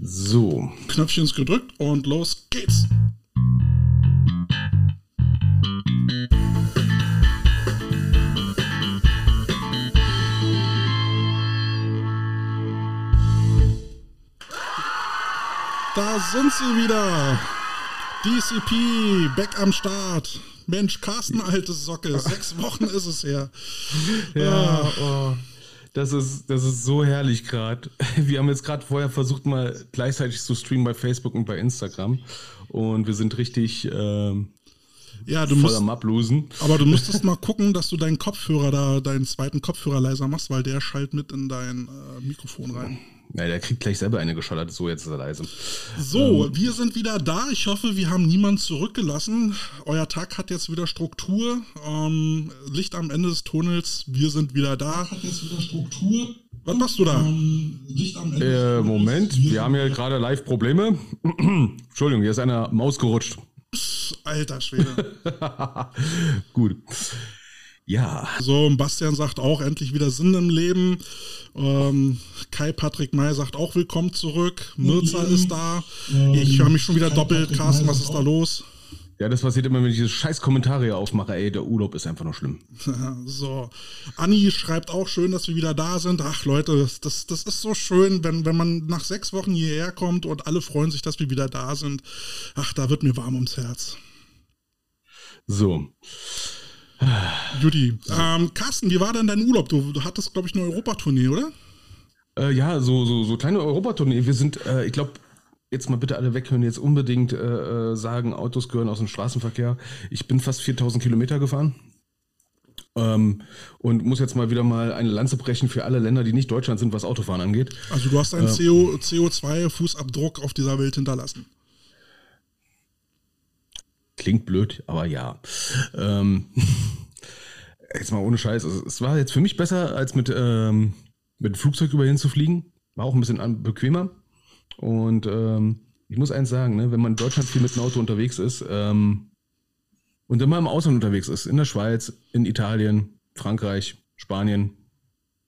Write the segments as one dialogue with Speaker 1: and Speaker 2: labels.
Speaker 1: So.
Speaker 2: Knöpfchen ist gedrückt und los geht's. Da sind sie wieder. DCP, back am Start. Mensch, Carsten, alte Socke. Sechs Wochen ist es her.
Speaker 1: Ja, oh, das, ist, das ist so herrlich gerade. Wir haben jetzt gerade vorher versucht, mal gleichzeitig zu streamen bei Facebook und bei Instagram. Und wir sind richtig ähm,
Speaker 2: Ja, du
Speaker 1: voll
Speaker 2: musst,
Speaker 1: am Ablosen.
Speaker 2: aber du müsstest mal gucken, dass du deinen Kopfhörer da, deinen zweiten Kopfhörer leiser machst, weil der schallt mit in dein äh, Mikrofon rein.
Speaker 1: Ja, der kriegt gleich selber eine geschallert. So, jetzt ist er leise.
Speaker 2: So, wir sind wieder da. Ich hoffe, wir haben niemanden zurückgelassen. Euer Tag hat jetzt wieder Struktur. Ähm, Licht am Ende des Tunnels. Wir sind wieder da. Hat jetzt wieder Struktur. Was machst du da? Licht am Ende
Speaker 1: Äh, Moment, wir haben hier gerade Live-Probleme. Entschuldigung, hier ist einer Maus gerutscht.
Speaker 2: Alter Schwede.
Speaker 1: Gut. Ja,
Speaker 2: So, und Bastian sagt auch endlich wieder Sinn im Leben. Ähm, Kai Patrick May sagt auch willkommen zurück. Mirza ist da. Ich höre mich schon wieder doppelt. Carsten, was ist da los?
Speaker 1: Ja, das passiert immer, wenn ich diese scheiß Kommentare hier aufmache. Ey, der Urlaub ist einfach noch schlimm.
Speaker 2: So, Anni schreibt auch schön, dass wir wieder da sind. Ach Leute, das, das, das ist so schön, wenn, wenn man nach sechs Wochen hierher kommt und alle freuen sich, dass wir wieder da sind. Ach, da wird mir warm ums Herz.
Speaker 1: So.
Speaker 2: Judy, ähm, Carsten, wie war denn dein Urlaub? Du, du hattest, glaube ich, eine Europatournee, oder?
Speaker 1: Äh, ja, so, so, so kleine Europatournee. Wir sind, äh, ich glaube, jetzt mal bitte alle weghören, jetzt unbedingt äh, äh, sagen, Autos gehören aus dem Straßenverkehr. Ich bin fast 4000 Kilometer gefahren. Ähm, und muss jetzt mal wieder mal eine Lanze brechen für alle Länder, die nicht Deutschland sind, was Autofahren angeht.
Speaker 2: Also du hast einen CO, CO2-Fußabdruck auf dieser Welt hinterlassen.
Speaker 1: Klingt blöd, aber ja. Ähm, jetzt mal ohne Scheiß. Also, es war jetzt für mich besser, als mit, ähm, mit dem Flugzeug über hinzufliegen. War auch ein bisschen bequemer. Und ähm, ich muss eins sagen, ne, wenn man in Deutschland viel mit dem Auto unterwegs ist ähm, und immer im Ausland unterwegs ist, in der Schweiz, in Italien, Frankreich, Spanien,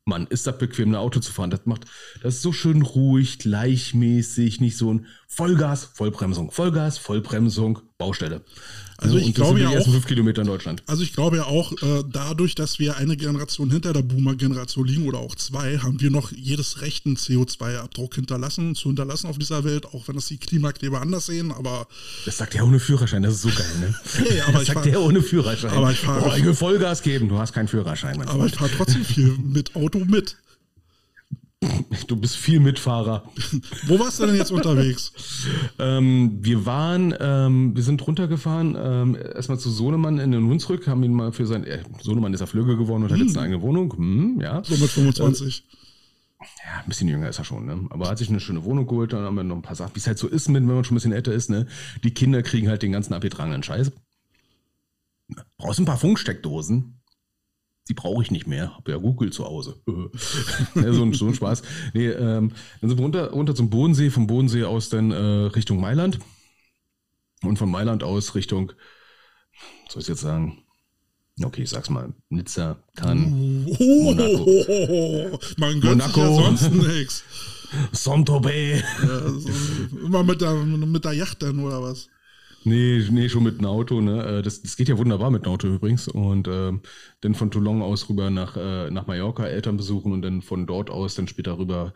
Speaker 1: Mann, ist das bequem, ein Auto zu fahren. Das macht, das ist so schön ruhig, gleichmäßig, nicht so ein Vollgas, Vollbremsung, Vollgas, Vollbremsung, Baustelle.
Speaker 2: Also ich
Speaker 1: und das
Speaker 2: glaube ja auch-
Speaker 1: fünf Kilometer in Deutschland.
Speaker 2: Also ich glaube ja auch, äh, dadurch, dass wir eine Generation hinter der Boomer-Generation liegen oder auch zwei, haben wir noch jedes Recht, einen CO2-Abdruck hinterlassen, zu hinterlassen auf dieser Welt, auch wenn das die Klimakleber anders sehen, aber
Speaker 1: Das sagt der ohne Führerschein, das ist so geil, ne?
Speaker 2: Hey, aber
Speaker 1: das
Speaker 2: ich
Speaker 1: sagt
Speaker 2: fahr-
Speaker 1: der ohne Führerschein.
Speaker 2: aber ich fahr-
Speaker 1: Boah, ich will Vollgas geben, du hast keinen Führerschein, mein
Speaker 2: aber ich fahre trotzdem viel mit Auto mit.
Speaker 1: Du bist viel Mitfahrer.
Speaker 2: Wo warst du denn jetzt unterwegs?
Speaker 1: Ähm, wir waren, ähm, wir sind runtergefahren, ähm, erstmal zu Sohnemann in den Hunsrück, haben ihn mal für sein, äh, Sohnemann ist ja Flügge geworden und hat jetzt eine eigene Wohnung, hm, ja.
Speaker 2: So mit 25.
Speaker 1: Ja, ein bisschen jünger ist er schon, ne? Aber hat sich eine schöne Wohnung geholt, dann haben wir noch ein paar Sachen, wie es halt so ist, wenn man schon ein bisschen älter ist, ne? Die Kinder kriegen halt den ganzen abgetragenen Scheiß. Brauchst ein paar Funksteckdosen? Die brauche ich nicht mehr. Hab ja Google zu Hause. so, ein, so ein Spaß. Nee, ähm, dann sind wir runter, runter zum Bodensee, vom Bodensee aus dann äh, Richtung Mailand. Und von Mailand aus Richtung, soll ich jetzt sagen? Okay, ich sag's mal. Nizza, Cannes,
Speaker 2: Oh,
Speaker 1: Monaco.
Speaker 2: man gönnt sich ja
Speaker 1: Monaco.
Speaker 2: sonst nichts.
Speaker 1: Saint-Tropez.
Speaker 2: Ja, so, immer mit der, mit der Yacht dann oder was?
Speaker 1: Nee, nee, schon mit einem Auto, ne? Äh, Das, das geht ja wunderbar mit einem Auto übrigens. Und ähm, dann von Toulon aus rüber nach, äh, nach Mallorca Eltern besuchen und dann von dort aus dann später rüber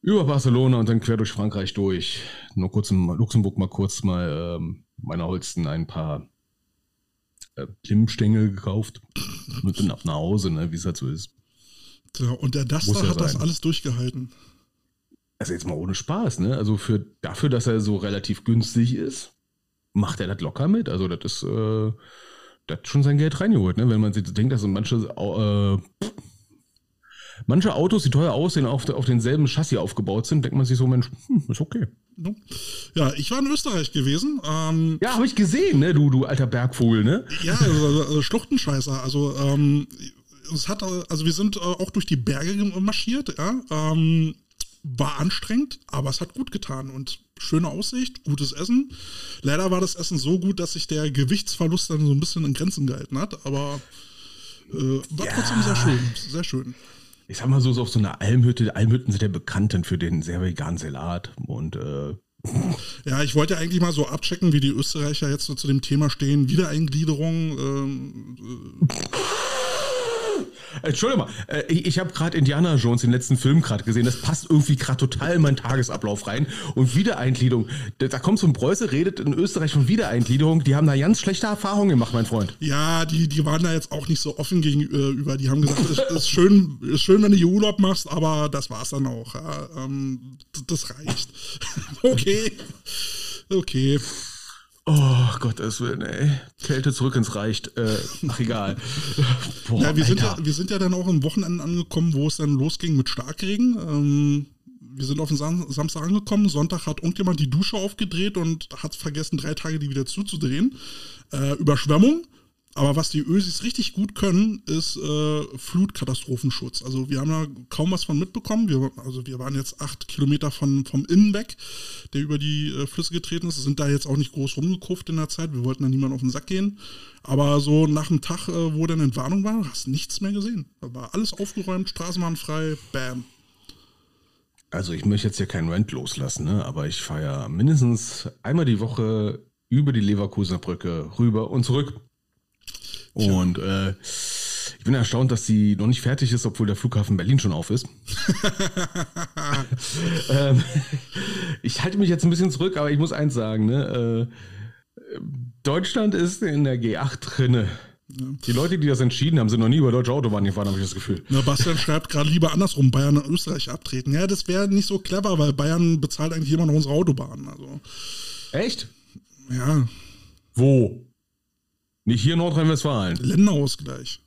Speaker 1: über Barcelona und dann quer durch Frankreich durch. Nur kurz in Luxemburg mal kurz mal ähm, meiner Holsten ein paar äh, Klimmstängel gekauft. Und dann ab nach Hause, ne, wie es halt so ist.
Speaker 2: Tja, und der Duster
Speaker 1: ja
Speaker 2: hat das
Speaker 1: sein.
Speaker 2: alles durchgehalten.
Speaker 1: Also jetzt mal ohne Spaß, ne? Also für dafür, dass er so relativ günstig ist, macht er das locker mit. Also das ist, äh, der hat schon sein Geld reingeholt, ne? Wenn man sich denkt, dass manche, äh, manche Autos, die teuer aussehen, auf, auf denselben Chassis aufgebaut sind, denkt man sich so, Mensch, hm, ist okay.
Speaker 2: Ja, ich war in Österreich gewesen. Ähm,
Speaker 1: Ja, habe ich gesehen, ne? Du, du alter Bergvogel, ne?
Speaker 2: ja, also, also Schluchtenscheißer. Also, ähm, es hat, äh, also wir sind äh, auch durch die Berge marschiert, ja. Ähm, war anstrengend, aber es hat gut getan und schöne Aussicht, gutes Essen. Leider war das Essen so gut, dass sich der Gewichtsverlust dann so ein bisschen in Grenzen gehalten hat, aber äh, war
Speaker 1: Ja.
Speaker 2: trotzdem sehr schön, sehr schön.
Speaker 1: ich sag mal so, so auf so einer Almhütte. Almhütten sind ja bekannt für den sehr veganen Salat und äh,
Speaker 2: ja, ich wollte eigentlich mal so abchecken, wie die Österreicher jetzt so zu dem Thema stehen. Wiedereingliederung. Ähm, äh,
Speaker 1: Entschuldigung mal, äh, ich, ich habe gerade Indiana Jones, den letzten Film gerade gesehen. Das passt irgendwie gerade total in meinen Tagesablauf rein. Und Wiedereingliederung, da, kommt so ein Preuße, redet in Österreich von Wiedereingliederung. Die haben da ganz schlechte Erfahrungen gemacht, mein Freund.
Speaker 2: Ja, die, die waren da jetzt auch nicht so offen gegenüber. Die haben gesagt, es ist schön, ist schön, wenn du Urlaub machst, aber das war's dann auch. Ja, ähm, das reicht. okay. Okay.
Speaker 1: Oh Gottes Willen, ey. Kälte zurück ins Reich. Äh, ach egal.
Speaker 2: Boah, ja, wir, sind ja, wir sind ja dann auch am Wochenende angekommen, wo es dann losging mit Starkregen. Ähm, wir sind auf den Sam Samstag angekommen. Sonntag hat irgendjemand die Dusche aufgedreht und hat vergessen, drei Tage die wieder zuzudrehen. Äh, Überschwemmung. Aber was die Ösis richtig gut können, ist äh, Flutkatastrophenschutz. Also wir haben da kaum was von mitbekommen. Wir, also wir waren jetzt acht Kilometer von, vom Innen weg, der über die äh, Flüsse getreten ist. Sind da jetzt auch nicht groß rumgekauft in der Zeit. Wir wollten da niemand auf den Sack gehen. Aber so nach dem Tag, äh, wo dann Entwarnung war, hast nichts mehr gesehen. Da war alles aufgeräumt, Straßenbahn frei, bam.
Speaker 1: Also ich möchte jetzt hier keinen Rent loslassen, ne? aber ich fahre ja mindestens einmal die Woche über die Leverkusener Brücke rüber und zurück. Und äh, ich bin erstaunt, dass sie noch nicht fertig ist, obwohl der Flughafen Berlin schon auf ist. ähm, ich halte mich jetzt ein bisschen zurück, aber ich muss eins sagen, ne? Äh, Deutschland ist in der G8 drinne. Ja. Die Leute, die das entschieden haben, sind noch nie über deutsche Autobahnen gefahren, habe ich das Gefühl.
Speaker 2: Na, Bastian schreibt gerade lieber andersrum, Bayern und Österreich abtreten. Ja, das wäre nicht so clever, weil Bayern bezahlt eigentlich immer noch unsere Autobahnen. Also.
Speaker 1: Echt?
Speaker 2: Ja.
Speaker 1: Wo? Nicht hier in Nordrhein-Westfalen.
Speaker 2: Länderausgleich.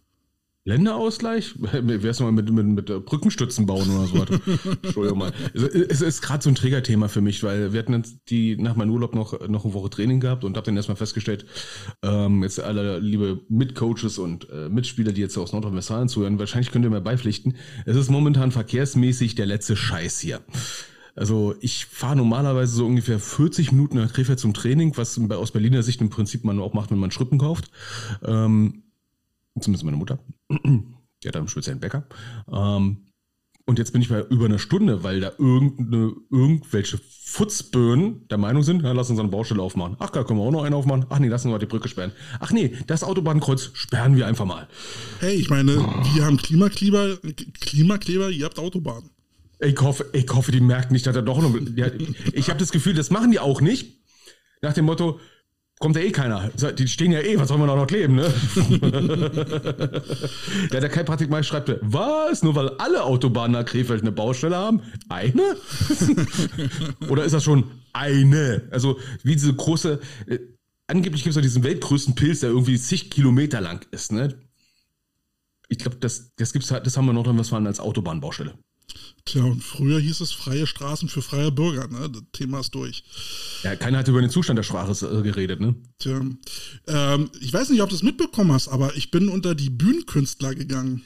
Speaker 1: Länderausgleich? Wär's mal mit, mit, mit Brückenstützen bauen oder so. Entschuldigung mal. Es, ist gerade so ein Trägerthema für mich, weil wir hatten jetzt die nach meinem Urlaub noch, noch eine Woche Training gehabt und habe dann erstmal festgestellt, ähm, jetzt alle liebe Mitcoaches und äh, Mitspieler, die jetzt aus Nordrhein-Westfalen zuhören, wahrscheinlich könnt ihr mir beipflichten. Es ist momentan verkehrsmäßig der letzte Scheiß hier. Also ich fahre normalerweise so ungefähr 40 Minuten nach Krefeld zum Training, was aus Berliner Sicht im Prinzip man auch macht, wenn man Schrippen kauft. Ähm, zumindest meine Mutter. Die hat einen speziellen Bäcker. Ähm, und jetzt bin ich bei über einer Stunde, weil da irgendeine, irgendwelche Futzböen der Meinung sind, ja, lass uns eine Baustelle aufmachen. Ach, da können wir auch noch einen aufmachen. Ach nee, lassen wir die Brücke sperren. Ach nee, das Autobahnkreuz sperren wir einfach mal.
Speaker 2: Hey, ich meine, wir haben Klimakleber, Klimakleber, ihr habt Autobahnen.
Speaker 1: Ich hoffe, ich hoffe, die merken nicht, dass er doch noch. Ja, ich habe das Gefühl, das machen die auch nicht. Nach dem Motto, kommt ja eh keiner. Die stehen ja eh, was soll man da noch kleben, ne? der, der kein Patrick May schreibt, was? Nur weil alle Autobahnen nach Krefeld eine Baustelle haben? Eine? Oder ist das schon eine? Also, wie diese große. Äh, angeblich gibt es ja diesen weltgrößten Pilz, der irgendwie zig Kilometer lang ist, ne? Ich glaube, das, das, das haben wir in Nordrhein-Westfalen als Autobahnbaustelle.
Speaker 2: Tja, und früher hieß es freie Straßen für freie Bürger, ne? Das Thema ist durch.
Speaker 1: Ja, keiner hat über den Zustand der Sprache äh, geredet, ne?
Speaker 2: Tja. Ähm, ich weiß nicht, ob du es mitbekommen hast, aber ich bin unter die Bühnenkünstler gegangen.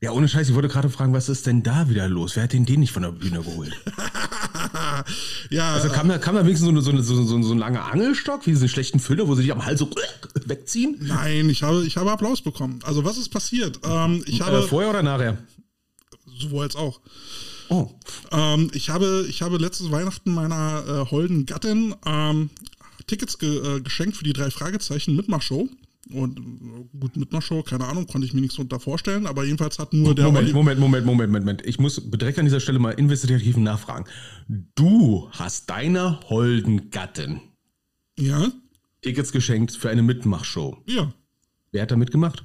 Speaker 1: Ja, ohne Scheiß, ich wollte gerade fragen, was ist denn da wieder los? Wer hat den den nicht von der Bühne geholt? ja. Also kam da, kam da wenigstens so, eine, so, so, so, so ein langer Angelstock, wie diese schlechten Filme, wo sie dich am Hals so wegziehen?
Speaker 2: Nein, ich habe, ich habe Applaus bekommen. Also, was ist passiert? Ähm, ich
Speaker 1: äh,
Speaker 2: habe,
Speaker 1: vorher oder nachher?
Speaker 2: Sowohl als auch. Oh. Ähm, ich, habe, ich habe letztes Weihnachten meiner äh, holden Gattin ähm, Tickets ge äh, geschenkt für die drei Fragezeichen Mitmachshow. Und äh, gut, Mitmachshow, keine Ahnung, konnte ich mir nichts darunter vorstellen, aber jedenfalls hat nur der.
Speaker 1: Moment, Moment, Moment, Moment, Moment. Ich muss direkt an dieser Stelle mal investigativ nachfragen. Du hast deiner holden Gattin
Speaker 2: ja?
Speaker 1: Tickets geschenkt für eine Mitmachshow.
Speaker 2: Ja.
Speaker 1: Wer hat da mitgemacht?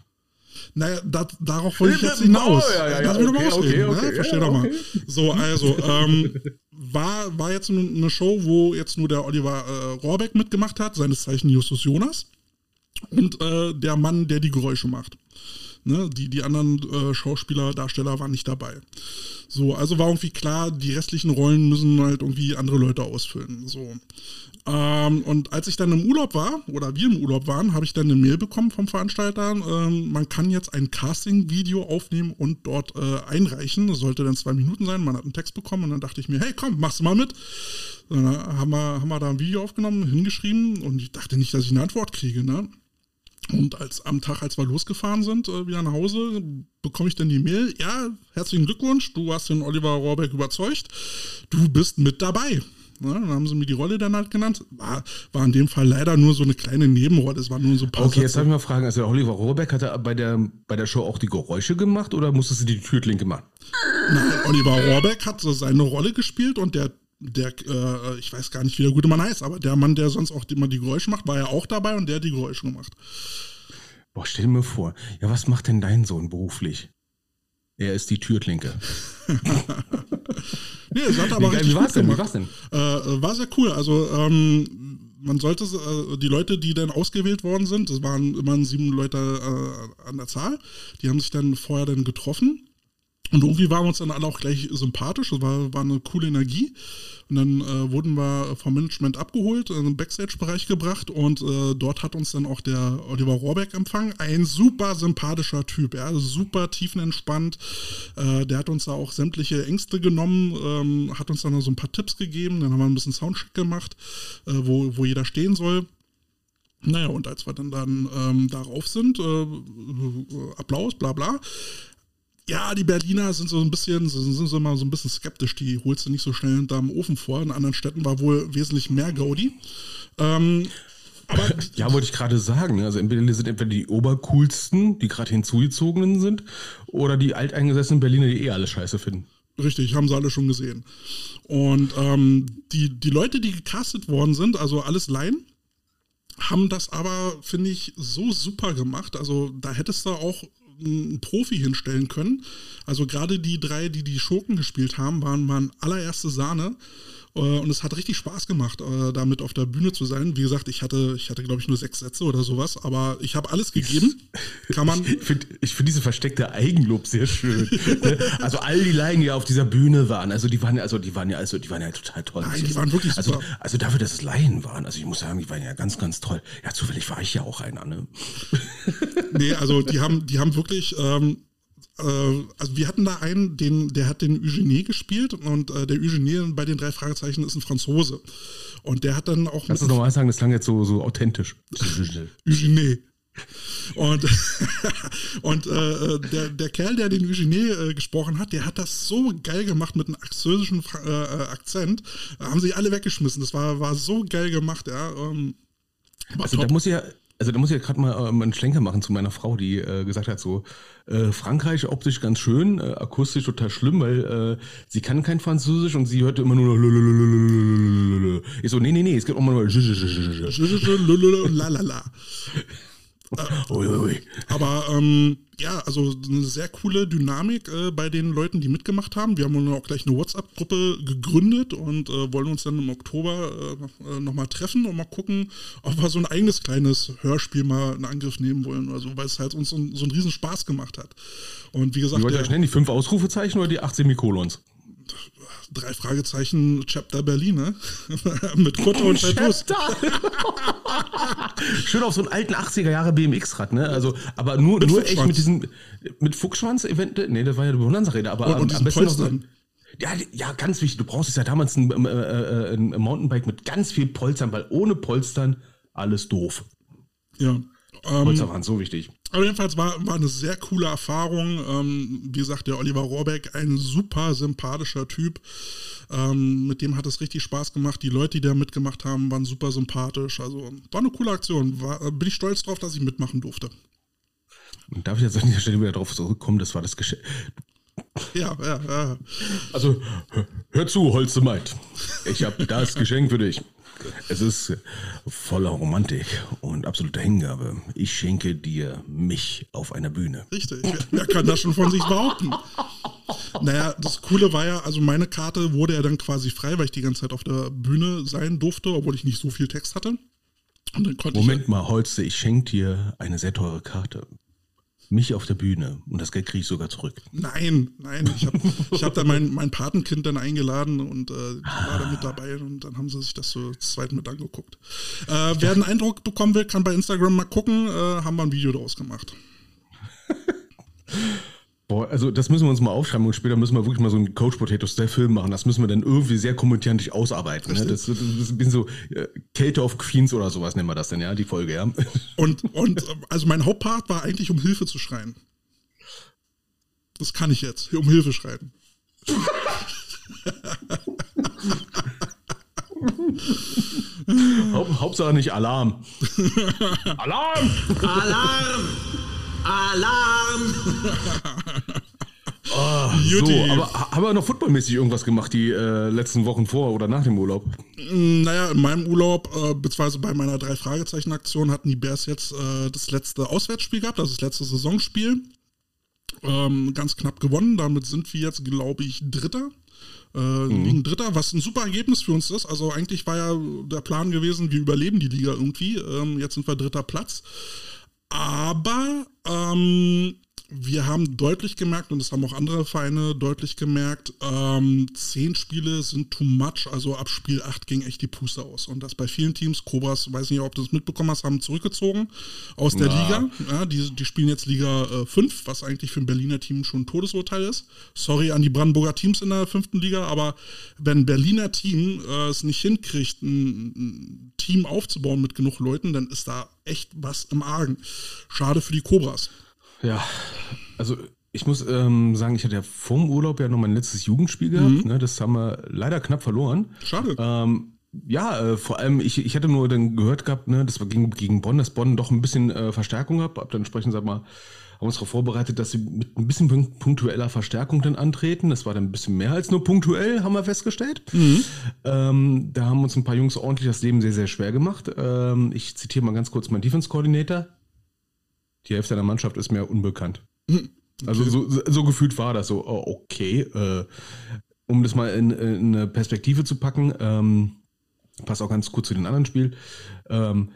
Speaker 2: Naja, dat, darauf wollte ich jetzt hinaus. Oh, ja, ja, mich okay, mal ausreden. Okay, okay, ne? Versteh ja, doch mal. So, also, ähm, war, war jetzt eine Show, wo jetzt nur der Oliver äh, Rohrbeck mitgemacht hat, seines Zeichen Justus Jonas. Und äh, der Mann, der die Geräusche macht. Ne? Die, die anderen äh, Schauspieler, Darsteller waren nicht dabei. So, also war irgendwie klar, die restlichen Rollen müssen halt irgendwie andere Leute ausfüllen. So. Ähm, und als ich dann im Urlaub war, oder wir im Urlaub waren, habe ich dann eine Mail bekommen vom Veranstalter. Ähm, man kann jetzt ein Casting-Video aufnehmen und dort äh, einreichen. Das sollte dann zwei Minuten sein. Man hat einen Text bekommen und dann dachte ich mir, hey, komm, machst du mal mit. Dann haben wir, haben wir da ein Video aufgenommen, hingeschrieben und ich dachte nicht, dass ich eine Antwort kriege. Ne? Und als am Tag, als wir losgefahren sind, äh, wieder nach Hause, bekomme ich dann die Mail, ja, herzlichen Glückwunsch, du hast den Oliver Rohrbeck überzeugt, du bist mit dabei. Ja, dann haben sie mir die Rolle dann halt genannt. War, war in dem Fall leider nur so eine kleine Nebenrolle. Es war nur so ein
Speaker 1: paar Okay, jetzt darf ich mal fragen, also Oliver Rohrbeck hat er bei der, bei der Show auch die Geräusche gemacht oder musstest du die Türklinke machen?
Speaker 2: Nein, Oliver Rohrbeck hat so seine Rolle gespielt und der der, äh, ich weiß gar nicht, wie der gute Mann heißt, aber der Mann, der sonst auch immer die Geräusche macht, war ja auch dabei und der hat die Geräusche gemacht.
Speaker 1: Boah, stell dir mal vor, ja, was macht denn dein Sohn beruflich? Er ist die Türklinke.
Speaker 2: nee, es hat aber wie, richtig wie war's denn? Wie war's denn? Äh, äh, war sehr cool. Also, ähm, man sollte, äh, die Leute, die dann ausgewählt worden sind, das waren immerhin sieben Leute äh, an der Zahl, die haben sich dann vorher dann getroffen und irgendwie waren wir uns dann alle auch gleich sympathisch, das war, war eine coole Energie. Und dann äh, wurden wir vom Management abgeholt, in den Backstage-Bereich gebracht und äh, dort hat uns dann auch der Oliver Rohrbeck empfangen. Ein super sympathischer Typ, ja, super tiefenentspannt. Äh, der hat uns da auch sämtliche Ängste genommen, ähm, hat uns dann so ein paar Tipps gegeben. Dann haben wir ein bisschen Soundcheck gemacht, äh, wo, wo jeder stehen soll. Naja, und als wir dann, dann ähm, darauf sind, äh, äh, Applaus, bla bla, ja, die Berliner sind so ein bisschen, sind so immer so ein bisschen skeptisch. Die holst du nicht so schnell hinterm Ofen vor. In anderen Städten war wohl wesentlich mehr Gaudi. Ähm,
Speaker 1: aber ja, wollte ich gerade sagen. Also entweder sind entweder die obercoolsten, die gerade hinzugezogenen sind, oder die alteingesessenen Berliner, die eh alles scheiße finden.
Speaker 2: Richtig, haben sie alle schon gesehen. Und ähm, die, die Leute, die gecastet worden sind, also alles Laien, haben das aber, finde ich, so super gemacht. Also da hättest du auch einen Profi hinstellen können. Also gerade die drei, die die Schurken gespielt haben, waren, waren allererste Sahne. Äh, und es hat richtig Spaß gemacht, äh, damit auf der Bühne zu sein. Wie gesagt, ich hatte, ich hatte glaube ich, nur sechs Sätze oder sowas, aber ich habe alles gegeben. Kann man.
Speaker 1: Ich finde find diese versteckte Eigenlob sehr schön. Ne? also all die Laien, die auf dieser Bühne waren, also die waren ja, also die waren ja, also die waren ja total toll.
Speaker 2: Nein, die waren wirklich
Speaker 1: also, super. Also dafür, dass es Laien waren, also ich muss sagen, die waren ja ganz, ganz toll. Ja, zufällig war ich ja auch einer, ne?
Speaker 2: nee, also die haben, die haben wirklich. Ähm, äh, also wir hatten da einen, den, der hat den Eugenie gespielt und äh, der Eugenie bei den drei Fragezeichen ist ein Franzose. Und der hat dann auch.
Speaker 1: Lass uns nochmal sagen, das klang jetzt so, so authentisch.
Speaker 2: Eugenie. Und, und äh, der, der Kerl, der den Eugenie äh, gesprochen hat, der hat das so geil gemacht mit einem französischen äh, Akzent. Da haben sich alle weggeschmissen. Das war, war so geil gemacht, ja. Ähm,
Speaker 1: also top. da muss ja, also da muss ich ja gerade mal ähm, einen Schlenker machen zu meiner Frau, die äh, gesagt hat, so äh, Frankreich optisch ganz schön, äh, akustisch total schlimm, weil äh, sie kann kein Französisch und sie hörte immer nur Ich so, nee, nee, nee, es gibt auch mal
Speaker 2: ui, ui. Aber ähm, ja, also eine sehr coole Dynamik äh, bei den Leuten, die mitgemacht haben. Wir haben auch gleich eine WhatsApp-Gruppe gegründet und äh, wollen uns dann im Oktober äh, nochmal treffen und mal gucken, ob wir so ein eigenes kleines Hörspiel mal in Angriff nehmen wollen. Also, weil es halt uns so, so einen riesen Spaß gemacht hat. Und wie gesagt. Wie
Speaker 1: wollt ihr schnell die fünf Ausrufezeichen oder die acht Semikolons?
Speaker 2: Drei Fragezeichen Chapter Berlin, ne? Mit Kutte und Tattoos.
Speaker 1: Schön auf so einen alten 80er Jahre BMX-Rad, ne? Also, aber nur, mit nur echt mit diesem, mit Fuchsschwanz-Event, ne, das war ja die Bonanza-Rede, aber
Speaker 2: und, und am besten noch so,
Speaker 1: ja, ja, ganz wichtig. Du brauchst ja damals ein, äh, äh, ein Mountainbike mit ganz viel Polstern, weil ohne Polstern alles doof.
Speaker 2: Ja.
Speaker 1: Ähm, Polster waren so wichtig.
Speaker 2: Aber jedenfalls war, war eine sehr coole Erfahrung. Ähm, wie gesagt, der Oliver Rohrbeck, ein super sympathischer Typ. Ähm, mit dem hat es richtig Spaß gemacht. Die Leute, die da mitgemacht haben, waren super sympathisch. Also war eine coole Aktion. War, bin ich stolz drauf, dass ich mitmachen durfte.
Speaker 1: Und darf ich jetzt an dieser Stelle wieder darauf zurückkommen, das war das Geschenk.
Speaker 2: Ja, ja, ja.
Speaker 1: Also, hör, zu, Holzemeit. Ich habe das Geschenk für dich. Es ist voller Romantik und absoluter Hingabe. Ich schenke dir mich auf einer Bühne.
Speaker 2: Richtig. Wer kann das schon von sich behaupten? Naja, das Coole war ja, also meine Karte wurde ja dann quasi frei, weil ich die ganze Zeit auf der Bühne sein durfte, obwohl ich nicht so viel Text hatte.
Speaker 1: Moment ich, mal, Holste, ich schenke dir eine sehr teure Karte mich auf der Bühne und das Geld kriege ich sogar zurück.
Speaker 2: Nein, nein, ich habe ich hab da mein, mein Patenkind dann eingeladen und äh, war da mit dabei und dann haben sie sich das so zweit mit angeguckt. Äh, wer einen Eindruck bekommen will, kann bei Instagram mal gucken, äh, haben wir ein Video daraus gemacht.
Speaker 1: Boah, also das müssen wir uns mal aufschreiben und später müssen wir wirklich mal so einen Coach Potato Style Film machen. Das müssen wir dann irgendwie sehr kommentarlich ausarbeiten. Ne? Das, das, das bin so äh, Kälte of Queens oder sowas nennen wir das denn, ja, die Folge, ja.
Speaker 2: Und, und also mein Hauptpart war eigentlich, um Hilfe zu schreien. Das kann ich jetzt, um Hilfe schreien.
Speaker 1: Haupt, Hauptsache nicht Alarm. Alarm!
Speaker 3: Alarm! Alarm!
Speaker 1: Oh, so, aber haben wir noch footballmäßig irgendwas gemacht die äh, letzten Wochen vor oder nach dem Urlaub?
Speaker 2: Mm, naja, in meinem Urlaub, äh, beziehungsweise bei meiner Drei-Fragezeichen-Aktion hatten die Bears jetzt äh, das letzte Auswärtsspiel gehabt, also das letzte Saisonspiel. Ähm, ganz knapp gewonnen. Damit sind wir jetzt, glaube ich, Dritter. Äh, mhm. Liegen Dritter, was ein super Ergebnis für uns ist. Also eigentlich war ja der Plan gewesen, wir überleben die Liga irgendwie. Ähm, jetzt sind wir dritter Platz. Aber ähm, wir haben deutlich gemerkt, und das haben auch andere Vereine deutlich gemerkt, ähm, zehn Spiele sind too much. Also ab Spiel 8 ging echt die Puste aus. Und das bei vielen Teams, Cobras, weiß nicht, ob du das mitbekommen hast, haben zurückgezogen aus der ja. Liga. Ja, die, die spielen jetzt Liga äh, 5, was eigentlich für ein Berliner Team schon ein Todesurteil ist. Sorry an die Brandenburger Teams in der fünften Liga, aber wenn ein Berliner Team äh, es nicht hinkriegt, ein, ein Team aufzubauen mit genug Leuten, dann ist da echt was im Argen. Schade für die Cobras.
Speaker 1: Ja, also ich muss ähm, sagen, ich hatte ja vorm Urlaub ja noch mein letztes Jugendspiel gehabt. Mhm. Ne? Das haben wir leider knapp verloren.
Speaker 2: Schade.
Speaker 1: Ähm, ja, äh, vor allem, ich, ich hatte nur dann gehört gehabt, ne, das war gegen, gegen Bonn, dass Bonn doch ein bisschen äh, Verstärkung hat. Hab dann entsprechend, sag mal, haben uns darauf vorbereitet, dass sie mit ein bisschen punktueller Verstärkung dann antreten. Das war dann ein bisschen mehr als nur punktuell, haben wir festgestellt. Mhm. Ähm, da haben uns ein paar Jungs ordentlich das Leben sehr, sehr schwer gemacht. Ähm, ich zitiere mal ganz kurz meinen Defense-Koordinator die Hälfte der Mannschaft ist mir unbekannt. Hm, also okay. Also so, so, gefühlt war das so, oh, okay. Äh, um das mal in, in, eine Perspektive zu packen, ähm, passt auch ganz kurz zu den anderen Spielen. Ähm,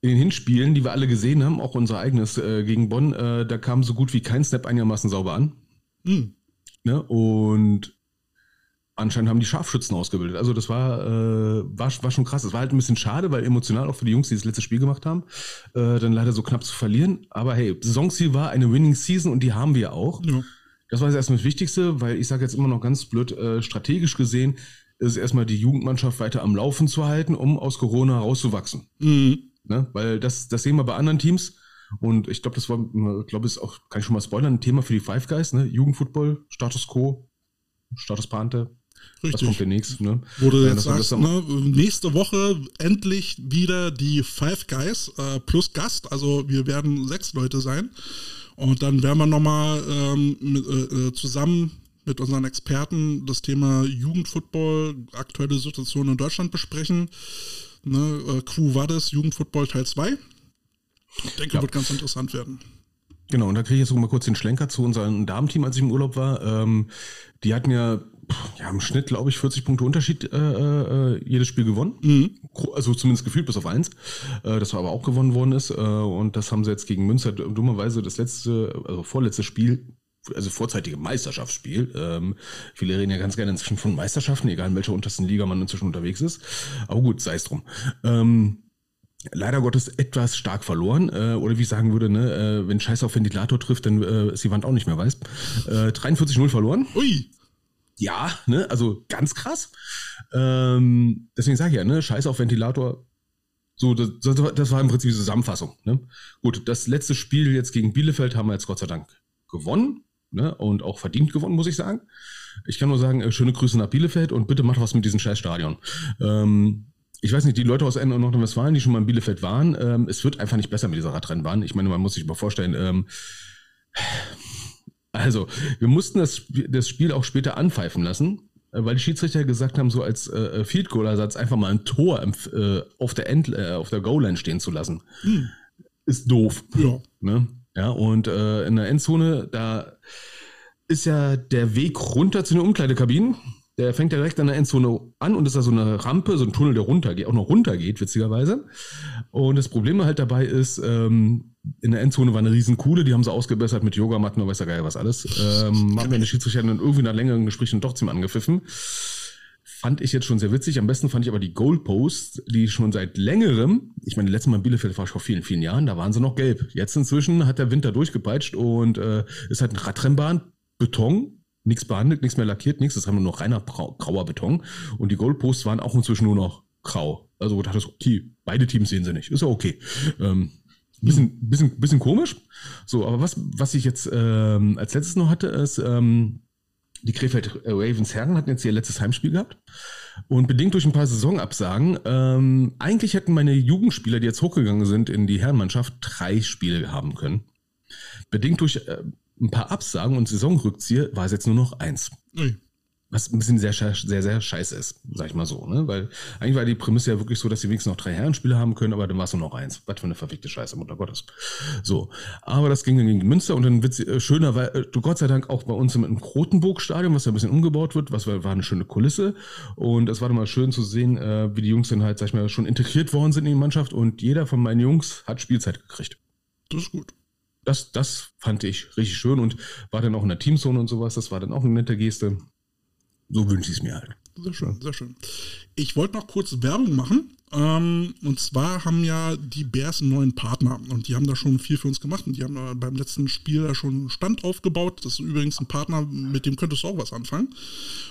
Speaker 1: in den Hinspielen, die wir alle gesehen haben, auch unser eigenes äh, gegen Bonn, äh, da kam so gut wie kein Snap einigermaßen sauber an. Mhm. Ne? Und anscheinend haben die Scharfschützen ausgebildet. Also das war, äh, war, war schon krass. Es war halt ein bisschen schade, weil emotional auch für die Jungs, die das letzte Spiel gemacht haben, äh, dann leider so knapp zu verlieren. Aber hey, Saisonziel war eine Winning Season und die haben wir auch. Ja. Das war jetzt erstmal das Wichtigste, weil ich sage jetzt immer noch ganz blöd, äh, strategisch gesehen ist erstmal die Jugendmannschaft weiter am Laufen zu halten, um aus Corona rauszuwachsen. Mhm. Ne? Weil das, das sehen wir bei anderen Teams. Und ich glaube, das war, ich glaube, ist auch, kann ich schon mal spoilern, ein Thema für die Five Guys, ne? Jugendfootball, Status Quo, Status Pante, Richtig. Das kommt demnächst, ne?
Speaker 2: Du jetzt sagst, ne, nächste Woche endlich wieder die Five Guys äh, plus Gast. Also wir werden sechs Leute sein. Und dann werden wir nochmal ähm, mit, äh, äh, zusammen mit unseren Experten das Thema Jugendfootball, aktuelle Situation in Deutschland besprechen. Ne, äh, Quo Vadis, Jugendfootball Teil 2. Ich denke, ja. wird ganz interessant werden.
Speaker 1: Genau, und da kriege ich jetzt mal kurz den Schlenker zu unserem Damenteam, als ich im Urlaub war. Ähm, die hatten ja ja, im Schnitt, glaube ich, 40 Punkte Unterschied äh, äh, jedes Spiel gewonnen. Mhm. Also zumindest gefühlt bis auf eins. Äh, das war aber auch gewonnen worden ist. Äh, und das haben sie jetzt gegen Münster dummerweise das letzte, also vorletzte Spiel, also vorzeitige Meisterschaftsspiel. Ähm, viele reden ja ganz gerne inzwischen von Meisterschaften, egal in welcher untersten Liga man inzwischen unterwegs ist. Aber gut, sei es drum. Ähm, leider Gottes etwas stark verloren. Äh, oder wie ich sagen würde, ne, äh, wenn Scheiß auf Ventilator trifft, dann äh, ist die Wand auch nicht mehr weiß. Äh, 43-0 verloren.
Speaker 2: Ui
Speaker 1: ja, ne, also ganz krass. Ähm, deswegen sage ich ja, ne, Scheiß auf Ventilator. So, das, das war im Prinzip die Zusammenfassung. Ne? Gut, das letzte Spiel jetzt gegen Bielefeld haben wir jetzt Gott sei Dank gewonnen. Ne? Und auch verdient gewonnen, muss ich sagen. Ich kann nur sagen, äh, schöne Grüße nach Bielefeld und bitte macht was mit diesem Scheißstadion. Ähm, ich weiß nicht, die Leute aus Nordrhein-Westfalen, die schon mal in Bielefeld waren, ähm, es wird einfach nicht besser mit dieser Radrennbahn. Ich meine, man muss sich mal vorstellen, ähm, also, wir mussten das, das Spiel auch später anpfeifen lassen, äh, weil die Schiedsrichter gesagt haben, so als äh, Field Goal Ersatz einfach mal ein Tor äh, auf der End, äh, auf der Goal Line stehen zu lassen. Hm. Ist doof. Ja. Ne? Ja, und äh, in der Endzone, da ist ja der Weg runter zu den Umkleidekabinen. Der fängt ja direkt an der Endzone an und ist da so eine Rampe, so ein Tunnel, der runtergeht, auch noch runtergeht, witzigerweise. Und das Problem halt dabei ist, ähm, in der Endzone war eine riesen Kuhle, die haben sie ausgebessert mit Yogamatten und weiß ja geil was alles. Ähm, haben wir eine Schiedsrichter dann irgendwie nach längeren Gesprächen doch zum angepfiffen. Fand ich jetzt schon sehr witzig. Am besten fand ich aber die Goalposts, die schon seit längerem, ich meine, letztes Mal in Bielefeld war ich vor vielen, vielen Jahren, da waren sie noch gelb. Jetzt inzwischen hat der Winter durchgepeitscht und äh, ist halt eine Radrennbahn Beton, nichts behandelt, nichts mehr lackiert, nichts. Das haben nur noch reiner grauer Beton. Und die Goalposts waren auch inzwischen nur noch grau. Also du dachtest, okay, beide Teams sehen sie nicht. Ist ja okay. Ähm, bisschen, bisschen, bisschen komisch. So, aber was, was ich jetzt ähm, als letztes noch hatte, ist, ähm, die Krefeld Ravens Herren hatten jetzt ihr letztes Heimspiel gehabt. Und bedingt durch ein paar Saisonabsagen, ähm, eigentlich hätten meine Jugendspieler, die jetzt hochgegangen sind in die Herrenmannschaft, drei Spiele haben können. Bedingt durch äh, ein paar Absagen und Saisonrückzieher war es jetzt nur noch eins.
Speaker 2: Ui.
Speaker 1: Was ein bisschen sehr, sehr, sehr scheiße ist, sag ich mal so. Ne? Weil eigentlich war die Prämisse ja wirklich so, dass sie wenigstens noch drei Herrenspiele haben können, aber dann war es nur noch eins. Was für eine verfickte Scheiße, Mutter Gottes. So. Aber das ging dann gegen Münster und dann wird sie äh, schöner, weil äh, du Gott sei Dank auch bei uns im, im Krotenburg-Stadion, was ja ein bisschen umgebaut wird, was war, war eine schöne Kulisse. Und es war dann mal schön zu sehen, äh, wie die Jungs dann halt, sag ich mal, schon integriert worden sind in die Mannschaft und jeder von meinen Jungs hat Spielzeit gekriegt
Speaker 2: Das ist gut.
Speaker 1: Das, das fand ich richtig schön und war dann auch in der Teamzone und sowas. Das war dann auch eine nette Geste. So wünsche ich es mir halt.
Speaker 2: Sehr schön, sehr schön. Ich wollte noch kurz Werbung machen. Ähm, und zwar haben ja die Bears einen neuen Partner und die haben da schon viel für uns gemacht und die haben äh, beim letzten Spiel da schon einen Stand aufgebaut. Das ist übrigens ein Partner, mit dem könntest du auch was anfangen.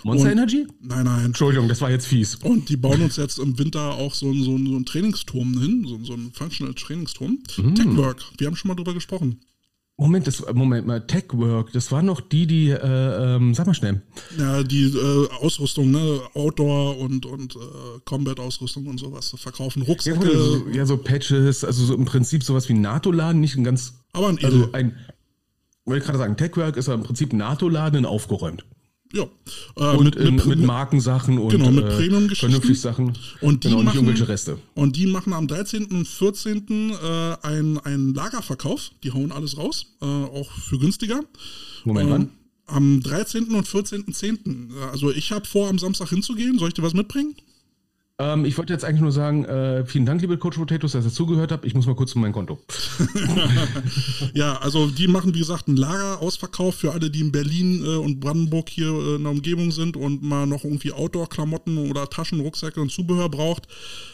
Speaker 1: Monster
Speaker 2: Und-
Speaker 1: Energy?
Speaker 2: Nein, nein.
Speaker 1: Entschuldigung, das war jetzt fies.
Speaker 2: Und die bauen uns jetzt im Winter auch so, einen- so, einen- so einen Trainingsturm hin, so, so einen Functional Trainingsturm. Techwork, wir haben schon mal drüber gesprochen.
Speaker 1: Moment, das, Moment mal, Techwork, das waren noch die, die, äh, ähm, sag mal schnell.
Speaker 2: Ja, die äh, Ausrüstung, ne, Outdoor und, und äh, Combat-Ausrüstung und sowas verkaufen,
Speaker 1: Ja,
Speaker 2: Rucksäcke,
Speaker 1: so, ja, so Patches, also so im Prinzip sowas wie ein NATO-Laden, nicht ein ganz,
Speaker 2: aber ein Edel.
Speaker 1: also ein, wollte ich gerade sagen, Techwork ist ja im Prinzip ein NATO-Laden aufgeräumt.
Speaker 2: Ja. Äh,
Speaker 1: Und in, mit,
Speaker 2: mit,
Speaker 1: Markensachen und
Speaker 2: Genau, mit
Speaker 1: äh,
Speaker 2: Premium-Geschichten.
Speaker 1: vernünftig Sachen.
Speaker 2: Und die
Speaker 1: genau,
Speaker 2: machen-
Speaker 1: irgendwelche Reste.
Speaker 2: Und die machen am 13. und 14. Äh, einen, einen Lagerverkauf. Die hauen alles raus, äh, auch für günstiger.
Speaker 1: Moment,
Speaker 2: Ähm,
Speaker 1: wann?
Speaker 2: am 13. und 14.10. Also ich habe vor, am Samstag hinzugehen. Soll ich dir was mitbringen?
Speaker 1: Ähm, ich wollte jetzt eigentlich nur sagen, äh, vielen Dank, liebe Coach Potatoes, dass ihr zugehört habt. Ich muss mal kurz zu meinem Konto.
Speaker 2: Ja, also die machen, wie gesagt, einen Lagerausverkauf für alle, die in Berlin äh, und Brandenburg hier äh, in der Umgebung sind und mal noch irgendwie Outdoor-Klamotten oder Taschen, Rucksäcke und Zubehör braucht.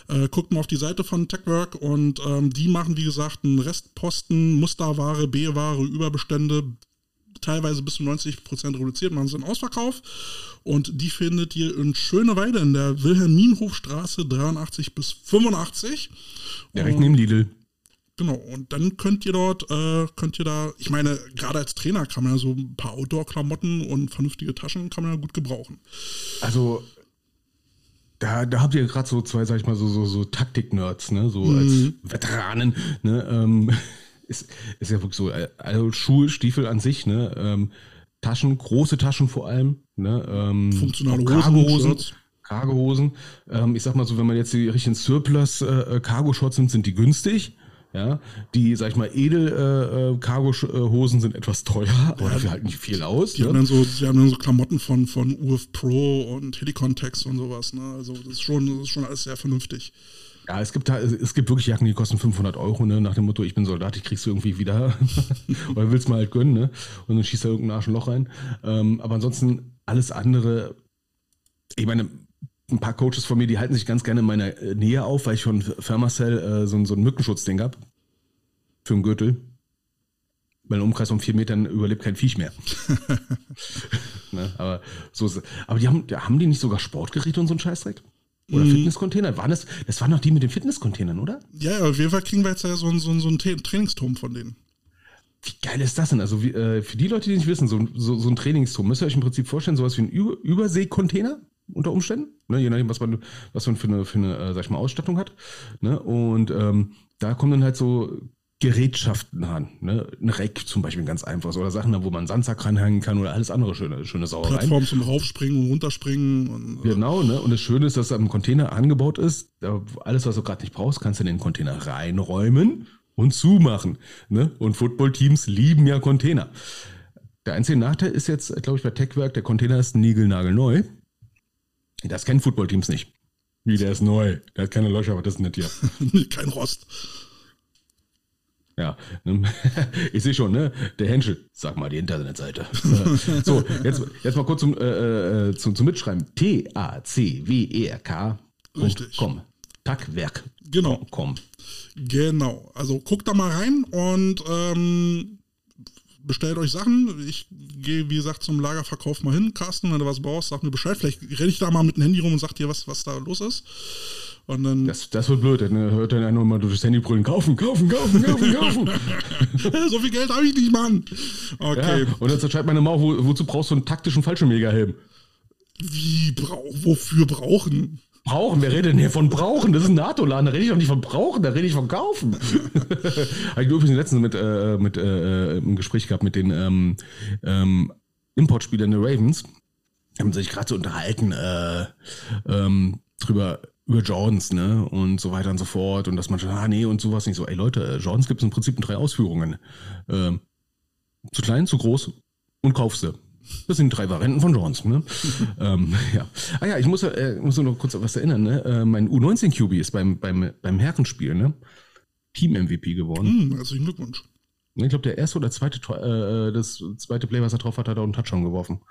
Speaker 2: Äh, guckt mal auf die Seite von Techwork und ähm, die machen, wie gesagt, einen Restposten, Musterware, B-Ware, Überbestände, teilweise bis zu 90% reduziert, machen sie einen Ausverkauf. Und die findet ihr in Schöneweide in der Wilhelminhofstraße 83 bis 85.
Speaker 1: Direkt neben Lidl.
Speaker 2: Genau, und dann könnt ihr dort, äh, könnt ihr da, ich meine, gerade als Trainer kann man ja so ein paar Outdoor-Klamotten und vernünftige Taschen kann man ja gut gebrauchen.
Speaker 1: Also, da, da habt ihr gerade so zwei, sag ich mal, so, so, so Taktik-Nerds, ne? So als Veteranen, ne? Ähm, ist, ist ja wirklich so, äh, also Schuhe, Stiefel an sich, ne? Ähm, Taschen, große Taschen vor allem, ne? Ähm,
Speaker 2: Funktionale
Speaker 1: Cargohosen. Cargohosen. Ähm, ich sag mal so, wenn man jetzt die richtigen Surplus äh, Cargo-Shorts nimmt, sind die günstig. Ja, die, sag ich mal, edel äh, äh, Cargo-Hosen sind etwas teuer, aber dafür halt nicht viel aus.
Speaker 2: Die
Speaker 1: ne?
Speaker 2: haben dann so, die haben dann so Klamotten von, von UF Pro und Helicon-Tex und sowas, ne? Also das ist schon, das ist schon alles sehr vernünftig.
Speaker 1: Ja, es gibt, da- es gibt wirklich Jacken, die kosten 500 Euro, ne? nach dem Motto, ich bin Soldat, ich krieg's irgendwie wieder. Oder willst mal halt gönnen, ne? Und dann schießt da irgendein Arsch ein Loch rein. Ähm, aber ansonsten alles andere, ich meine, ein paar Coaches von mir, die halten sich ganz gerne in meiner äh, Nähe auf, weil ich von Fermacell äh, so, ein- so ein Mückenschutzding hab. Für einen Gürtel. Weil im Umkreis von vier Metern überlebt kein Viech mehr. ne? Aber so ist es. Aber die haben, haben die nicht sogar Sportgeräte und so einen Scheißdreck? Oder Fitnesscontainer? Waren das, das waren doch die mit den Fitnesscontainern, oder?
Speaker 2: Ja, auf jeden Fall kriegen wir jetzt ja so, einen- so, einen- so einen Tra- Trainingsturm von denen.
Speaker 1: Wie geil ist das denn? Also wie, äh, für die Leute, die nicht wissen, so, ein- so, so ein Trainingsturm, müsst ihr euch im Prinzip vorstellen, sowas wie ein Über Überseekontainer unter Umständen, ne? je nachdem, was man, was man für eine, für eine äh, sag ich mal, Ausstattung hat. Ne? Und ähm, da kommen dann halt so Gerätschaften an. Ne? Ein Reck zum Beispiel ganz einfach. Oder Sachen, wo man einen Sandsack ranhängen kann oder alles andere schöne, schöne Sauereien.
Speaker 2: Plattform zum Raufspringen und Runterspringen. Und, äh,
Speaker 1: Genau, ne? Und das Schöne ist, dass es am Container angebaut ist. Da, alles, was du gerade nicht brauchst, kannst du in den Container reinräumen und zumachen. Ne? Und Footballteams lieben ja Container. Der einzige Nachteil ist jetzt, glaube ich, bei Techwerk, der Container ist niegelnagelneu. Das kennen Footballteams nicht. Wie, der ist neu. Der hat keine Löcher, was ist denn das hier?
Speaker 2: Kein Rost.
Speaker 1: Ja, ich sehe schon, ne? Der Henschel, sag mal die Internetseite. so, jetzt, jetzt mal kurz zum, äh, äh, zum, zum Mitschreiben. T-A-C-W-E-R-K.
Speaker 2: Richtig.
Speaker 1: Com. Tackwerk.
Speaker 2: Genau.
Speaker 1: Com.
Speaker 2: Genau. Also guckt da mal rein und ähm, bestellt euch Sachen. Ich gehe, wie gesagt, zum Lagerverkauf mal hin. Carsten, wenn du was brauchst, sag mir Bescheid. Vielleicht renne ich da mal mit dem Handy rum und sag dir, was, was da los ist. Und dann.
Speaker 1: Das, das wird blöd, dann hört dann einer mal durch das Handy brüllen, kaufen, kaufen, kaufen, kaufen, kaufen.
Speaker 2: so viel Geld habe ich nicht, Mann. Okay.
Speaker 1: Ja, und dann schreibt meine Mauer, wo, wozu brauchst du einen taktischen Fallschirmjägerhelm?
Speaker 2: Wie, brau wofür brauchen?
Speaker 1: Brauchen, wer redet denn hier von brauchen? Das ist ein NATO-Laden, da rede ich doch nicht von brauchen, da rede ich von kaufen. Habe ich übrigens letztens mit, äh, mit äh, ein Gespräch gehabt mit den ähm, ähm, Importspielern der Ravens. Haben sich gerade so unterhalten äh, ähm, drüber, über Jordans, ne? Und so weiter und so fort. Und dass man schon, ah nee, und sowas nicht so, ey Leute, Jordans gibt es im Prinzip in drei Ausführungen. Ähm, zu klein, zu groß und kaufst du. Das sind drei Varianten von Jones. Ne? ähm, ja. Ah ja, ich muss, äh, muss noch kurz was erinnern. Ne? Äh, mein U19-QB ist beim, beim, beim Herrenspiel ne? Team-MVP geworden.
Speaker 2: Hm, herzlichen Glückwunsch.
Speaker 1: Ich glaube, der erste oder zweite, äh, das zweite Play, was er drauf hat, hat er einen Touchdown geworfen.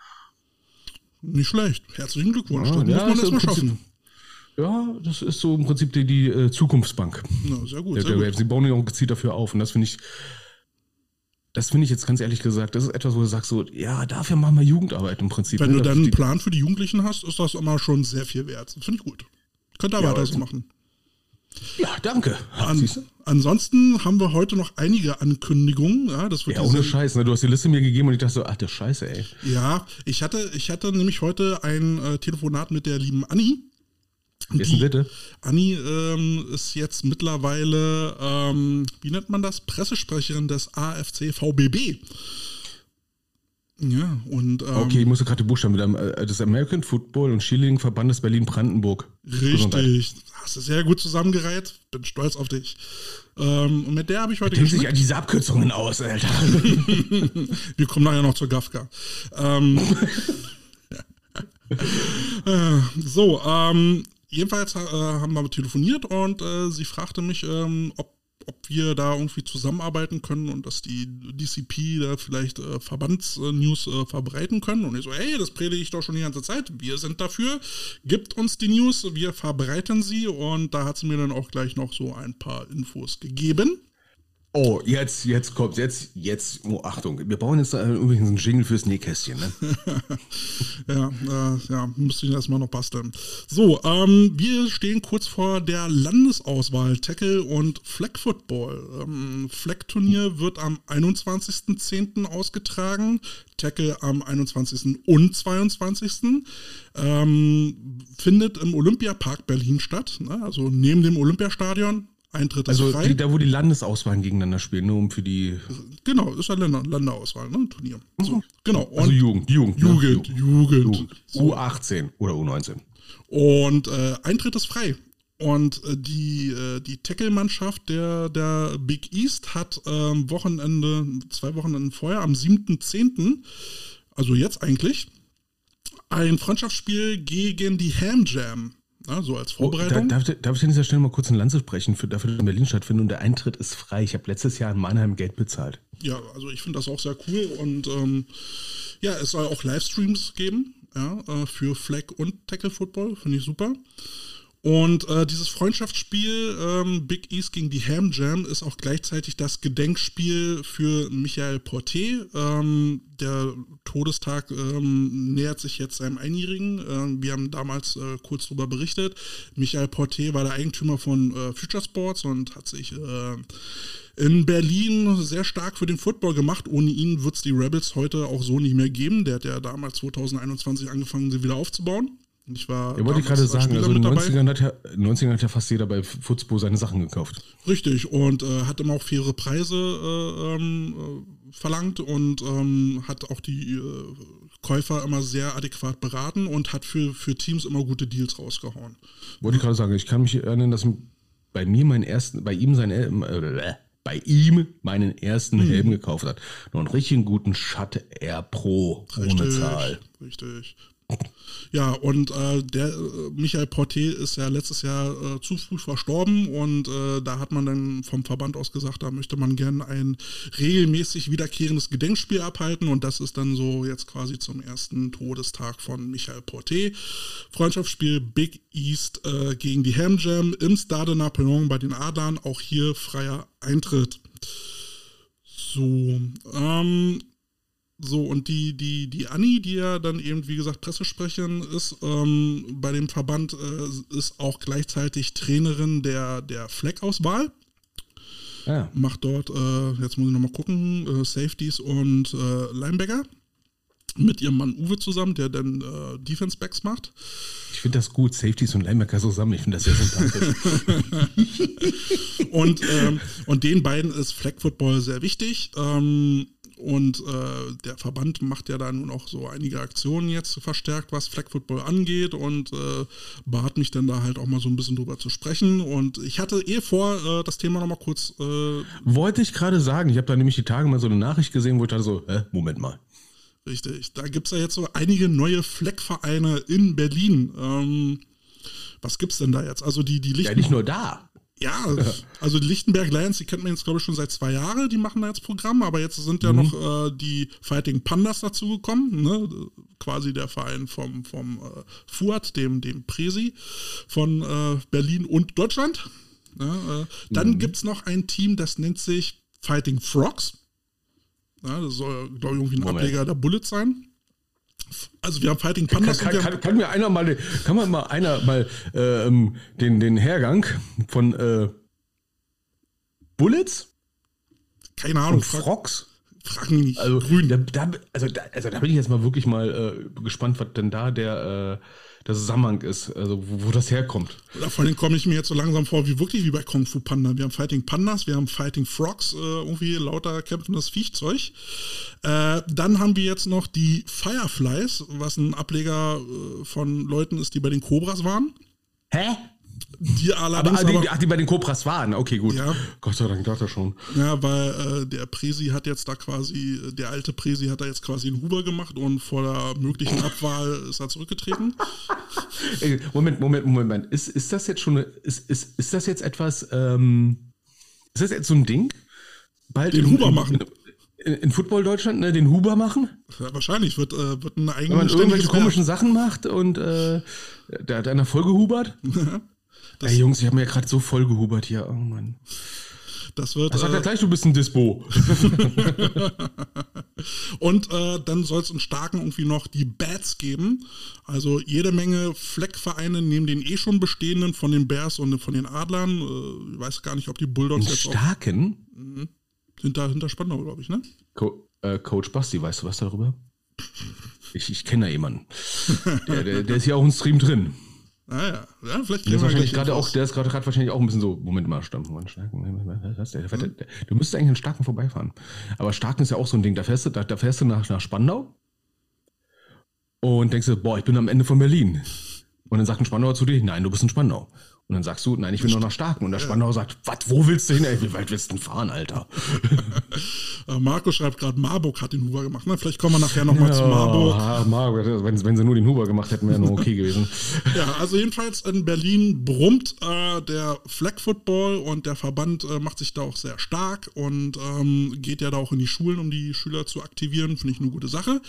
Speaker 2: Nicht schlecht. Herzlichen Glückwunsch.
Speaker 1: Ja,
Speaker 2: das
Speaker 1: ja,
Speaker 2: muss man
Speaker 1: das
Speaker 2: erstmal schaffen.
Speaker 1: Ja, das ist so im Prinzip die, die äh, Zukunftsbank.
Speaker 2: Ja, sehr gut.
Speaker 1: Der,
Speaker 2: Sehr
Speaker 1: der
Speaker 2: gut.
Speaker 1: Ravens. Sie bauen ja auch gezielt dafür auf. Und das finde ich, das finde ich jetzt ganz ehrlich gesagt, das ist etwas, wo du sagst so, ja, dafür machen wir Jugendarbeit im Prinzip.
Speaker 2: Wenn
Speaker 1: ne?
Speaker 2: du dann einen Plan für die Jugendlichen hast, ist das immer schon sehr viel wert. Das finde ich gut. Könnt ihr
Speaker 1: Ja,
Speaker 2: weiter
Speaker 1: also-
Speaker 2: so machen.
Speaker 1: Ja, danke.
Speaker 2: An, ansonsten haben wir heute noch einige Ankündigungen. Ja, das wird
Speaker 1: Ja, ohne Scheiß, ne? Du hast die Liste mir gegeben und ich dachte so, ach, der Scheiße, ey.
Speaker 2: Ja, ich hatte, ich hatte nämlich heute ein äh, Telefonat mit der lieben Anni.
Speaker 1: Denn bitte?
Speaker 2: Anni ähm, ist jetzt mittlerweile, ähm, wie nennt man das? Pressesprecherin des AFC VBB. Ja, und ähm,
Speaker 1: Okay, ich musste gerade die Buchstaben wieder. äh, Des American Football und Cheerleading Verbandes Berlin-Brandenburg.
Speaker 2: Richtig. Hast du sehr gut zusammengereiht. Bin stolz auf dich. Ähm, und mit der habe ich heute
Speaker 1: Denkt sich an diese Abkürzungen aus, Alter.
Speaker 2: Wir kommen nachher noch zur Gafka. Ähm, äh, so, ähm, jedenfalls äh, haben wir telefoniert und äh, sie fragte mich, ähm, ob, ob wir da irgendwie zusammenarbeiten können und dass die DCP da vielleicht äh, Verbandsnews äh, verbreiten können. Und ich so, hey, das predige ich doch schon die ganze Zeit. Wir sind dafür. Gibt uns die News, wir verbreiten sie. Und da hat sie mir dann auch gleich noch so ein paar Infos gegeben.
Speaker 1: Oh, jetzt, jetzt kommt, jetzt, jetzt, oh, Achtung, wir brauchen jetzt übrigens einen Jingle fürs Nähkästchen, ne?
Speaker 2: Ja, äh, ja, müsste ich erstmal noch basteln. So, ähm, wir stehen kurz vor der Landesauswahl Tackle und Flag Football. Ähm, Flag Turnier wird am 21.10. ausgetragen, Tackle am 21. und 22. Ähm, findet im Olympiapark Berlin statt, ne? also neben dem Olympiastadion. Eintritt ist
Speaker 1: Also
Speaker 2: frei.
Speaker 1: da, wo die Landesauswahlen gegeneinander spielen, nur um für die,
Speaker 2: genau, ist ein Länder Landerauswahl, ne? Turnier. So, genau. Und
Speaker 1: also Jugend, Jugend, ne?
Speaker 2: Jugend, Jugend.
Speaker 1: Jugend. U18 oder U19.
Speaker 2: Und äh, Eintritt ist frei. Und äh, die, äh, die Tackle-Mannschaft der, der Big East hat ähm, Wochenende, zwei Wochenenden vorher, am 7.10., also jetzt eigentlich, ein Freundschaftsspiel gegen die Ham Jam. Ja, so als
Speaker 1: Oh, da,
Speaker 2: Vorbereitung.
Speaker 1: darf, darf ich an dieser Stelle mal kurz ein Lanze sprechen, für, dafür, dass in Berlin stattfindet und der Eintritt ist frei. Ich habe letztes Jahr in Mannheim Geld bezahlt.
Speaker 2: Ja, also ich finde das auch sehr cool und ähm, ja, es soll auch Livestreams geben, ja, äh, für Flag und Tackle Football, finde ich super. Und äh, dieses Freundschaftsspiel ähm, Big East gegen die Ham Jam ist auch gleichzeitig das Gedenkspiel für Michael Porté. Ähm, der Todestag ähm, nähert sich jetzt seinem Einjährigen. Ähm, wir haben damals äh, kurz darüber berichtet. Michael Porté war der Eigentümer von äh, Future Sports und hat sich äh, in Berlin sehr stark für den Football gemacht. Ohne ihn wird es die Rebels heute auch so nicht mehr geben. Der hat ja damals 2021 angefangen, sie wieder aufzubauen. Ich war
Speaker 1: Ja, wollte ich gerade sagen,
Speaker 2: Spieler
Speaker 1: also in den
Speaker 2: mit dabei.
Speaker 1: 90ern hat, ja, in den 90ern hat ja fast jeder bei Futzbo seine Sachen gekauft.
Speaker 2: Richtig, und äh, hat immer auch faire Preise äh, ähm, äh, verlangt und ähm, hat auch die äh, Käufer immer sehr adäquat beraten und hat für, für Teams immer gute Deals rausgehauen.
Speaker 1: Wollte ich gerade sagen, ich kann mich erinnern, dass bei mir meinen ersten, bei ihm sein, äh, bei ihm meinen ersten
Speaker 2: Mhm.
Speaker 1: Helm gekauft hat. Noch einen richtigen guten Schatte Air Pro ohne Zahl.
Speaker 2: Richtig. Ja, und äh, der äh, Michael Porté ist ja letztes Jahr äh, zu früh verstorben und äh, da hat man dann vom Verband aus gesagt, da möchte man gerne ein regelmäßig wiederkehrendes Gedenkspiel abhalten und das ist dann so jetzt quasi zum ersten Todestag von Michael Porté. Freundschaftsspiel Big East äh, gegen die Ham Jam im Stade Napoleon bei den Adlern, auch hier freier Eintritt. So, ähm, so, und die, die, die Anni, die ja dann eben, wie gesagt, Pressesprecherin ist, ähm, bei dem Verband äh, ist auch gleichzeitig Trainerin der, der Fleck-Auswahl.
Speaker 1: Ja.
Speaker 2: Macht dort, äh, jetzt muss ich nochmal gucken, äh, Safeties und äh, Linebacker. Mit ihrem Mann Uwe zusammen, der dann äh, Defense Backs macht.
Speaker 1: Ich finde das gut, Safeties und Linebacker zusammen. Ich finde das sehr sympathisch.
Speaker 2: Und, ähm, und den beiden ist Flag Football sehr wichtig. Ähm, und äh, der Verband macht ja da nun auch so einige Aktionen jetzt verstärkt, was Flag Football angeht und äh, bat mich dann da halt auch mal so ein bisschen drüber zu sprechen. Und ich hatte eh vor, äh, das Thema nochmal kurz äh,
Speaker 1: Wollte ich gerade sagen. Ich habe da nämlich die Tage mal so eine Nachricht gesehen, wo ich dachte so, hä, Moment mal.
Speaker 2: Richtig. Da gibt es ja jetzt so einige neue Fleckvereine in Berlin. Ähm, was gibt's denn da jetzt? Also die, die
Speaker 1: Ja,
Speaker 2: Lichten
Speaker 1: nicht nur da.
Speaker 2: Ja, also die Lichtenberg Lions, die kennt man jetzt, glaube ich, schon seit zwei Jahren, die machen da jetzt Programm, aber jetzt sind ja noch äh, die Fighting Pandas dazugekommen, ne? quasi der Verein vom, vom äh, Fuad, dem, dem Presi von äh, Berlin und Deutschland. Ja, äh, dann gibt's noch ein Team, das nennt sich Fighting Frogs. Ja, das soll, glaube ich, irgendwie ein
Speaker 1: Moment.
Speaker 2: Ableger der Bullet sein. Also wir haben Fighting
Speaker 1: Kann,
Speaker 2: Pandas
Speaker 1: kann,
Speaker 2: haben,
Speaker 1: kann, kann mir einer mal, kann man mal einer mal ähm, den, den Hergang von äh, Bullets
Speaker 2: keine Ahnung,
Speaker 1: und Frogs?
Speaker 2: Frag mich nicht.
Speaker 1: Also, Da, da, also, da, also da bin ich jetzt mal wirklich mal äh, gespannt, was denn da der, äh, der Zusammenhang ist, also wo, wo das herkommt.
Speaker 2: Oder vor allem komme ich mir jetzt so langsam vor, wie wirklich wie bei Kung Fu Panda. Wir haben Fighting Pandas, wir haben Fighting Frogs, äh, irgendwie lauter kämpfendes Viechzeug. Äh, dann haben wir jetzt noch die Fireflies, was ein Ableger äh, von Leuten ist, die bei den Cobras waren.
Speaker 1: Hä?
Speaker 2: Die
Speaker 1: Aber,
Speaker 2: allerdings
Speaker 1: ah, die,
Speaker 2: aber,
Speaker 1: ach, die bei den Cobras waren, okay, gut.
Speaker 2: Ja.
Speaker 1: Gott sei Dank, dachte schon.
Speaker 2: ja, weil äh, der Presi hat jetzt da quasi, der alte Presi hat da jetzt quasi einen Huber gemacht und vor der möglichen Abwahl ist er zurückgetreten.
Speaker 1: Moment, Moment, Moment. Ist, ist das jetzt schon, ist, ist, ist das jetzt etwas, ähm, ist das jetzt so ein Ding? Bald
Speaker 2: Den
Speaker 1: in-
Speaker 2: Huber
Speaker 1: in,
Speaker 2: machen.
Speaker 1: In, in Football Deutschland, ne, den Huber machen?
Speaker 2: Ja, wahrscheinlich wird, äh, wird ein
Speaker 1: Wenn man
Speaker 2: eigenes
Speaker 1: irgendwelche komischen Sachen macht und äh, der hat einer voll gehubert? Ey Jungs, ich habe mir ja gerade so voll gehubert hier. Oh Mann.
Speaker 2: Das wird,
Speaker 1: Sag
Speaker 2: äh,
Speaker 1: ja gleich, du bist ein Dispo.
Speaker 2: Und äh, dann soll es in Starken irgendwie noch die Bats geben. Also jede Menge Fleckvereine neben den eh schon bestehenden von den Bears und von den Adlern. Äh, ich weiß gar nicht, ob die Bulldogs jetzt auch
Speaker 1: Starken?
Speaker 2: hinter, hinter Spandau, glaube ich, ne?
Speaker 1: Co äh, Coach Basti, weißt du was darüber? Ich, ich kenne da jemanden. Der, der, der ist hier auch im Stream drin.
Speaker 2: Ah, ja, vielleicht
Speaker 1: Der ist wahrscheinlich gerade auch, der ist gerade wahrscheinlich auch ein bisschen so, Moment mal, Stamm, Moment, Starken, was, der, der, der, der, du müsstest eigentlich an Starken vorbeifahren. Aber Starken ist ja auch so ein Ding, da fährst du, da, da fährst du nach, nach Spandau und denkst du, boah, ich bin am Ende von Berlin. Und dann sagt ein Spandauer zu dir, nein, du bist in Spandau. Und dann sagst du, nein, ich will nur nach Starken. Und der Spandauer sagt, was, wo willst du hin? Ey, wie weit willst du denn fahren, Alter?
Speaker 2: Äh, Marco schreibt gerade, Marburg hat den Huber gemacht. Ne? Vielleicht kommen wir nachher nochmal zu Marburg.
Speaker 1: Marburg. Wenn, wenn sie nur den Huber gemacht hätten, wäre nur okay gewesen.
Speaker 2: Ja, also jedenfalls in Berlin brummt äh, der Flag Football und der Verband äh, macht sich da auch sehr stark und ähm, geht ja da auch in die Schulen, um die Schüler zu aktivieren. Finde ich eine gute Sache.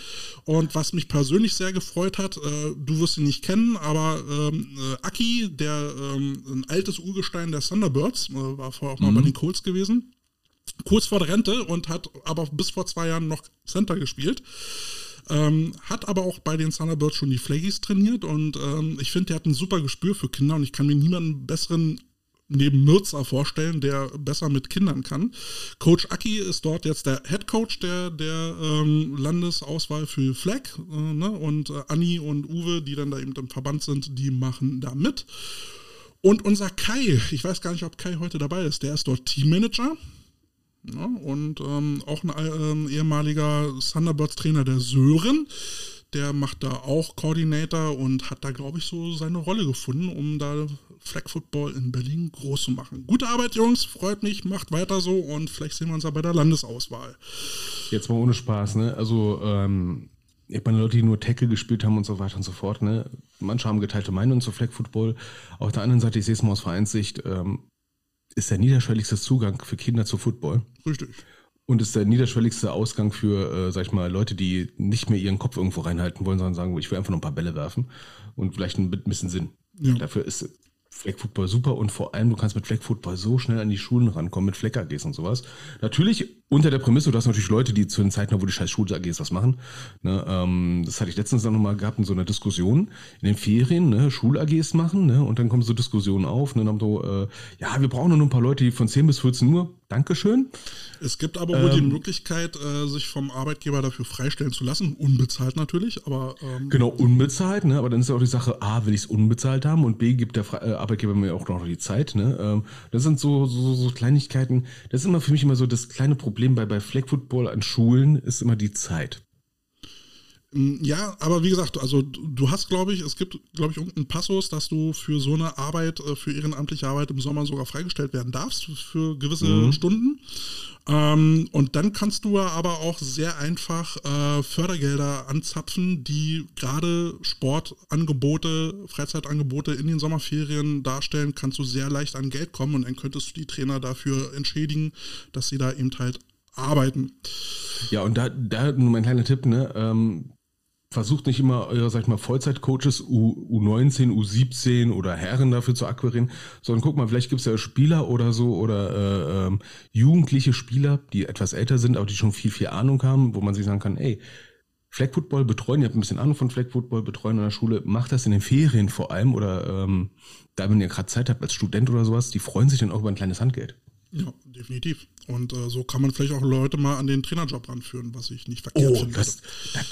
Speaker 2: Und was mich persönlich sehr gefreut hat, äh, du wirst ihn nicht kennen, aber ähm, äh, Aki, der ähm, ein altes Urgestein der Thunderbirds, äh, war vorher auch mal bei den Colts gewesen. Kurz vor der Rente und hat aber bis vor zwei Jahren noch Center gespielt. Ähm, hat aber auch bei den Thunderbirds schon die Flaggies trainiert und ähm, ich finde, der hat ein super Gespür für Kinder und ich kann mir niemanden besseren neben Mürzer vorstellen, der besser mit Kindern kann. Coach Aki ist dort jetzt der Head Coach der, der ähm, Landesauswahl für Flag äh, ne? und äh, Anni und Uwe, die dann da eben im Verband sind, die machen da mit. Und unser Kai, ich weiß gar nicht, ob Kai heute dabei ist, der ist dort Teammanager. Ja, und ähm, auch ein ähm, ehemaliger Thunderbirds-Trainer, der Sören, der macht da auch Coordinator und hat da, glaube ich, so seine Rolle gefunden, um da Flag Football in Berlin groß zu machen. Gute Arbeit, Jungs, freut mich, macht weiter so und vielleicht sehen wir uns ja bei der Landesauswahl.
Speaker 1: Jetzt mal ohne Spaß, ne? Also, ähm, ich meine, Leute, die nur Tackle gespielt haben und so weiter und so fort, ne? Manche haben geteilte Meinungen zu Flag Football. Auf der anderen Seite, ich sehe es mal aus Vereinssicht, ähm, ist der niederschwelligste Zugang für Kinder zu Football
Speaker 2: Richtig.
Speaker 1: und ist der niederschwelligste Ausgang für, äh, sag ich mal, Leute, die nicht mehr ihren Kopf irgendwo reinhalten wollen, sondern sagen, ich will einfach nur ein paar Bälle werfen und vielleicht ein bisschen Sinn.
Speaker 2: Ja.
Speaker 1: Dafür ist Flag Football super und vor allem, du kannst mit Flag Football so schnell an die Schulen rankommen, mit Flag AGs und sowas. Natürlich unter der Prämisse, du hast natürlich Leute, die zu den Zeiten, wo die scheiß Schul AGs was machen. Ne, ähm, das hatte ich letztens dann nochmal gehabt in so einer Diskussion in den Ferien, ne, Schul AGs machen, ne, und dann kommen so Diskussionen auf, ne, dann so, äh, ja, wir brauchen nur ein paar Leute, die von 10 bis 14 Uhr, Dankeschön.
Speaker 2: Es gibt aber wohl ähm, die Möglichkeit, äh, sich vom Arbeitgeber dafür freistellen zu lassen, unbezahlt natürlich, aber.
Speaker 1: Ähm, genau, unbezahlt, ne, aber dann ist ja auch die Sache, A, will ich es unbezahlt haben und B, gibt der Fre äh, Arbeitgeber mir auch noch die Zeit, ne, ähm, das sind so, so, so Kleinigkeiten, das ist immer für mich immer so das kleine Problem, Problem bei, bei Flag Football an Schulen ist immer die Zeit.
Speaker 2: Mm, ja, aber wie gesagt, also du hast, glaube ich, es gibt, glaube ich, irgendeinen Passus, dass du für so eine Arbeit, äh, für ehrenamtliche Arbeit im Sommer sogar freigestellt werden darfst, für gewisse mhm. Stunden. Ähm, und dann kannst du aber auch sehr einfach äh, Fördergelder anzapfen, die gerade Sportangebote, Freizeitangebote in den Sommerferien darstellen, kannst du sehr leicht an Geld kommen und dann könntest du die Trainer dafür entschädigen, dass sie da eben halt arbeiten.
Speaker 1: Ja, und da, da nur mein kleiner Tipp, ne? Ähm, versucht nicht immer eure, sag ich mal, Vollzeitcoaches U, U19, U17 oder Herren dafür zu akquirieren, sondern guck mal, vielleicht gibt es ja Spieler oder so oder äh, ähm, jugendliche Spieler, die etwas älter sind, aber die schon viel, viel Ahnung haben, wo man sich sagen kann, ey, Flag Football betreuen, ihr habt ein bisschen Ahnung von Flag Football, betreuen in der Schule, macht das in den Ferien vor allem oder ähm, da, wenn ihr gerade Zeit habt als Student oder sowas, die freuen sich dann auch über ein kleines Handgeld.
Speaker 2: Ja, definitiv. Und äh, so kann man vielleicht auch Leute mal an den Trainerjob ranführen, was ich nicht verkehrt
Speaker 1: oh, finde. Das, das,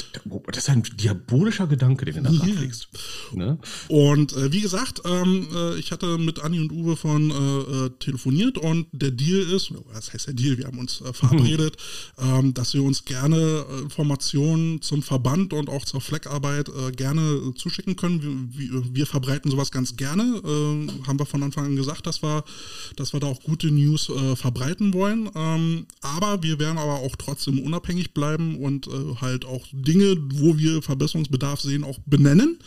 Speaker 1: das, ist ein diabolischer Gedanke, den du da kriegst.
Speaker 2: Ne? Und äh, wie gesagt, ähm, äh, ich hatte mit Anni und Uwe von äh, äh, telefoniert und der Deal ist, was heißt der Deal, wir haben uns äh, verabredet, ähm, dass wir uns gerne Informationen zum Verband und auch zur Fleckarbeit gerne zuschicken können. Wir, wir, wir, verbreiten sowas ganz gerne. haben wir von Anfang an gesagt, dass wir, dass wir da auch gute News verbreiten wollen. Ähm, aber wir werden aber auch trotzdem unabhängig bleiben und äh, halt auch Dinge, wo wir Verbesserungsbedarf sehen, auch benennen.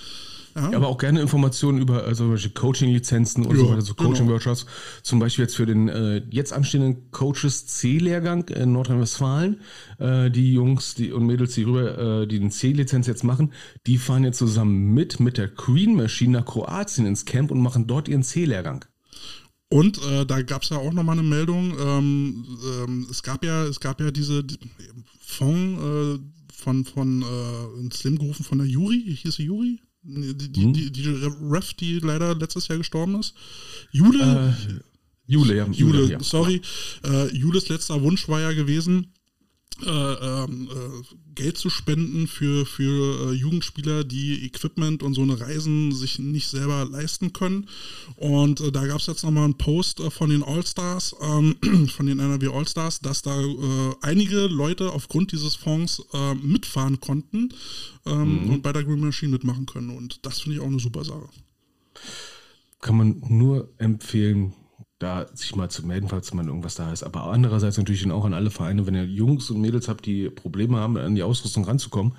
Speaker 1: Ja. aber auch gerne Informationen über also Coaching-Lizenzen und ja, so weiter, so. Coaching-Workshops. Genau. Zum Beispiel jetzt für den äh, jetzt anstehenden Coaches C-Lehrgang in Nordrhein-Westfalen. Äh, die Jungs die, und Mädels, die rüber äh, die den C-Lizenz jetzt machen, die fahren jetzt zusammen mit mit der Queen Machine nach Kroatien ins Camp und machen dort ihren C-Lehrgang.
Speaker 2: Und äh, da gab es ja auch nochmal eine Meldung. Ähm, ähm, es gab ja, es gab ja diese die, Fonds äh, von, von äh, ins Leben gerufen von der Juri, hieß sie Juri? Die, die, hm. die, die, Ref, die leider letztes Jahr gestorben ist. Jule?
Speaker 1: Äh, Jule, ja.
Speaker 2: Jule, Jule ja. sorry. Äh, Jules letzter Wunsch war ja gewesen, äh, ähm, äh, Geld zu spenden für, für äh, Jugendspieler, die Equipment und so eine Reisen sich nicht selber leisten können. Und äh, da gab es jetzt nochmal einen Post äh, von den All-Stars, ähm, von den NRW All-Stars, dass da äh, einige Leute aufgrund dieses Fonds mitfahren konnten ähm, mhm. und bei der Green Machine mitmachen können. Und das finde ich auch eine super Sache.
Speaker 1: Kann man nur empfehlen, da sich mal zu melden, falls man irgendwas da ist. Aber andererseits natürlich auch an alle Vereine, wenn ihr Jungs und Mädels habt, die Probleme haben, an die Ausrüstung ranzukommen,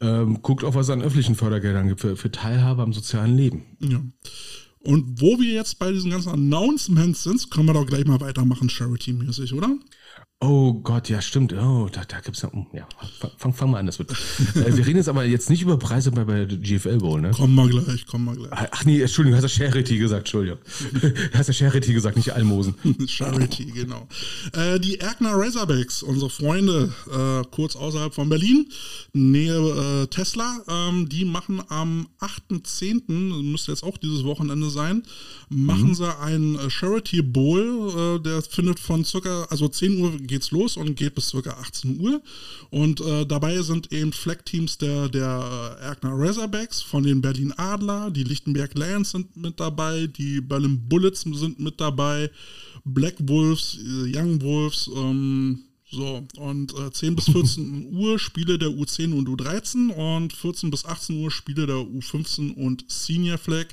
Speaker 1: ähm, guckt auch, was es an öffentlichen Fördergeldern gibt für, für Teilhabe am sozialen Leben.
Speaker 2: Ja. Und wo wir jetzt bei diesen ganzen Announcements sind, können wir doch gleich mal weitermachen, Charity-mäßig, oder?
Speaker 1: Oh Gott, ja, stimmt. Oh, da, da gibt es ja. Ja fang, fang mal an, das wird. äh, wir reden jetzt aber jetzt nicht über Preise bei, bei GFL Bowl, ne?
Speaker 2: Komm mal gleich, komm mal gleich.
Speaker 1: Ach nee, Entschuldigung, hast du Charity gesagt, Entschuldigung. hast du Charity gesagt, nicht Almosen.
Speaker 2: Charity, genau. Äh, die Erkner Razorbacks, unsere Freunde, äh, kurz außerhalb von Berlin, Nähe äh, Tesla, ähm, die machen am 8.10., müsste jetzt auch dieses Wochenende sein, machen mhm. sie einen äh, Charity Bowl, der findet von circa, also 10 Uhr geht's los und geht bis ca. 18 Uhr. Und äh, dabei sind eben Flag-Teams der, der Erkner Razorbacks, von den Berlin Adler, die Lichtenberg Lions sind mit dabei, die Berlin Bullets sind mit dabei, Black Wolves, äh, Young Wolves, ähm, so, und äh, 10 bis 14 Uhr Spiele der U10 und U13 und 14 bis 18 Uhr Spiele der U15 und Senior Flag.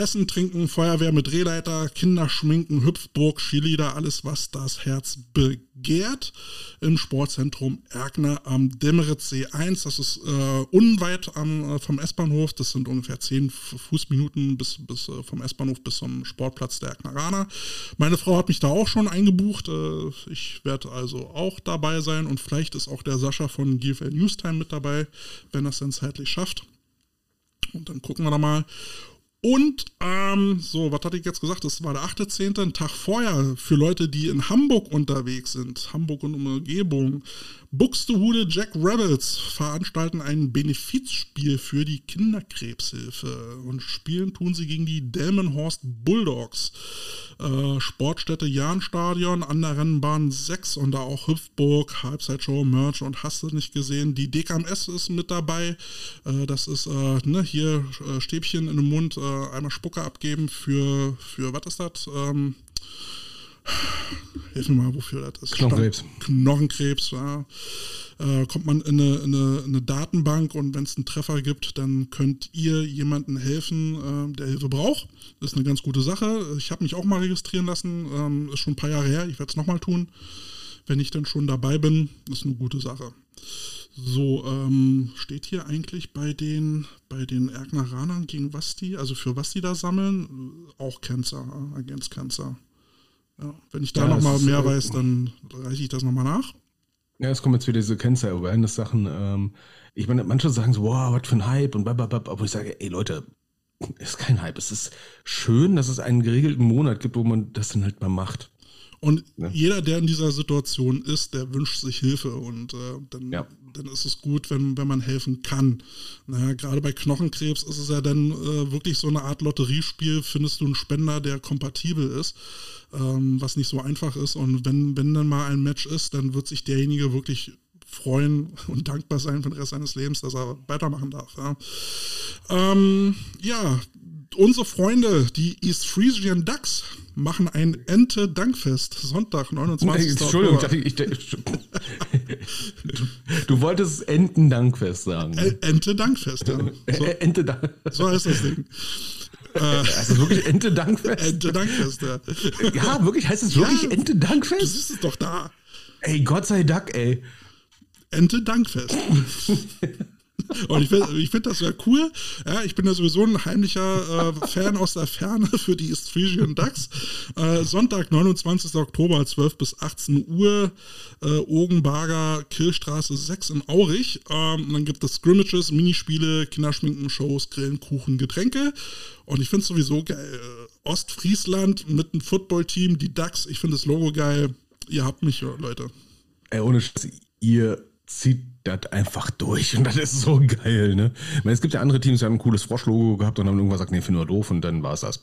Speaker 2: Essen, Trinken, Feuerwehr mit Drehleiter, Kinder schminken, Hüpfburg, Skilieder, alles, was das Herz begehrt. Im Sportzentrum Erkner am Demmeritzsee 1. Das ist äh, unweit am, äh, vom S-Bahnhof. Das sind ungefähr 10 Fußminuten bis, bis äh, vom S-Bahnhof bis zum Sportplatz der Erkneraner. Meine Frau hat mich da auch schon eingebucht. Äh, ich werde also auch dabei sein und vielleicht ist auch der Sascha von GFL Newstime mit dabei, wenn das dann zeitlich schafft. Und dann gucken wir da mal. Und, ähm, so, was hatte ich jetzt gesagt? Das war der 8.10., ein Tag vorher für Leute, die in Hamburg unterwegs sind, Hamburg und Umgebung. Buxtehude Jack Rebels veranstalten ein Benefizspiel für die Kinderkrebshilfe und spielen tun sie gegen die Delmenhorst Bulldogs. Äh, Sportstätte Jahnstadion, an der Rennbahn 6 und da auch Hüpfburg, Halbzeitshow, Merch und hast du nicht gesehen. Die DKMS ist mit dabei. Äh, das ist äh, ne, hier äh, Stäbchen in den Mund, äh, einmal Spucke abgeben für, für was ist das? Ähm, Hilf mir mal, wofür das ist.
Speaker 1: Knochenkrebs.
Speaker 2: Knochenkrebs, ja. Äh, kommt man in eine, in eine, eine Datenbank und wenn es einen Treffer gibt, dann könnt ihr jemandem helfen, äh, der Hilfe braucht. Das ist eine ganz gute Sache. Ich habe mich auch mal registrieren lassen. Ähm, ist schon ein paar Jahre her. Ich werde es nochmal tun. Wenn ich dann schon dabei bin, ist eine gute Sache. So, ähm, steht hier eigentlich bei den, bei den Erkneranern gegen was die, also für was die da sammeln? Auch Cancer, Against Cancer. Ja, wenn ich da
Speaker 1: Ja,
Speaker 2: nochmal mehr
Speaker 1: äh,
Speaker 2: weiß, dann reiche ich das nochmal nach.
Speaker 1: Ja, es kommen jetzt wieder diese Cancer-Awareness-Sachen. Ähm, ich meine, manche sagen so, wow, was für ein Hype und blablabla, aber ich sage, ey Leute, ist kein Hype. Es ist schön, dass es einen geregelten Monat gibt, wo man das dann halt mal macht.
Speaker 2: Und
Speaker 1: Ja.
Speaker 2: jeder, der in dieser Situation ist, der wünscht sich Hilfe und äh, dann,
Speaker 1: Ja.
Speaker 2: dann ist es gut, wenn, wenn man helfen kann. Naja, gerade bei Knochenkrebs ist es ja dann äh, wirklich so eine Art Lotteriespiel. Findest du einen Spender, der kompatibel ist, ähm, was nicht so einfach ist. Und wenn, wenn dann mal ein Match ist, dann wird sich derjenige wirklich freuen und dankbar sein für den Rest seines Lebens, dass er weitermachen darf. Ja, ähm, ja unsere Freunde, die East Frisian Ducks, machen ein Ente-Dankfest. Sonntag, 29.
Speaker 1: Entschuldigung, ich dachte, ich, du, du wolltest Entendankfest sagen.
Speaker 2: Ente-Dankfest, ja. So,
Speaker 1: Ente
Speaker 2: so heißt das Ding.
Speaker 1: Heißt das wirklich Ente-Dankfest?
Speaker 2: Ente-Dankfest, ja.
Speaker 1: Ja, wirklich? Heißt es wirklich
Speaker 2: Ja. Du
Speaker 1: Ente-Dankfest?
Speaker 2: siehst es doch da.
Speaker 1: Ey, Gott sei Dank, ey.
Speaker 2: Ente-Dankfest. Und ich finde find das ja cool. Ja, ich bin ja sowieso ein heimlicher äh, Fan aus der Ferne für die East Frisian Ducks. Äh, Sonntag, 29. Oktober, 12 bis 18 Uhr, äh, Ogenbarger, Kirchstraße 6 in Aurich. Ähm, dann gibt es Scrimmages, Minispiele, Kinderschminken, Shows, Grillen, Kuchen, Getränke. Und ich finde es sowieso geil. Äh, Ostfriesland mit einem Footballteam, die Ducks. Ich finde das Logo geil. Ihr habt mich, Leute.
Speaker 1: Ey, ohne Scheiß, ihr zieht das einfach durch und das ist so geil, ne? Ich meine, es gibt ja andere Teams, die haben ein cooles Froschlogo gehabt und haben irgendwann gesagt, nee, finden wir doof und dann war es das.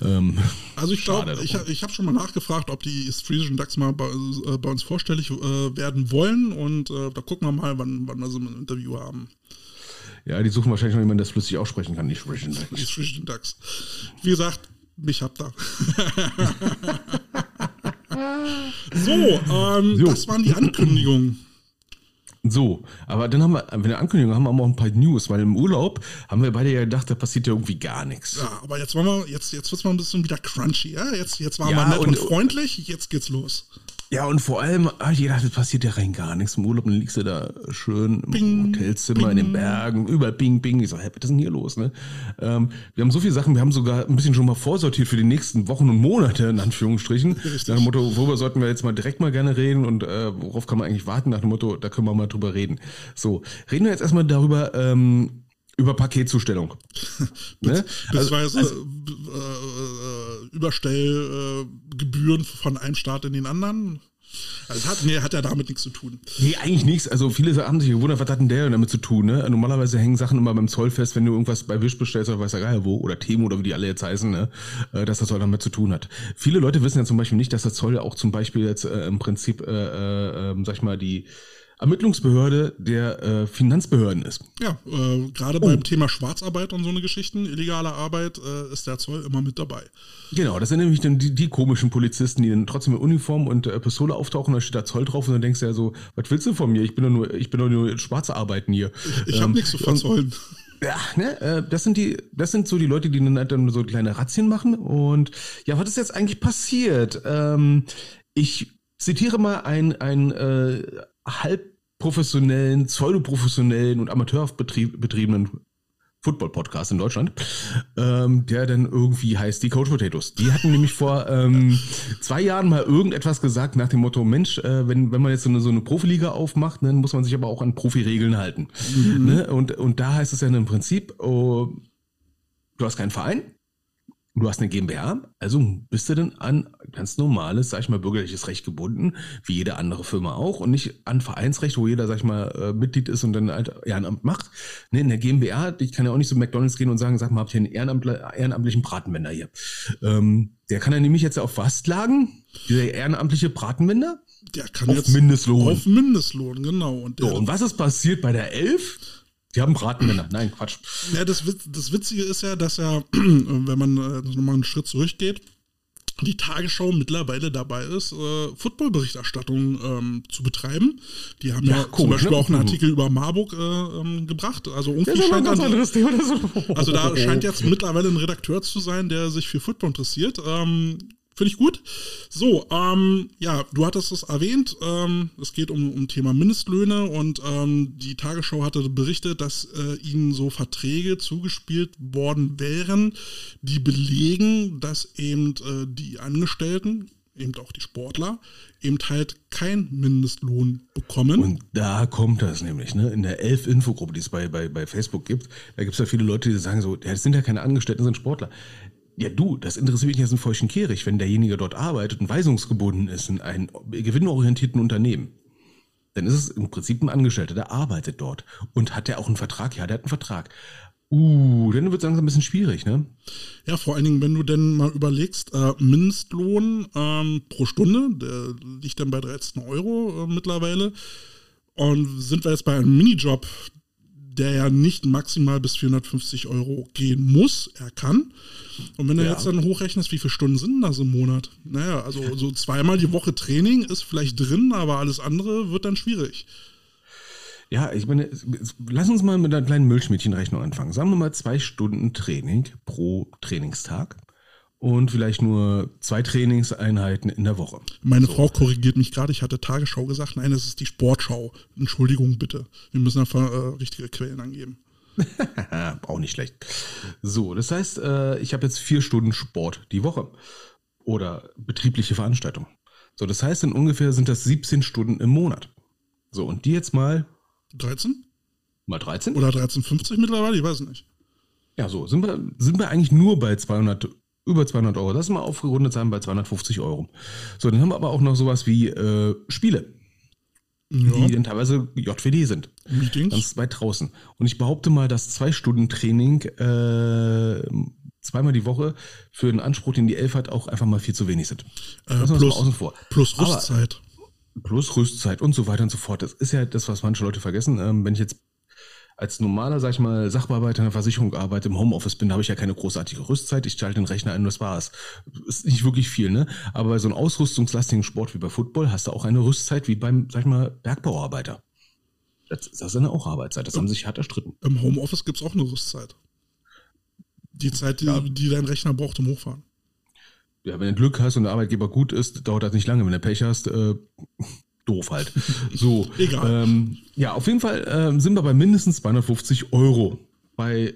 Speaker 1: Ähm,
Speaker 2: Also ich glaube, ich, ich habe schon mal nachgefragt, ob die East Frisian Ducks mal bei, äh, bei uns vorstellig äh, werden wollen und äh, da gucken wir mal, wann, wann wir so ein Interview haben.
Speaker 1: ja, die suchen wahrscheinlich noch jemanden, der das flüssig aussprechen kann,
Speaker 2: Die
Speaker 1: Ducks.
Speaker 2: East Frisian Ducks. Wie gesagt, mich habt ihr. so, ähm,
Speaker 1: So.
Speaker 2: das waren die Ankündigungen.
Speaker 1: So, aber dann haben wir, wenn wir Ankündigung haben, haben wir auch ein paar News, weil im Urlaub haben wir beide ja gedacht, da passiert ja irgendwie gar nichts.
Speaker 2: Ja, aber jetzt wollen wir, jetzt, jetzt wird's mal ein bisschen wieder crunchy, ja? Jetzt, jetzt waren
Speaker 1: Ja,
Speaker 2: wir nett und,
Speaker 1: und-
Speaker 2: freundlich, jetzt geht's los.
Speaker 1: Ja, und vor allem habe ich gedacht, es passiert ja rein gar nichts. Im Urlaub, dann liegst du da schön im
Speaker 2: Bing,
Speaker 1: Hotelzimmer in den Bergen, überall Bing, Bing. Ich so, hä, was ist denn hier los? Ne? Ähm, wir haben so viele Sachen, wir haben sogar ein bisschen schon mal vorsortiert für die nächsten Wochen und Monate, in Anführungsstrichen.
Speaker 2: Richtig.
Speaker 1: Nach dem Motto, worüber sollten wir jetzt mal direkt mal gerne reden und äh, worauf kann man eigentlich warten? Nach dem Motto, da können wir mal drüber reden. So, reden wir jetzt erstmal darüber, ähm, über Paketzustellung. ne?
Speaker 2: Beziehungsweise
Speaker 1: also-
Speaker 2: äh, äh, Überstellgebühren von einem Staat in den anderen. Also hat, nee, hat ja damit nichts zu tun.
Speaker 1: Nee, eigentlich nichts. Also viele haben sich gewundert, was hat denn der damit zu tun? Ne? Normalerweise hängen Sachen immer beim Zoll fest, wenn du irgendwas bei Wish bestellst oder weiß ja geil wo, oder Temo oder wie die alle jetzt heißen, ne? äh, dass das Zoll damit zu tun hat. Viele Leute wissen ja zum Beispiel nicht, dass der Zoll auch zum Beispiel jetzt äh, im Prinzip, äh, äh, ähm, sag ich mal, die Ermittlungsbehörde der äh, Finanzbehörden ist.
Speaker 2: Ja, äh, gerade beim Thema Schwarzarbeit und so eine Geschichten, illegale Arbeit, äh, ist der Zoll immer mit dabei.
Speaker 1: Genau, das sind nämlich dann die, die komischen Polizisten, die dann trotzdem in Uniform und äh, Pistole auftauchen, da steht da Zoll drauf und dann denkst du ja so, was willst du von mir? Ich bin doch nur, ich bin doch nur schwarze Arbeiten hier.
Speaker 2: Ich habe
Speaker 1: Ähm,
Speaker 2: nichts zu verzollen.
Speaker 1: Ja, ne, äh, das sind die, das sind so die Leute, die dann halt dann so kleine Razzien machen. Und ja, was ist jetzt eigentlich passiert? Ähm, ich zitiere mal einen, einen äh, halb professionellen, pseudoprofessionellen und amateurhaft betrieb, betriebenen Football-Podcast in Deutschland, ähm, der dann irgendwie heißt die Coach Potatoes. Die hatten nämlich vor ähm, zwei Jahren mal irgendetwas gesagt nach dem Motto, Mensch, äh, wenn, wenn man jetzt so eine, so eine Profiliga aufmacht, dann muss man sich aber auch an Profiregeln halten. Ne? Und, und da heißt es ja im Prinzip, oh, du hast keinen Verein, du hast eine GmbH, also bist du dann an ganz normales, sag ich mal, bürgerliches Recht gebunden, wie jede andere Firma auch und nicht an Vereinsrecht, wo jeder, sag ich mal, äh, Mitglied ist und dann halt Ehrenamt macht. Nee, in der GmbH, ich kann ja auch nicht zu McDonalds gehen und sagen, sag mal, habt ihr einen ehrenamtlichen Bratenwender hier? Ähm, der kann ja nämlich jetzt auf was klagen? Dieser ehrenamtliche Bratenwender?
Speaker 2: Der kann
Speaker 1: Auf
Speaker 2: jetzt
Speaker 1: Mindestlohn.
Speaker 2: Auf Mindestlohn, genau. Und
Speaker 1: So, und was ist passiert bei der Elf? Die haben Bratenwender. Nein, Quatsch.
Speaker 2: Ja, das, das Witzige ist ja, dass ja, wenn man äh, nochmal einen Schritt zurückgeht, die Tagesschau mittlerweile dabei ist, äh, Footballberichterstattung ähm, zu betreiben. Die haben ja,
Speaker 1: Ja,
Speaker 2: zum
Speaker 1: komisch,
Speaker 2: Beispiel
Speaker 1: ne?
Speaker 2: auch einen
Speaker 1: Mhm.
Speaker 2: Artikel über Marburg äh, ähm, gebracht. Also irgendwie scheint dann, also da scheint jetzt mittlerweile ein Redakteur zu sein, der sich für Football interessiert. Ähm, Finde ich gut. So, ähm, ja, du hattest es erwähnt. Ähm, es geht um, um Thema Mindestlöhne und ähm, die Tagesschau hatte berichtet, dass äh, ihnen so Verträge zugespielt worden wären, die belegen, dass eben äh, die Angestellten, eben auch die Sportler, eben halt keinen Mindestlohn bekommen.
Speaker 1: Und da kommt das nämlich, ne? In der Elf-Infogruppe, die es bei, bei, bei Facebook gibt, da gibt es ja viele Leute, die sagen so, ja, das sind ja keine Angestellten, das sind Sportler. Ja, du, das interessiert mich jetzt ein feuchten Kehricht, wenn derjenige dort arbeitet und weisungsgebunden ist in einem gewinnorientierten Unternehmen. Dann ist es im Prinzip ein Angestellter, der arbeitet dort. Und hat der auch einen Vertrag? Ja, der hat einen Vertrag. Uh, dann wird es langsam ein bisschen schwierig, ne?
Speaker 2: Ja, vor allen Dingen, wenn du denn mal überlegst, äh, Mindestlohn ähm, pro Stunde, der liegt dann bei 13 Euro äh, mittlerweile. Und sind wir jetzt bei einem Minijob, der ja nicht maximal bis 450 Euro gehen muss, er kann. Und wenn du
Speaker 1: Ja.
Speaker 2: jetzt dann hochrechnest, wie viele Stunden sind das im Monat? Naja, also so zweimal die Woche Training ist vielleicht drin, aber alles andere wird dann schwierig.
Speaker 1: Ja, ich meine, lass uns mal mit einer kleinen Milchmädchenrechnung anfangen. Sagen wir mal zwei Stunden Training pro Trainingstag und vielleicht nur zwei Trainingseinheiten in der Woche.
Speaker 2: Meine Frau korrigiert mich gerade, ich hatte Tagesschau gesagt. Nein, das ist die Sportschau. Entschuldigung bitte. Wir müssen einfach äh, richtige Quellen angeben.
Speaker 1: Auch nicht schlecht. So, das heißt, äh, ich habe jetzt vier Stunden Sport die Woche oder betriebliche Veranstaltung. So, das heißt, in ungefähr sind das 17 Stunden im Monat. So, und die jetzt mal
Speaker 2: 13?
Speaker 1: mal 13?
Speaker 2: Oder 13,50 mittlerweile? Ich weiß nicht.
Speaker 1: Ja, so sind wir, sind wir eigentlich nur bei 200, über 200 Euro. Lass mal aufgerundet sein bei 250 Euro. So, dann haben wir aber auch noch sowas wie äh, Spiele,
Speaker 2: Ja,
Speaker 1: die dann teilweise JWD sind. Ganz weit draußen. Und ich behaupte mal, dass zwei Stunden Training äh, zweimal die Woche für den Anspruch, den die Elf hat, auch einfach mal viel zu wenig sind.
Speaker 2: Äh, plus,
Speaker 1: außen vor.
Speaker 2: plus
Speaker 1: Aber-
Speaker 2: Rüstzeit.
Speaker 1: Plus Rüstzeit und so weiter und so fort. Das ist ja das, was manche Leute vergessen. Ähm, wenn ich jetzt als normaler, sag ich mal, Sachbearbeiter in der Versicherung arbeite, im Homeoffice bin, habe ich ja keine großartige Rüstzeit. Ich schalte den Rechner ein und das war's. Ist nicht wirklich viel, ne? Aber bei so einem ausrüstungslastigen Sport wie bei Football hast du auch eine Rüstzeit wie beim, sag ich mal, Bergbauarbeiter. Das, das ist eine auch Arbeitszeit. Das haben sich hart erstritten.
Speaker 2: Im Homeoffice gibt es auch eine Rüstzeit. Die Zeit, die, die dein Rechner braucht zum Hochfahren.
Speaker 1: Ja, wenn du Glück hast und der Arbeitgeber gut ist, dauert das nicht lange. Wenn du Pech hast, äh, doof halt. So.
Speaker 2: Egal.
Speaker 1: Ähm, ja, auf jeden Fall ähm, sind wir bei mindestens 250 Euro. Bei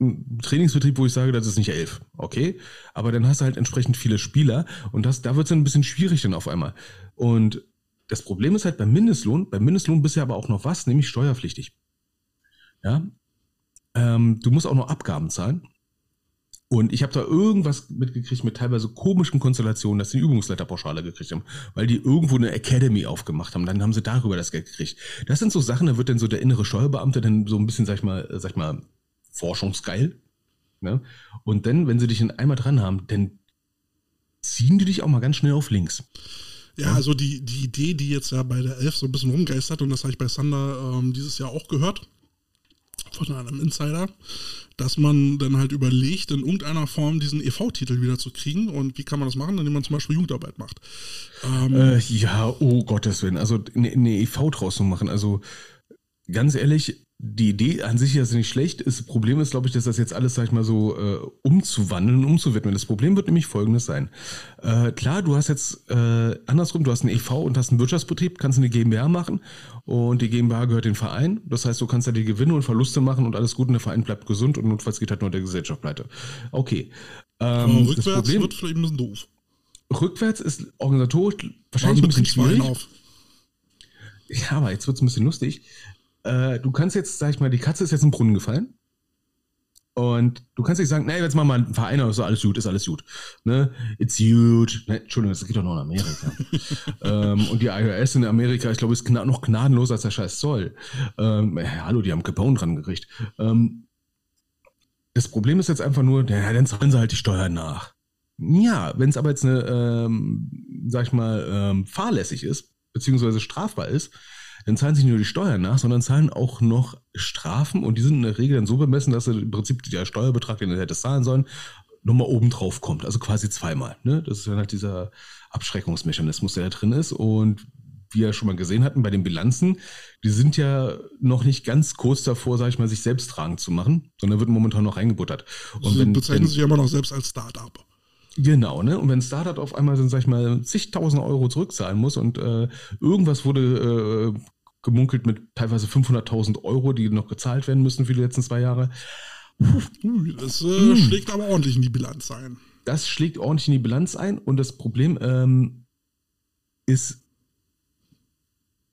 Speaker 1: einem Trainingsbetrieb, wo ich sage, das ist nicht elf. Okay. Aber dann hast du halt entsprechend viele Spieler und das, da wird es dann ein bisschen schwierig dann auf einmal. Und das Problem ist halt beim Mindestlohn, beim Mindestlohn bist du aber auch noch was, nämlich steuerpflichtig. Ja. Ähm, du musst auch noch Abgaben zahlen. Und ich habe da irgendwas mitgekriegt mit teilweise komischen Konstellationen, dass sie eine Übungsleiterpauschale gekriegt haben, weil die irgendwo eine Academy aufgemacht haben. Dann haben sie darüber das Geld gekriegt. Das sind so Sachen, da wird dann so der innere Steuerbeamte dann so ein bisschen, sag ich mal, äh, sag ich mal, forschungsgeil. Ne? Und dann, wenn sie dich dann einmal dran haben, dann ziehen die dich auch mal ganz schnell auf links.
Speaker 2: Ja, also die, die Idee, die jetzt ja bei der Elf so ein bisschen rumgeistert, und das habe ich bei Sander ähm, dieses Jahr auch gehört, von einem Insider, dass man dann halt überlegt, in irgendeiner Form diesen EV-Titel wieder zu kriegen. Und wie kann man das machen? Indem man zum Beispiel Jugendarbeit macht. Ähm,
Speaker 1: Äh, ja, oh Gottes Willen. Also eine, eine EV draus zu machen. Also ganz ehrlich, die Idee an sich ist nicht schlecht. Das Problem ist, glaube ich, dass das jetzt alles, sag ich mal, so äh, umzuwandeln, umzuwidmen. Das Problem wird nämlich folgendes sein. Äh, klar, du hast jetzt äh, andersrum, du hast einen EV und hast einen Wirtschaftsbetrieb, kannst eine GmbH machen und die GmbH gehört dem Verein. Das heißt, du kannst da die Gewinne und Verluste machen und alles gut und der Verein bleibt gesund und notfalls geht halt nur der Gesellschaft pleite. Okay. Ähm, das
Speaker 2: rückwärts
Speaker 1: Problem,
Speaker 2: wird vielleicht ein bisschen doof.
Speaker 1: rückwärts ist organisatorisch wahrscheinlich ein bisschen schwierig. Ja, aber jetzt wird es ein bisschen lustig. Äh, du kannst jetzt, sag ich mal, die Katze ist jetzt im Brunnen gefallen. Und du kannst nicht sagen, nee, jetzt machen wir mal einen Verein, ist alles gut, ist alles gut. Ne? It's huge. Ne, Entschuldigung, das geht doch noch in Amerika. ähm, und die iOS in Amerika, ich glaube, ist gna noch gnadenloser als der scheiß Zoll. Ähm, ja, hallo, die haben Capone dran gekriegt. Ähm, das Problem ist jetzt einfach nur, ja, dann zahlen sie halt die Steuern nach. Ja, wenn es aber jetzt eine, ähm, sag ich mal, ähm, fahrlässig ist, beziehungsweise strafbar ist, dann zahlen sie nicht nur die Steuern nach, sondern zahlen auch noch Strafen und die sind in der Regel dann so bemessen, dass im Prinzip der Steuerbetrag, den er hätte zahlen sollen, nochmal oben drauf kommt. Also quasi zweimal. Ne? Das ist dann halt dieser Abschreckungsmechanismus, der da drin ist. Und wie wir schon mal gesehen hatten bei den Bilanzen, die sind ja noch nicht ganz kurz davor, sage ich mal, sich selbst tragend zu machen, sondern wird momentan noch reingebuttert.
Speaker 2: Und Sie wenn, bezeichnen wenn, sich immer noch selbst als Startup.
Speaker 1: Genau, ne? Und wenn ein Startup auf einmal, sag ich mal, zigtausend Euro zurückzahlen muss und äh, irgendwas wurde äh, gemunkelt mit teilweise 500.000 Euro, die noch gezahlt werden müssen für die letzten zwei Jahre.
Speaker 2: Das äh, hm. schlägt aber ordentlich in die Bilanz ein.
Speaker 1: Das schlägt ordentlich in die Bilanz ein und das Problem ähm, ist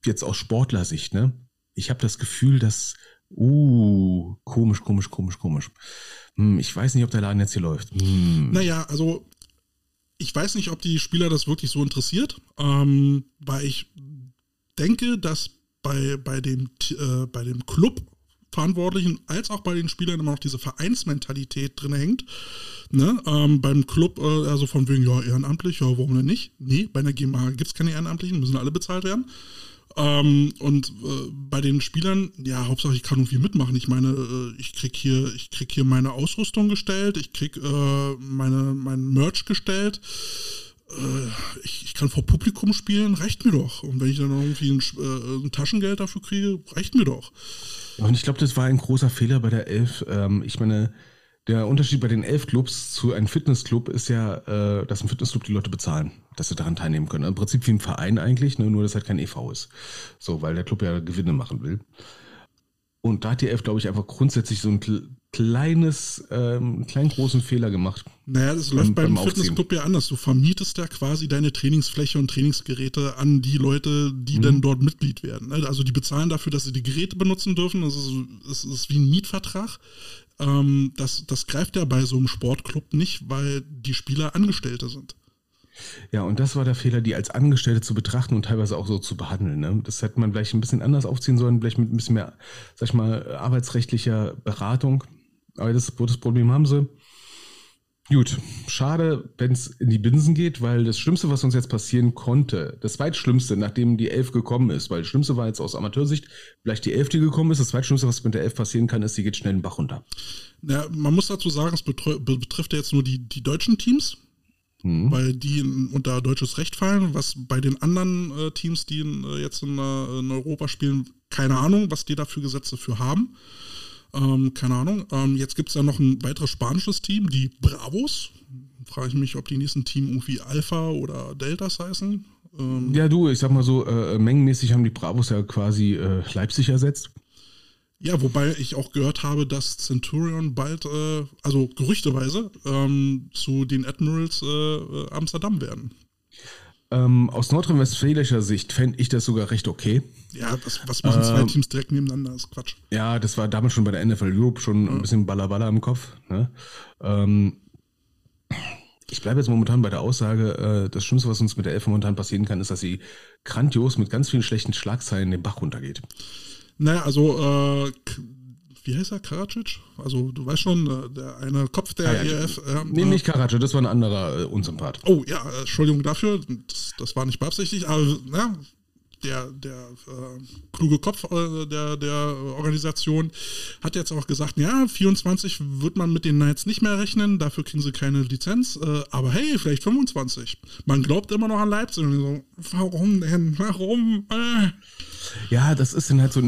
Speaker 1: jetzt aus Sportlersicht, ne? Ich habe das Gefühl, dass, uh, komisch, komisch, komisch, komisch. Hm, ich weiß nicht, ob der Laden jetzt hier läuft. Hm.
Speaker 2: Naja, also ich weiß nicht, ob die Spieler das wirklich so interessiert, ähm, weil ich denke, dass bei, bei, dem, äh, bei dem Club Verantwortlichen als auch bei den Spielern immer noch diese Vereinsmentalität drin hängt. Ne? Ähm, beim Club, äh, also von wegen, ja, ehrenamtlich, ja, warum denn nicht? Nee, bei einer GmbH gibt es keine Ehrenamtlichen, müssen alle bezahlt werden. Ähm, und äh, bei den Spielern, ja, Hauptsache ich kann irgendwie mitmachen. Ich meine, äh, ich krieg hier, ich krieg hier meine Ausrüstung gestellt, ich krieg äh, meine, mein Merch gestellt. Äh, ich, ich, kann vor Publikum spielen, reicht mir doch. Und wenn ich dann irgendwie ein, äh, ein Taschengeld dafür kriege, reicht mir doch.
Speaker 1: Und ich glaube, das war ein großer Fehler bei der Elf. Ähm, ich meine, der Unterschied bei den Elf-Clubs zu einem Fitnessclub ist ja, äh, dass ein Fitnessclub die Leute bezahlen, dass sie daran teilnehmen können. Im Prinzip wie ein Verein eigentlich, ne, nur dass halt kein EV ist. So, weil der Club ja Gewinne machen will. Und da hat die Elf, glaube ich, einfach grundsätzlich so ein kleines, ähm, kleinen großen Fehler gemacht.
Speaker 2: Naja, das läuft beim, beim Fitnessclub ja anders. Du vermietest ja quasi deine Trainingsfläche und Trainingsgeräte an die Leute, die mhm. dann dort Mitglied werden. Ne? Also die bezahlen dafür, dass sie die Geräte benutzen dürfen. Das ist, das ist wie ein Mietvertrag. Ähm, das, das greift ja bei so einem Sportclub nicht, weil die Spieler Angestellte sind.
Speaker 1: Ja, und das war der Fehler, die als Angestellte zu betrachten und teilweise auch so zu behandeln. Ne? Das hätte man vielleicht ein bisschen anders aufziehen sollen, vielleicht mit ein bisschen mehr, sag ich mal, arbeitsrechtlicher Beratung. Aber das, das Problem haben sie. Gut, schade, wenn es in die Binsen geht, weil das Schlimmste, was uns jetzt passieren konnte, das zweitschlimmste, nachdem die Elf gekommen ist, weil das Schlimmste war jetzt aus Amateursicht, vielleicht die Elf, die gekommen ist, das zweitschlimmste, was mit der Elf passieren kann, ist, sie geht schnell den Bach runter.
Speaker 2: Ja, man muss dazu sagen, es betrifft ja jetzt nur die, die deutschen Teams, mhm. weil die unter deutsches Recht fallen, was bei den anderen äh, Teams, die in, äh, jetzt in, äh, in Europa spielen, keine Ahnung, was die da für Gesetze für haben. Ähm, keine Ahnung. Ähm, jetzt gibt es ja noch ein weiteres spanisches Team, die Bravos. Frage ich mich, ob die nächsten Team irgendwie Alpha oder Deltas heißen.
Speaker 1: Ähm, ja, du, ich sag mal so, äh, mengenmäßig haben die Bravos ja quasi äh, Leipzig ersetzt.
Speaker 2: Ja, wobei ich auch gehört habe, dass Centurion bald, äh, also gerüchteweise, ähm, zu den Admirals äh, äh, Amsterdam werden.
Speaker 1: Ähm, aus nordrhein-westfälischer Sicht fände ich das sogar recht okay.
Speaker 2: Ja, was, was machen zwei ähm, Teams direkt nebeneinander? Das ist Quatsch.
Speaker 1: Ja, das war damals schon bei der NFL Europe schon ja. ein bisschen Ballaballa im Kopf. Ne? Ähm, ich bleibe jetzt momentan bei der Aussage, äh, das Schlimmste, was uns mit der Elf momentan passieren kann, ist, dass sie grandios mit ganz vielen schlechten Schlagzeilen den Bach runtergeht.
Speaker 2: Naja, also äh, wie heißt er, Karacic? Also du weißt schon, äh, der eine Kopf der ah, ja, ERF.
Speaker 1: Äh, nee, nicht Karacic, das war ein anderer äh, Unsympath.
Speaker 2: Oh ja, Entschuldigung dafür, das, das war nicht beabsichtigt, aber na, der, der äh, kluge Kopf äh, der, der Organisation hat jetzt auch gesagt, ja, 24 wird man mit den Knights nicht mehr rechnen, dafür kriegen sie keine Lizenz, äh, aber hey, vielleicht 25. Man glaubt immer noch an Leipzig und so, warum denn, warum? Äh.
Speaker 1: Ja, das ist dann halt so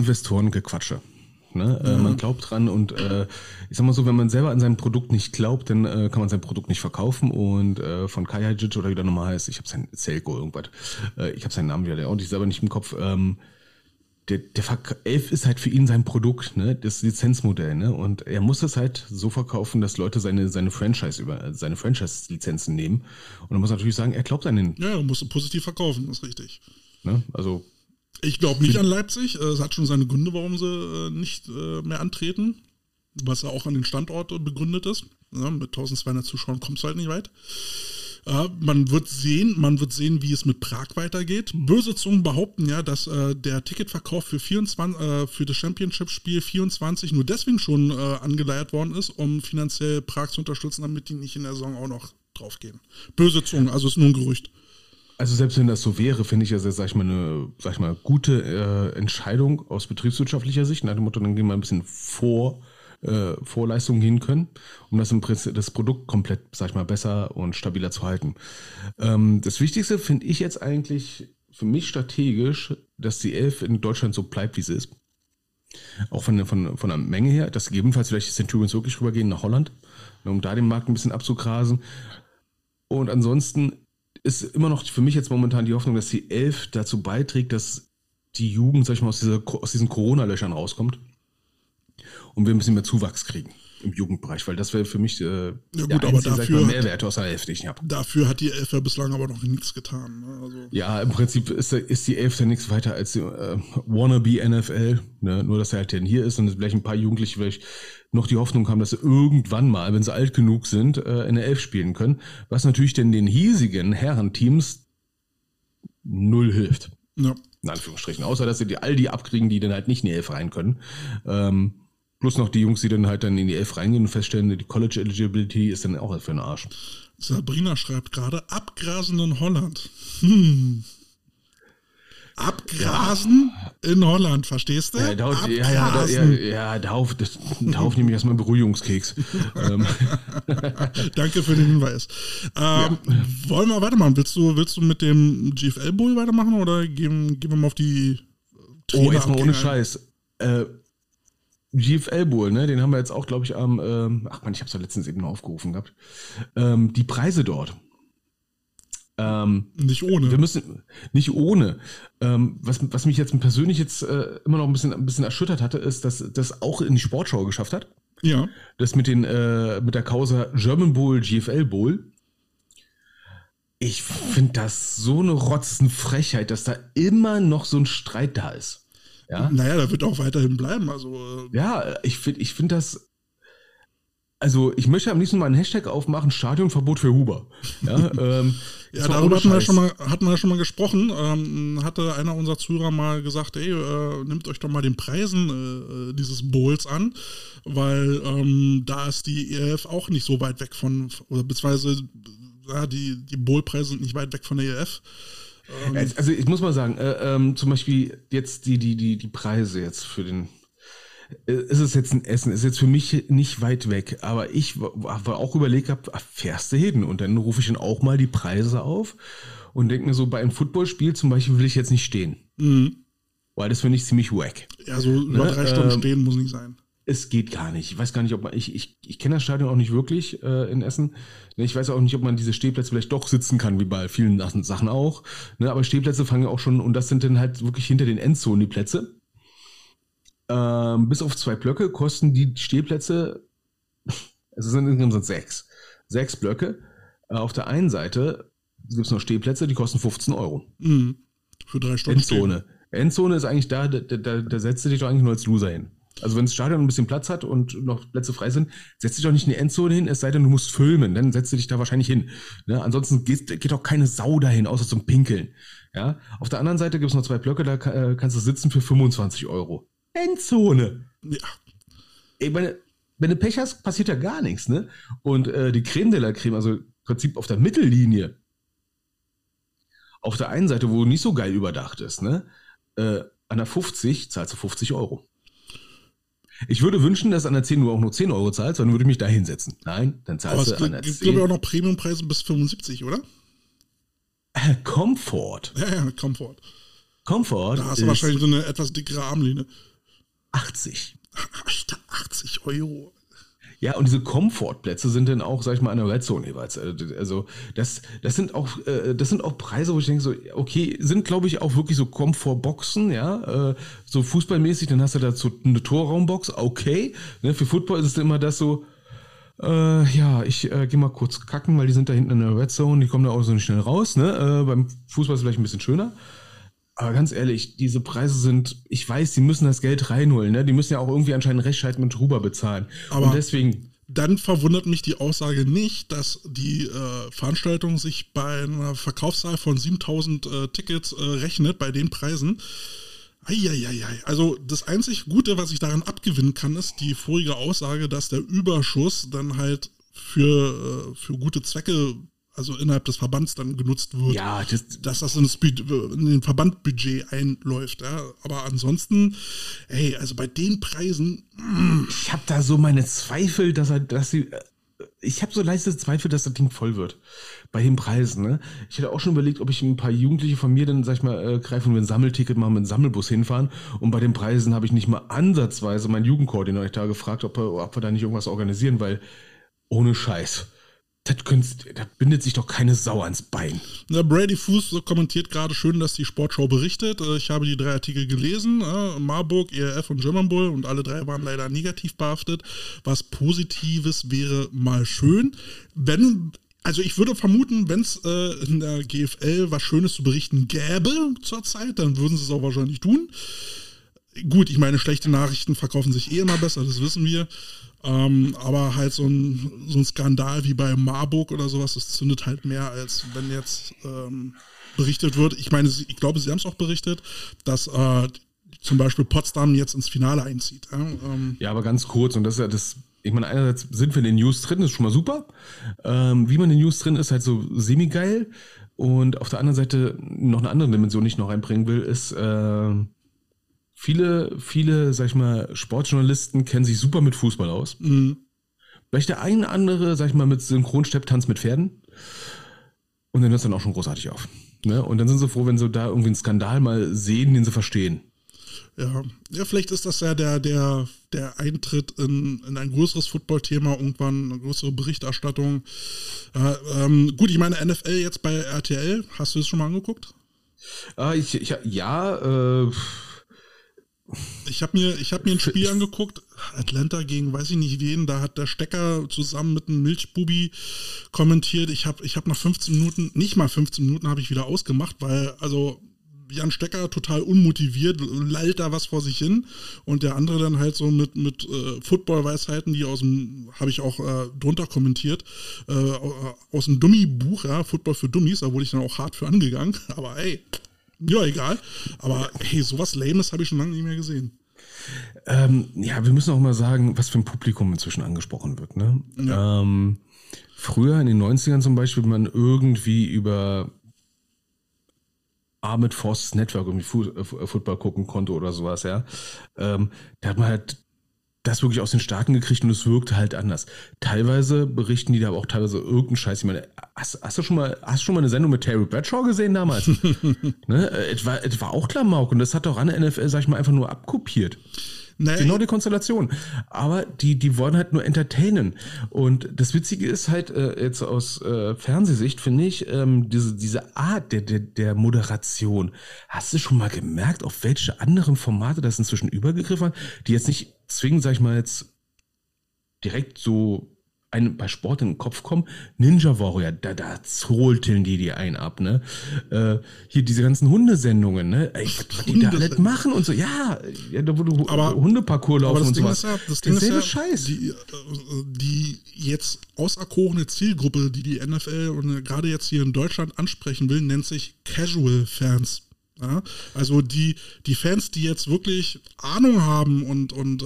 Speaker 1: Ne? Äh, mhm. man glaubt dran und äh, ich sag mal so, wenn man selber an sein Produkt nicht glaubt, dann äh, kann man sein Produkt nicht verkaufen und äh, von Kai Hajic oder wie der nochmal heißt, ich habe sein Selko irgendwas, äh, ich habe seinen Namen wieder, der auch nicht selber nicht im Kopf, ähm, der, der Elf ist halt für ihn sein Produkt, ne, das Lizenzmodell, ne, und er muss es halt so verkaufen, dass Leute seine, seine Franchise über, seine Franchise-Lizenzen nehmen und er muss natürlich sagen, er glaubt an den.
Speaker 2: Ja, er muss positiv verkaufen, das ist richtig.
Speaker 1: Ne, also
Speaker 2: ich glaube nicht an Leipzig. Äh, es hat schon seine Gründe, warum sie äh, nicht äh, mehr antreten. was ja auch an den Standort begründet ist. Mit 1200 Zuschauern kommst du halt nicht weit. Man wird sehen, man wird sehen, wie es mit Prag weitergeht. Böse Zungen behaupten ja, dass äh, der Ticketverkauf für, 24, äh, für das Championship-Spiel 24 nur deswegen schon äh, angeleiert worden ist, um finanziell Prag zu unterstützen, damit die nicht in der Saison auch noch draufgehen. Böse Zungen, also ist nur ein Gerücht.
Speaker 1: Also selbst wenn das so wäre, finde ich das jetzt, sag ich mal, eine sag ich mal, gute äh, Entscheidung aus betriebswirtschaftlicher Sicht. Nach dem Motto, dann gehen wir ein bisschen vor äh, Vorleistungen hin können, um das, im Prinzip, das Produkt komplett, sag ich mal, besser und stabiler zu halten. Ähm, das Wichtigste finde ich jetzt eigentlich für mich strategisch, dass die Elf in Deutschland so bleibt, wie sie ist. Auch von, von, von der Menge her, dass gegebenenfalls vielleicht die Centurions wirklich rübergehen nach Holland, um da den Markt ein bisschen abzugrasen. Und ansonsten ist immer noch für mich jetzt momentan die Hoffnung, dass die Elf dazu beiträgt, dass die Jugend, sag ich mal, aus, dieser, aus diesen Corona-Löchern rauskommt und wir ein bisschen mehr Zuwachs kriegen im Jugendbereich, weil das wäre für mich äh, ja,
Speaker 2: gut, der einzige, aber dafür,
Speaker 1: mal, Mehrwert aus der Elf, den ich habe.
Speaker 2: Dafür hat die Elf ja bislang aber noch nichts getan. Ne? Also
Speaker 1: ja, im Prinzip ist, ist die Elf ja nichts weiter als die äh, Wannabe NFL, ne? nur dass er halt hier ist und vielleicht ein paar Jugendliche vielleicht noch die Hoffnung haben, dass sie irgendwann mal, wenn sie alt genug sind, äh, in der Elf spielen können, was natürlich denn den hiesigen Herrenteams null hilft. Ja. In Anführungsstrichen. Außer, dass sie die, all die abkriegen, die dann halt nicht in die Elf rein können. Ähm, Plus noch die Jungs, die dann halt dann in die Elf reingehen und feststellen, die College Eligibility ist dann auch für den Arsch.
Speaker 2: Sabrina schreibt gerade, abgrasen in Holland. Hm. Abgrasen ja. in Holland, verstehst du?
Speaker 1: Ja, da, ja, ja, da, ja, ja, darauf, das, darauf nehme ich erstmal einen Beruhigungskeks. Ähm.
Speaker 2: Danke für den Hinweis. Ähm. Wollen wir weitermachen? Willst du, willst du mit dem GFL Bowl weitermachen oder gehen, gehen wir mal auf die
Speaker 1: Trainer Oh, jetzt mal ohne Scheiß. Äh, GFL Bowl, ne, den haben wir jetzt auch, glaube ich, am, ähm, ach man, ich habe es ja letztens eben mal aufgerufen gehabt. Ähm, die Preise dort.
Speaker 2: Ähm, nicht ohne.
Speaker 1: Wir müssen nicht ohne. Ähm, was, was mich jetzt persönlich jetzt äh, immer noch ein bisschen, ein bisschen erschüttert hatte, ist, dass das auch in die Sportschau geschafft hat.
Speaker 2: Ja.
Speaker 1: Das mit den äh, mit der Causa German Bowl, GFL Bowl. Ich finde das so eine Rotzenfrechheit, dass da immer noch so ein Streit da ist. Ja?
Speaker 2: Naja, da wird auch weiterhin bleiben. Also,
Speaker 1: äh, ja, ich finde ich find das. Also, ich möchte am liebsten mal einen Hashtag aufmachen: Stadionverbot für Huber. Ja, ähm,
Speaker 2: ja darüber hatten wir, schon mal, hatten wir ja schon mal gesprochen. Ähm, hatte einer unserer Zuhörer mal gesagt: Ey, äh, nehmt euch doch mal den Preisen äh, äh dieses Bowls an, weil ähm, da ist die ERF auch nicht so weit weg von, oder beziehungsweise ja, die, die Bowl-Preise sind nicht weit weg von der ERF.
Speaker 1: Ähm, also ich muss mal sagen, äh, ähm, zum Beispiel jetzt die, die, die, die Preise jetzt für den. Ist es jetzt ein Essen? Ist jetzt für mich nicht weit weg, aber ich war auch überlegt habe, fährst du hin? Und dann rufe ich dann auch mal die Preise auf und denke mir so, bei einem Footballspiel zum Beispiel will ich jetzt nicht stehen. Mhm. Weil das finde ich ziemlich wack.
Speaker 2: Ja, so über ne? drei Stunden ähm, stehen muss nicht sein
Speaker 1: es geht gar nicht. Ich weiß gar nicht, ob man, ich, ich, ich kenne das Stadion auch nicht wirklich äh, in Essen. Ich weiß auch nicht, ob man diese Stehplätze vielleicht doch sitzen kann, wie bei vielen Sachen auch. Ne, aber Stehplätze fangen ja auch schon, und das sind dann halt wirklich hinter den Endzonen die Plätze. Ähm, bis auf zwei Blöcke kosten die Stehplätze, es sind insgesamt sechs. Sechs Blöcke. Äh, auf der einen Seite gibt es noch Stehplätze, die kosten 15 Euro.
Speaker 2: Mhm. Für drei Stunden.
Speaker 1: Endzone. Stehen. Endzone ist eigentlich da, da, da, da setzt du dich doch eigentlich nur als Loser hin. Also wenn das Stadion ein bisschen Platz hat und noch Plätze frei sind, setz dich doch nicht in die Endzone hin, es sei denn, du musst filmen, dann setzt du dich da wahrscheinlich hin. Ne? Ansonsten geht, geht auch keine Sau dahin, außer zum Pinkeln. Ja? Auf der anderen Seite gibt es noch zwei Blöcke, da äh, kannst du sitzen für 25 Euro. Endzone. Ja. Ey, meine, wenn du Pech hast, passiert ja gar nichts, ne? Und äh, die Creme de la Creme, also im Prinzip auf der Mittellinie, auf der einen Seite, wo nicht so geil überdacht ist, ne? Äh, an der 50 zahlst du 50 Euro. Ich würde wünschen, dass an der 10 Uhr auch nur 10 Euro zahlst, dann würde ich mich da hinsetzen. Nein, dann zahlst
Speaker 2: Aber du an der 10. Es gibt, glaube ich, auch noch Premiumpreise bis 75, oder?
Speaker 1: Äh, Comfort.
Speaker 2: Ja, ja, Comfort.
Speaker 1: Comfort.
Speaker 2: Da hast du wahrscheinlich so eine etwas dickere Armlehne.
Speaker 1: 80.
Speaker 2: 80 Euro.
Speaker 1: Ja, und diese Komfortplätze sind dann auch, sag ich mal, an der Red Zone jeweils. Also das, das sind auch, äh, das sind auch Preise, wo ich denke so, okay, sind glaube ich auch wirklich so Komfortboxen, ja, äh, so fußballmäßig. Dann hast du dazu eine Torraumbox, okay. Ne, für Football ist es immer das so, äh, ja, ich äh, gehe mal kurz kacken, weil die sind da hinten in der Red Zone, die kommen da auch so nicht schnell raus. Ne? Äh, beim Fußball ist es vielleicht ein bisschen schöner. Aber ganz ehrlich, diese Preise sind, ich weiß, die müssen das Geld reinholen, ne? Die müssen ja auch irgendwie anscheinend Rechtschheit mit Huber bezahlen.
Speaker 2: Aber-
Speaker 1: Und deswegen,
Speaker 2: Dann verwundert mich die Aussage nicht, dass die äh, Veranstaltung sich bei einer Verkaufszahl von 7000 äh, Tickets äh, rechnet, bei den Preisen. Eieiei. Also das einzig Gute, was ich daran abgewinnen kann, ist die vorige Aussage, dass der Überschuss dann halt für, äh, für gute Zwecke, also innerhalb des Verbands dann genutzt wird.
Speaker 1: ja, das,
Speaker 2: dass das in, das, Bud- in den Verbandbudget einläuft. Ja. Aber ansonsten, ey, also bei den Preisen,
Speaker 1: ich habe da so meine Zweifel, dass er, dass sie, ich habe so leiste Zweifel, dass das Ding voll wird. Bei den Preisen, ne? Ich hätte auch schon überlegt, ob ich ein paar Jugendliche von mir dann, sag ich mal, äh, greifen und wir ein Sammelticket machen, mit einem Sammelbus hinfahren. Und bei den Preisen habe ich nicht mal ansatzweise meinen Jugendkoordinator da gefragt, ob, ob wir da nicht irgendwas organisieren, weil ohne Scheiß. Das, das bindet sich doch keine Sau ans Bein.
Speaker 2: Na, Brady Fuß kommentiert gerade schön, dass die Sportschau berichtet. Äh, Ich habe die drei Artikel gelesen, äh, Marburg, ERF und German Bull und alle drei waren leider negativ behaftet. Was Positives wäre mal schön. Wenn, also ich würde vermuten, wenn es äh, in der GFL was Schönes zu berichten gäbe zurzeit, dann würden sie es auch wahrscheinlich tun. Gut, ich meine, schlechte Nachrichten verkaufen sich eh immer besser, das wissen wir. Ähm, aber halt so ein, so ein Skandal wie bei Marburg oder sowas, das zündet halt mehr, als wenn jetzt ähm, berichtet wird. Ich meine, ich glaube, sie haben es auch berichtet, dass äh, zum Beispiel Potsdam jetzt ins Finale einzieht. Ja? Ähm,
Speaker 1: Ja, aber ganz kurz, und das ist ja das, ich meine, einerseits sind wir in den News drin, ist schon mal super. Ähm, wie man in den News drin ist, halt so semi-geil. Und auf der anderen Seite noch eine andere Dimension, die ich noch einbringen will, ist, äh, viele, viele, sag ich mal, Sportjournalisten kennen sich super mit Fußball aus. Vielleicht der eine andere, sag ich mal, mit Synchronstepptanz mit Pferden. Und dann hört es dann auch schon großartig auf. Ne? Und dann sind sie froh, wenn sie da irgendwie einen Skandal mal sehen, den sie verstehen.
Speaker 2: Ja, ja, vielleicht ist das ja der, der, der Eintritt in, in ein größeres Football-Thema, irgendwann eine größere Berichterstattung. Äh, ähm, gut, ich meine, NFL jetzt bei RTL, hast du das schon mal angeguckt?
Speaker 1: Ah, ich, ich, ja, äh,
Speaker 2: Ich habe mir, ich hab mir ein Spiel angeguckt, Atlanta gegen weiß ich nicht wen, da hat der Stecker zusammen mit einem Milchbubi kommentiert. Ich habe ich hab nach 15 Minuten, nicht mal 15 Minuten habe ich wieder ausgemacht, weil also Jan Stecker total unmotiviert, lallt da was vor sich hin und der andere dann halt so mit, mit äh, Football-Weisheiten, die aus dem, habe ich auch äh, drunter kommentiert, äh, aus dem Dummy-Buch, ja, Football für Dummies, da wurde ich dann auch hart für angegangen, aber ey, ja, egal. Aber hey, sowas Lames habe ich schon lange nicht mehr gesehen.
Speaker 1: Ähm, ja, wir müssen auch mal sagen, was für ein Publikum inzwischen angesprochen wird. Ne? Ähm, früher in den 90ern zum Beispiel, wenn man irgendwie über Armored Forces Network irgendwie Fu äh, Football gucken konnte oder sowas, ja, ähm, da hat man halt das wirklich aus den Staaten gekriegt und es wirkte halt anders. Teilweise berichten die da aber auch teilweise irgendeinen Scheiß. Ich meine, hast, hast du schon mal, hast du schon mal eine Sendung mit Terry Bradshaw gesehen damals? ne? Äh, Es war, es war auch Klamauk und das hat doch an der NFL, sag ich mal, einfach nur abkopiert.
Speaker 2: Naja,
Speaker 1: Genau die Konstellation. Aber die, die wollen halt nur entertainen. Und das Witzige ist halt, äh, jetzt aus äh, Fernsehsicht, finde ich, ähm, diese, diese Art der, der, der Moderation. Hast du schon mal gemerkt, auf welche anderen Formate das inzwischen übergegriffen hat, die jetzt nicht zwingend, sag ich mal, jetzt direkt so einem bei Sport in den Kopf kommen. Ninja Warrior, da, da zollteln die die ein ab, ne? Äh, hier diese ganzen Hundesendungen, ne? Ey, was, was die da alles machen und so, ja, ja da wo du
Speaker 2: Aber-
Speaker 1: Hundeparcours laufen
Speaker 2: aber das
Speaker 1: und
Speaker 2: Ding
Speaker 1: sowas.
Speaker 2: ist ja, das Ding ist
Speaker 1: Derselbe
Speaker 2: ja,
Speaker 1: Scheiß.
Speaker 2: Die, die jetzt auserkorene Zielgruppe, die die NFL und gerade jetzt hier in Deutschland ansprechen will, nennt sich Casual Fans. Ja? Also die, die Fans, die jetzt wirklich Ahnung haben und, und äh,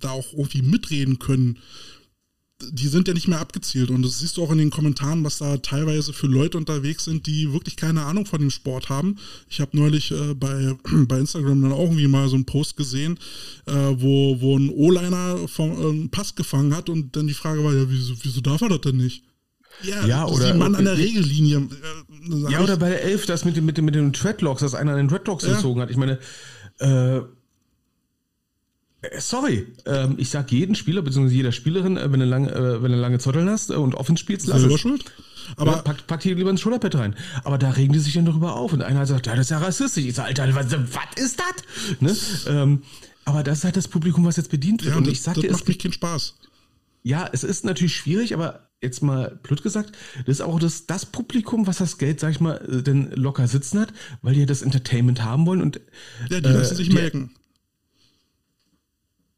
Speaker 2: da auch irgendwie mitreden können, die sind ja nicht mehr abgezielt. Und das siehst du auch in den Kommentaren, was da teilweise für Leute unterwegs sind, die wirklich keine Ahnung von dem Sport haben. Ich habe neulich äh, bei, bei Instagram dann auch irgendwie mal so einen Post gesehen, äh, wo, wo ein O-Liner vom äh, einen Pass gefangen hat und dann die Frage war, ja, wieso, wieso darf er das denn nicht? Ja,
Speaker 1: Ja, oder-
Speaker 2: ein Mann an der Regellinie. Äh,
Speaker 1: Ja, oder bei der Elf, das mit, dem- mit, mit den Dreadlocks, dass einer den Dreadlocks
Speaker 2: Ja.
Speaker 1: gezogen hat. Ich meine, äh, äh, sorry, ähm, ich sag jeden Spieler, beziehungsweise jeder Spielerin, äh, wenn du lange, äh, wenn du lange Zotteln hast äh, und offen spielst, lass es.
Speaker 2: schuld.
Speaker 1: Aber
Speaker 2: Aber
Speaker 1: pack, pack die lieber ins Schulterpad rein. Aber da regen die sich dann darüber auf. Und einer sagt, ja, das ist ja rassistisch. Ich sag, Alter, was, was ist das? Ne? Ähm, aber das ist halt das Publikum, was jetzt bedient wird.
Speaker 2: ja,
Speaker 1: und
Speaker 2: das,
Speaker 1: ich sag
Speaker 2: das
Speaker 1: dir, es
Speaker 2: macht mich keinen Spaß.
Speaker 1: ja, es ist natürlich schwierig, aber jetzt mal blöd gesagt, das ist auch das, das Publikum, was das Geld, sag ich mal, äh, denn locker sitzen hat, weil die ja das Entertainment haben wollen und
Speaker 2: Ja, die lassen sich
Speaker 1: die-
Speaker 2: merken.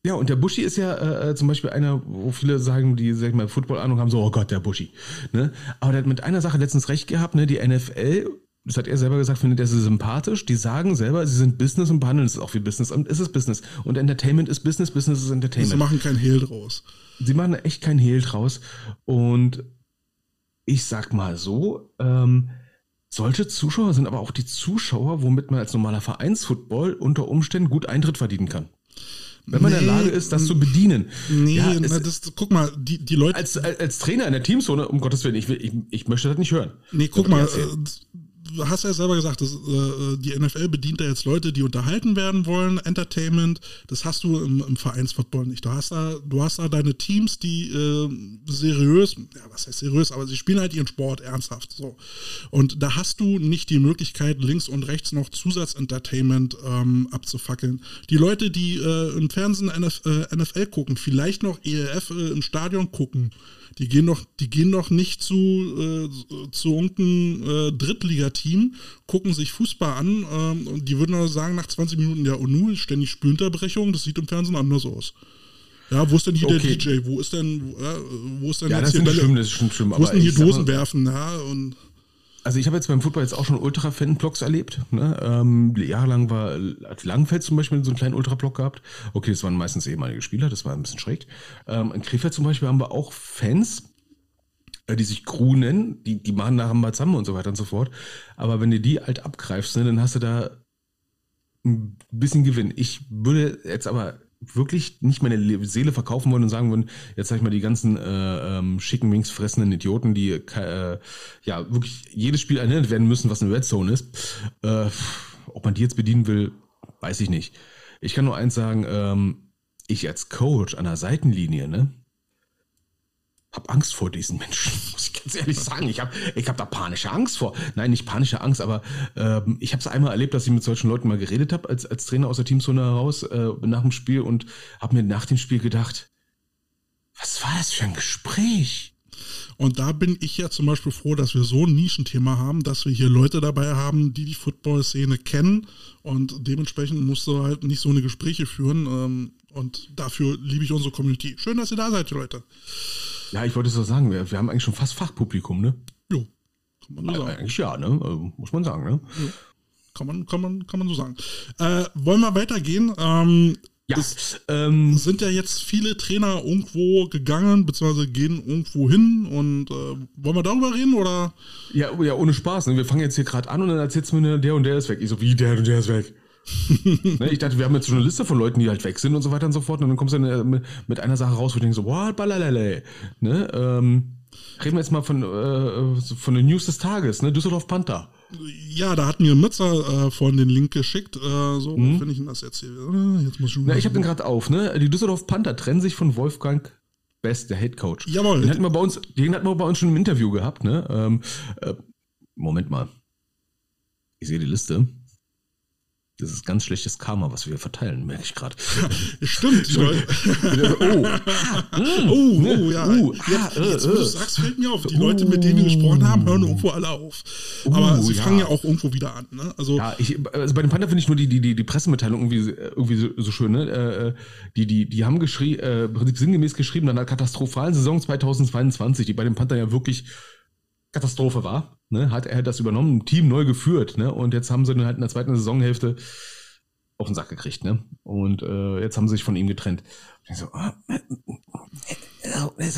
Speaker 1: Ja, und der Buschi ist ja äh, äh, zum Beispiel einer, wo viele sagen, die, sag ich mal, Football-Ahnung haben, so, oh Gott, der Buschi. Ne? Aber der hat mit einer Sache letztens recht gehabt, ne? Die NFL, das hat er selber gesagt, findet er sie sympathisch. Die sagen selber, sie sind Business und behandeln es auch wie Business. Und es ist Business. Und Entertainment ist Business, Business ist
Speaker 2: Sie
Speaker 1: Entertainment.
Speaker 2: machen kein Hehl draus.
Speaker 1: Sie machen echt kein Hehl draus. Und ich sag mal so, ähm, solche Zuschauer sind aber auch die Zuschauer, womit man als normaler Vereinsfootball unter Umständen gut Eintritt verdienen kann. Wenn man in
Speaker 2: Nee,
Speaker 1: der Lage ist, das zu bedienen.
Speaker 2: Nee,
Speaker 1: Ja,
Speaker 2: na,
Speaker 1: es-
Speaker 2: das, guck mal, die, die Leute.
Speaker 1: als, als, Trainer in der Teamzone, um Gottes Willen, ich, will, ich, ich möchte das nicht hören.
Speaker 2: Nee, guck mal, du hast ja selber gesagt, dass, äh, die NFL bedient ja jetzt Leute, die unterhalten werden wollen, Entertainment. Das hast du im, im Vereinsfootball nicht. Du hast da, du hast da deine Teams, die äh, seriös, ja, was heißt seriös, aber sie spielen halt ihren Sport ernsthaft. So. Und da hast du nicht die Möglichkeit, links und rechts noch Zusatzentertainment ähm, abzufackeln. Die Leute, die äh, im Fernsehen NF, äh, NFL gucken, vielleicht noch ELF äh, im Stadion gucken, die gehen doch, die gehen doch nicht zu, äh, zu irgendeinem äh, Drittligateam, gucken sich Fußball an ähm, und die würden doch sagen nach 20 Minuten, ja, und nun ständig Spielunterbrechung, das sieht im Fernsehen anders aus. Ja, wo ist denn hier
Speaker 1: Okay.
Speaker 2: der DJ? Wo ist denn, äh, wo ist denn
Speaker 1: Ja,
Speaker 2: jetzt
Speaker 1: das
Speaker 2: hier Bälle?
Speaker 1: schlimm, das ist schon schlimm.
Speaker 2: wo ist denn hier Dosen werfen? Ja, und
Speaker 1: Also ich habe jetzt beim Football jetzt auch schon Ultra-Fan-Blocks erlebt. Ne? Ähm, jahrelang war hat Langenfeld zum Beispiel so einen kleinen Ultra-Block gehabt. Okay, das waren meistens ehemalige Spieler, das war ein bisschen schräg. Ähm, in Krefeld zum Beispiel haben wir auch Fans, die sich Crew nennen, die, die machen mal zusammen und so weiter und so fort. Aber wenn du die halt abgreifst, ne, dann hast du da ein bisschen Gewinn. Ich würde jetzt aber wirklich nicht meine Le- Seele verkaufen wollen und sagen wollen, jetzt sag ich mal, die ganzen äh, ähm, schicken Wings fressenden Idioten, die äh, ja wirklich jedes Spiel erinnert werden müssen, was eine Red Zone ist. Äh, ob man die jetzt bedienen will, weiß ich nicht. Ich kann nur eins sagen, ähm, ich als Coach an der Seitenlinie, ne, hab Angst vor diesen Menschen, muss ich ganz ehrlich sagen. Ich habe ich hab da panische Angst vor. Nein, nicht panische Angst, aber ähm, ich habe es einmal erlebt, dass ich mit solchen Leuten mal geredet habe, als, als Trainer aus der Teamzone heraus, äh, nach dem Spiel und habe mir nach dem Spiel gedacht, was war das für ein Gespräch?
Speaker 2: Und da bin ich ja zum Beispiel froh, dass wir so ein Nischenthema haben, dass wir hier Leute dabei haben, die die Football-Szene kennen und dementsprechend musst du halt nicht so eine Gespräche führen ähm, und dafür liebe ich unsere Community. Schön, dass ihr da seid, Leute.
Speaker 1: Ja, ich wollte es so sagen, wir, wir haben eigentlich schon fast Fachpublikum, ne?
Speaker 2: Jo, kann man so sagen.
Speaker 1: Eigentlich ja, ne? Also, muss man sagen, ne?
Speaker 2: Kann man, kann man, kann man so sagen. Äh, wollen wir weitergehen? Ähm,
Speaker 1: Ja,
Speaker 2: Es
Speaker 1: ähm,
Speaker 2: sind ja jetzt viele Trainer irgendwo gegangen, beziehungsweise gehen irgendwo hin und äh, wollen wir darüber reden oder?
Speaker 1: ja, ja, ohne Spaß. Ne? Wir fangen jetzt hier gerade an und dann erzählst du mir, der und der ist weg. Ich so, wie der und der ist weg? ne, ich dachte, wir haben jetzt schon eine Liste von Leuten, die halt weg sind und so weiter und so fort. Und dann kommst du dann mit, mit einer Sache raus, wo du denkst so, what, balalale. Ne, ähm, reden wir jetzt mal von, äh, von den News des Tages, ne? Düsseldorf Panther.
Speaker 2: Ja, da hat mir Mützer äh, von den Link geschickt. Äh, so, wenn ich denn das. Äh, jetzt muss ich
Speaker 1: Mhm. Na, ich habe den gerade auf, ne? Die Düsseldorf Panther trennen sich von Wolfgang Best, der Head Coach.
Speaker 2: Jawohl.
Speaker 1: Den hatten wir bei uns, den hatten wir bei uns schon im Interview gehabt, ne? Ähm, äh, Moment mal. Ich sehe die Liste. Das ist ganz schlechtes Karma, was wir verteilen, merke ich gerade.
Speaker 2: Stimmt. die Leute-
Speaker 1: oh,
Speaker 2: Oh, oh, ja.
Speaker 1: Uh,
Speaker 2: jetzt,
Speaker 1: ah, äh,
Speaker 2: jetzt, wo du
Speaker 1: äh.
Speaker 2: sagst, fällt mir auf. Die Leute, mit denen wir gesprochen haben, hören irgendwo alle auf. Aber
Speaker 1: Uh,
Speaker 2: sie
Speaker 1: ja.
Speaker 2: fangen ja auch irgendwo wieder an. Ne? Also,
Speaker 1: Ja, ich, also bei den Panther finde ich nur die, die, die, die Pressemitteilung irgendwie, irgendwie so, so schön, ne? Äh, äh, die, die, die haben geschrieben, äh, sinngemäß geschrieben, nach einer katastrophalen Saison 2022, die bei den Panther ja wirklich Katastrophe war, ne? Hat er das übernommen, Team neu geführt, ne? Und jetzt haben sie dann halt in der zweiten Saisonhälfte auf den Sack gekriegt, ne? Und äh, jetzt haben sie sich von ihm getrennt. Ah, äh, äh,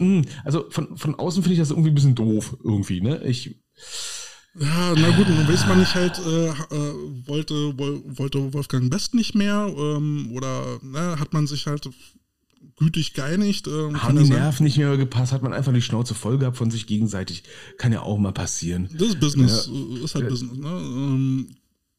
Speaker 1: äh, also von, von außen finde ich das irgendwie ein bisschen doof, irgendwie, ne? Ich,
Speaker 2: ja, na gut, nun weiß man nicht halt, äh, äh, wollte, woll- wollte Wolfgang Best nicht mehr ähm, oder ne, hat man sich halt gütig geeinigt. Ähm,
Speaker 1: haben
Speaker 2: ja
Speaker 1: die. Nerven nicht mehr gepasst, hat man einfach die Schnauze voll gehabt von sich gegenseitig. Kann ja auch mal passieren.
Speaker 2: Das ist Business, äh, ist halt Business. Ne? Ähm,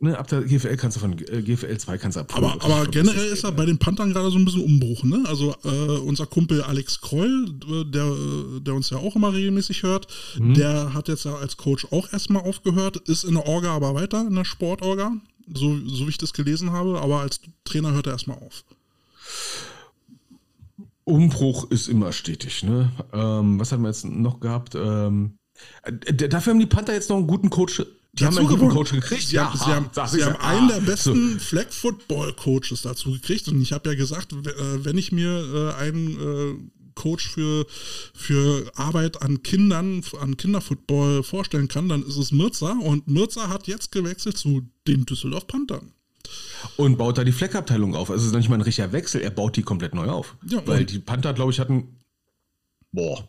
Speaker 1: Ne, ab der GFL kannst du von äh, GFL 2 kannst du ab.
Speaker 2: aber aber generell ist er bei den Panthern gerade so ein bisschen Umbruch. Ne? Also äh, unser Kumpel Alex Kroll, äh, der, äh, der uns ja auch immer regelmäßig hört, der hat jetzt ja als Coach auch erstmal aufgehört, ist in der Orga aber weiter, in der Sportorga, so, so wie ich das gelesen habe, aber als Trainer hört er erstmal auf.
Speaker 1: Umbruch ist immer stetig, ne? Ähm, was haben wir jetzt noch gehabt? Ähm, äh, dafür haben die Panther jetzt noch einen guten Coach. Die haben einen guten Coach gekriegt.
Speaker 2: Sie haben, sie haben, sie haben einen der besten so. Flag Football Coaches dazu gekriegt. Und ich habe ja gesagt, äh, wenn ich mir äh, einen Coach für, für Arbeit an Kindern, an Kinderfootball vorstellen kann, dann ist es Mirza. Und Mirza hat jetzt gewechselt zu den Düsseldorf Panthern.
Speaker 1: Und baut da die Fleckabteilung auf. Also es ist nicht mal ein richtiger Wechsel, er baut die komplett neu auf. Ja, Weil die Panther, glaube ich, hatten. Boah.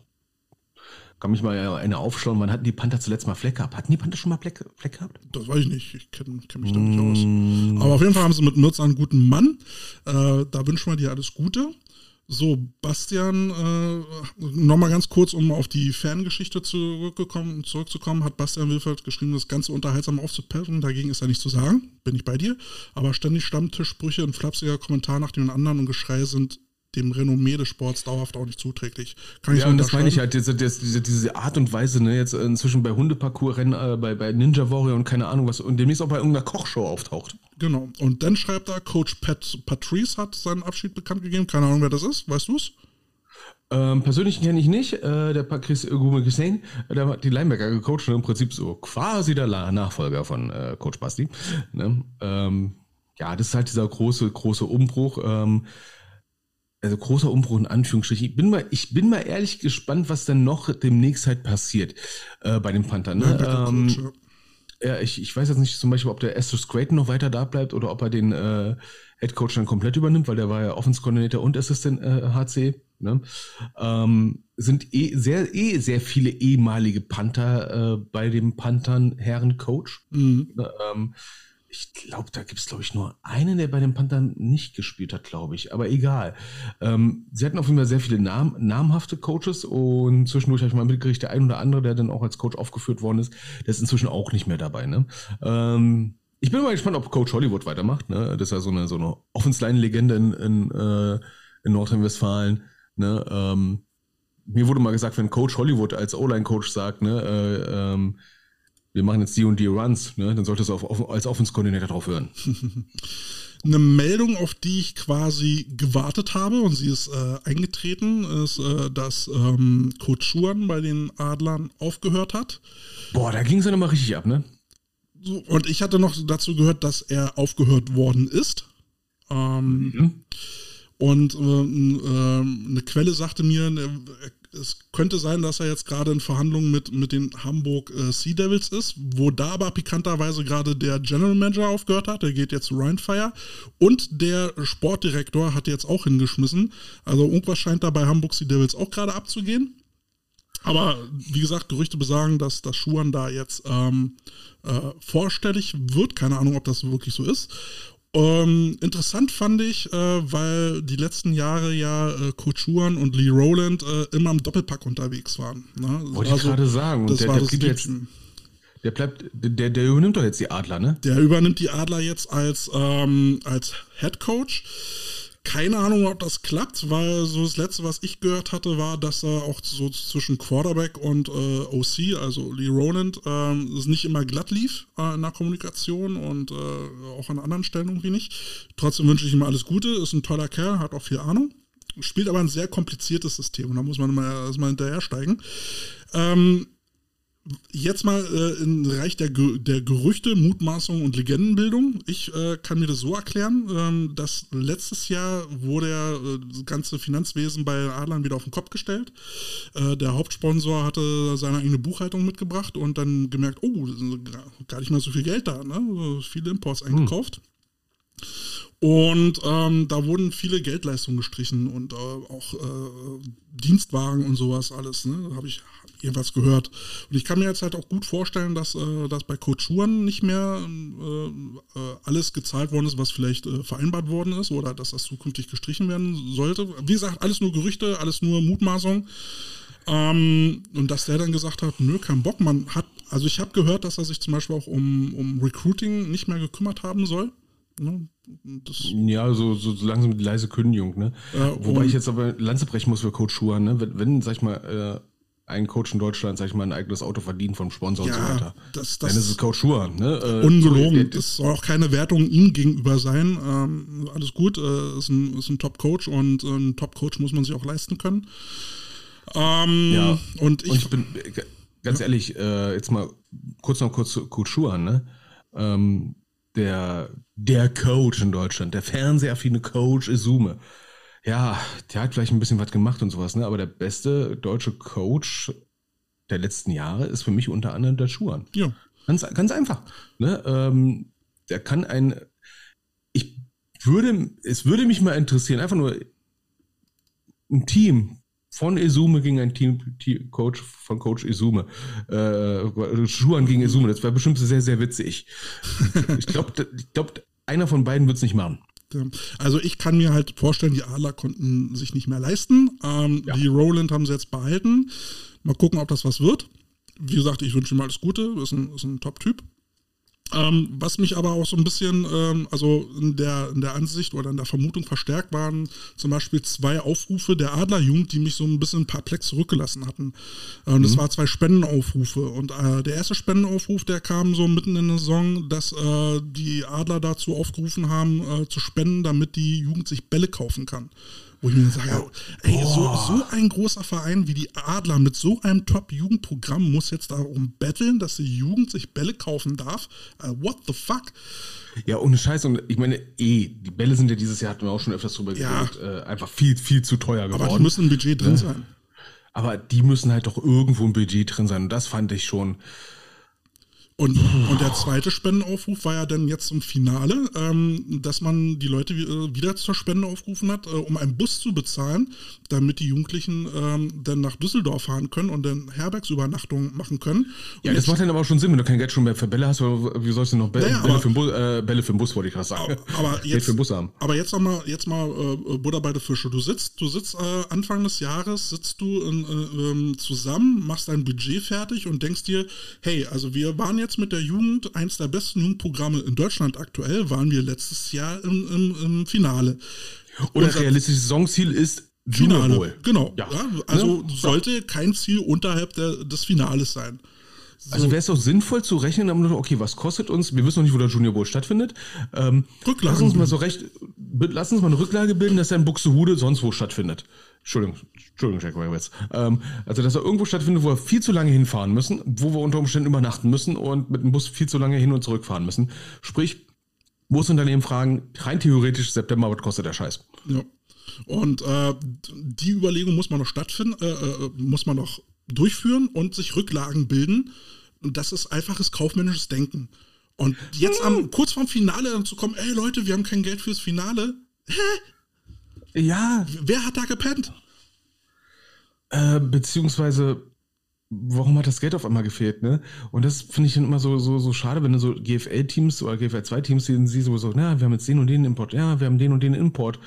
Speaker 1: Kann mich mal eine aufschauen, wann hatten die Panther zuletzt mal Fleck gehabt? Hatten die Panther schon mal Fleck, Fleck gehabt?
Speaker 2: Das weiß ich nicht. Ich kenne kenn mich da nicht aus. Mm. Aber auf jeden Fall haben sie mit Mirz einen guten Mann. Äh, da wünschen wir dir alles Gute. So, Bastian, äh, nochmal ganz kurz, um auf die Fangeschichte zurückgekommen, zurückzukommen, hat Bastian Wilfert geschrieben, das Ganze unterhaltsam aufzupeppen. Dagegen ist ja nichts zu sagen, bin ich bei dir. Aber ständig Stammtischsprüche, ein flapsiger Kommentar nach den anderen und Geschrei sind dem Renommee des Sports dauerhaft auch nicht zuträglich.
Speaker 1: Kann ja, und das meine ich halt, diese, diese, diese Art und Weise, ne, jetzt inzwischen bei Hundeparcours-Rennen, äh, bei, bei Ninja Warrior und keine Ahnung was, und demnächst auch bei irgendeiner Kochshow auftaucht.
Speaker 2: Genau. Und dann schreibt er, Coach Pat Patrice hat seinen Abschied bekannt gegeben. Keine Ahnung, wer das ist. Weißt du es?
Speaker 1: Ähm, persönlich kenne ich nicht. Äh, der Patrice Gume-Hussein, der hat die Linebacker gecoacht und im Prinzip so quasi der Nachfolger von äh, Coach Basti. Ne? Ähm, ja, das ist halt dieser große, große Umbruch. Ähm, also großer Umbruch in Anführungsstrichen. Ich bin mal, ich bin mal ehrlich gespannt, was dann noch demnächst halt passiert äh, bei den Panthern. Ne? Ja, ähm, ja, ich, ich weiß jetzt nicht zum Beispiel, ob der Estes Creighton noch weiter da bleibt oder ob er den äh, Head Coach dann komplett übernimmt, weil der war ja Offense Coordinator und Assistant äh, HC. Ne? Ähm, sind eh sehr, eh sehr viele ehemalige Panther äh, bei dem Panthern Herren Coach. Mhm. Ähm, ich glaube, da gibt es, glaube ich, nur einen, der bei den Panthern nicht gespielt hat, glaube ich. Aber egal. Ähm, sie hatten auf jeden Fall sehr viele Nam namhafte Coaches und zwischendurch habe ich mal mitgekriegt, der ein oder andere, der dann auch als Coach aufgeführt worden ist, der ist inzwischen auch nicht mehr dabei. Ne? Ähm, ich bin mal gespannt, ob Coach Hollywood weitermacht. Ne? Das ist ja so eine, so eine Offense-Line-Legende in, in, äh, in Nordrhein-Westfalen. Ne? Ähm, mir wurde mal gesagt, wenn Coach Hollywood als O-Line-Coach sagt, ne, äh, ähm, wir machen jetzt die und die Runs, ne, dann solltest du auf, auf, als Offense-Koordinator drauf hören.
Speaker 2: Eine Meldung, auf die ich quasi gewartet habe und sie ist äh, eingetreten, ist, äh, dass ähm, Coach Schuan bei den Adlern aufgehört hat.
Speaker 1: Boah, da ging es ja nochmal richtig ab, ne?
Speaker 2: So, und ich hatte noch dazu gehört, dass er aufgehört worden ist. Ähm, mhm. Und äh, äh, eine Quelle sagte mir, es könnte sein, dass er jetzt gerade in Verhandlungen mit, mit den Hamburg äh, Sea Devils ist, wo da aber pikanterweise gerade der General Manager aufgehört hat. Der geht jetzt zu Rheinfire. Und der Sportdirektor hat jetzt auch hingeschmissen. Also irgendwas scheint da bei Hamburg Sea Devils auch gerade abzugehen. Aber wie gesagt, Gerüchte besagen, dass das Schuhan da jetzt ähm, äh, vorstellig wird. Keine Ahnung, ob das wirklich so ist. Ähm, interessant fand ich, äh, weil die letzten Jahre ja äh, Couturen und Lee Rowland äh, immer im Doppelpack unterwegs waren.
Speaker 1: Ne? Wollte ich gerade sagen.
Speaker 2: Das der, war
Speaker 1: der
Speaker 2: das jetzt,
Speaker 1: der bleibt, der, der übernimmt doch jetzt die Adler, ne?
Speaker 2: Der übernimmt die Adler jetzt als, ähm, als Head Coach. Keine Ahnung, ob das klappt, weil so das letzte, was ich gehört hatte, war, dass er auch so zwischen Quarterback und äh, OC, also Lee Roland, ähm, es nicht immer glatt lief äh, in der Kommunikation und äh, auch an anderen Stellen irgendwie nicht. Trotzdem wünsche ich ihm alles Gute, ist ein toller Kerl, hat auch viel Ahnung, spielt aber ein sehr kompliziertes System und da muss man mal erstmal hinterher steigen. Ähm, Jetzt mal äh, im Bereich der, der Gerüchte, Mutmaßung und Legendenbildung. Ich äh, kann mir das so erklären, ähm, dass letztes Jahr wurde ja äh, das ganze Finanzwesen bei Adlern wieder auf den Kopf gestellt. Äh, der Hauptsponsor hatte seine eigene Buchhaltung mitgebracht und dann gemerkt, oh, gar nicht mehr so viel Geld da, ne? viele Imports eingekauft. Hm. Und ähm, da wurden viele Geldleistungen gestrichen und äh, auch äh, Dienstwagen und sowas alles. Ne? Da habe ich jedenfalls gehört. Und ich kann mir jetzt halt auch gut vorstellen, dass, äh, dass bei Couturen nicht mehr äh, äh, alles gezahlt worden ist, was vielleicht äh, vereinbart worden ist oder dass das zukünftig gestrichen werden sollte. Wie gesagt, alles nur Gerüchte, alles nur Mutmaßung. Ähm, und dass der dann gesagt hat, nö, kein Bock. Man hat, also ich habe gehört, dass er sich zum Beispiel auch um, um Recruiting nicht mehr gekümmert haben soll.
Speaker 1: Ne? ja, so, so, so langsam die leise Kündigung, ne? Äh, Wobei ich jetzt aber Lanze brechen muss für Coach Schuhan, ne? Wenn, wenn, sag ich mal, äh, ein Coach in Deutschland, sag ich mal, ein eigenes Auto verdient vom Sponsor und so
Speaker 2: Ja,
Speaker 1: weiter.
Speaker 2: das,
Speaker 1: Dann ist es
Speaker 2: das
Speaker 1: Coach Schuhan, ne? Äh,
Speaker 2: ungelogen.
Speaker 1: der-
Speaker 2: Das soll auch keine Wertung ihm gegenüber sein. Ähm, alles gut, äh, ist ein, ist ein Top-Coach und äh, ein Top-Coach muss man sich auch leisten können. Ähm,
Speaker 1: Ja.
Speaker 2: Und ich,
Speaker 1: Und ich bin äh, ganz ehrlich, äh, jetzt mal kurz noch kurz zu Coach Schuhan, ne? Ähm, der, der Coach in Deutschland, der fernsehaffine Coach Izume. Ja, der hat vielleicht ein bisschen was gemacht und sowas, ne? Aber der beste deutsche Coach der letzten Jahre ist für mich unter anderem der Schuhan.
Speaker 2: ja,
Speaker 1: Ganz, ganz einfach. Ne? Ähm, der kann ein. Ich würde, es würde mich mal interessieren, einfach nur ein Team von Izume gegen ein Team, Team Coach von Coach Izume. Äh, Schuhan gegen Izume, das wäre bestimmt sehr, sehr witzig. ich glaube, ich glaub, einer von beiden wird es nicht machen.
Speaker 2: Also ich kann mir halt vorstellen, die Adler konnten sich nicht mehr leisten. Ähm,
Speaker 1: Ja.
Speaker 2: Die Roland haben sie jetzt behalten. Mal gucken, ob das was wird. Wie gesagt, ich wünsche ihm alles Gute. Ist ein, ist ein Top-Typ. Ähm, was mich aber auch so ein bisschen, ähm, also in der, in der Ansicht oder in der Vermutung verstärkt waren, zum Beispiel zwei Aufrufe der Adlerjugend, die mich so ein bisschen perplex zurückgelassen hatten. Äh, und das war zwei Spendenaufrufe. Und äh, der erste Spendenaufruf, der kam so mitten in der Saison, dass äh, die Adler dazu aufgerufen haben, äh, zu spenden, damit die Jugend sich Bälle kaufen kann. Wo ich mir sage, ey, so, so ein großer Verein wie die Adler mit so einem Top-Jugendprogramm muss jetzt darum betteln, dass die Jugend sich Bälle kaufen darf. Äh, what the fuck?
Speaker 1: Ja, ohne Scheiß. Und ich meine, eh, die Bälle sind ja dieses Jahr, hatten wir auch schon öfters drüber
Speaker 2: Ja.
Speaker 1: geredet, äh, einfach viel, viel zu teuer geworden.
Speaker 2: Aber die müssen im Budget drin sein.
Speaker 1: Aber die müssen halt doch irgendwo im Budget drin sein. Und das fand ich schon.
Speaker 2: Und, und der zweite Spendenaufruf war ja dann jetzt im Finale, ähm, dass man die Leute äh, wieder zur Spende aufgerufen hat, äh, um einen Bus zu bezahlen, damit die Jugendlichen ähm, dann nach Düsseldorf fahren können und dann Herbergsübernachtung machen können. Und
Speaker 1: Ja, das macht dann aber auch schon Sinn, wenn du kein Geld schon mehr für Bälle hast, weil wie sollst du noch Bälle,
Speaker 2: Naja,
Speaker 1: Bälle,
Speaker 2: aber-
Speaker 1: für, den Bus, äh, Bälle für den Bus, wollte ich gerade sagen.
Speaker 2: aber
Speaker 1: Geld
Speaker 2: jetzt,
Speaker 1: für den Bus haben.
Speaker 2: aber jetzt noch mal, jetzt mal äh, Butter bei der Fische. Du sitzt, du sitzt äh, Anfang des Jahres, sitzt du in, äh, ähm, zusammen, machst dein Budget fertig und denkst dir, hey, also wir waren jetzt mit der Jugend, eins der besten Jugendprogramme in Deutschland aktuell, waren wir letztes Jahr im, im, im Finale.
Speaker 1: Oder
Speaker 2: unser-
Speaker 1: realistisches Saisonziel ist Junior
Speaker 2: Finale,
Speaker 1: Bowl.
Speaker 2: genau.
Speaker 1: Ja.
Speaker 2: Ja. also
Speaker 1: Ne?
Speaker 2: sollte kein Ziel unterhalb der, des Finales sein.
Speaker 1: Also wäre es doch sinnvoll zu rechnen, okay, was kostet uns? Wir wissen noch nicht, wo der Junior Bowl stattfindet. Ähm,
Speaker 2: Rücklagen
Speaker 1: lass uns mal so recht, lass uns mal eine Rücklage bilden, dass er in Buxtehude sonst wo stattfindet. Entschuldigung, Entschuldigung, Jack Rabbits. Ähm, also, dass er irgendwo stattfindet, wo wir viel zu lange hinfahren müssen, wo wir unter Umständen übernachten müssen und mit dem Bus viel zu lange hin und zurück fahren müssen. Sprich, muss Unternehmen fragen, rein theoretisch September, was kostet der Scheiß?
Speaker 2: Ja. Und äh, die Überlegung muss man noch stattfinden, äh, äh, muss man noch durchführen und sich Rücklagen bilden. Und das ist einfaches kaufmännisches Denken. Und jetzt am, kurz vorm Finale dann zu kommen, ey Leute, wir haben kein Geld fürs Finale.
Speaker 1: Ja,
Speaker 2: Wer hat da gepennt?
Speaker 1: Äh, beziehungsweise, warum hat das Geld auf einmal gefehlt, ne? Und das finde ich dann immer so, so, so schade, wenn du so GFL-Teams oder GFL-2-Teams sehen, sie sowieso, na, wir haben jetzt den und den Import, ja, wir haben den und den Import.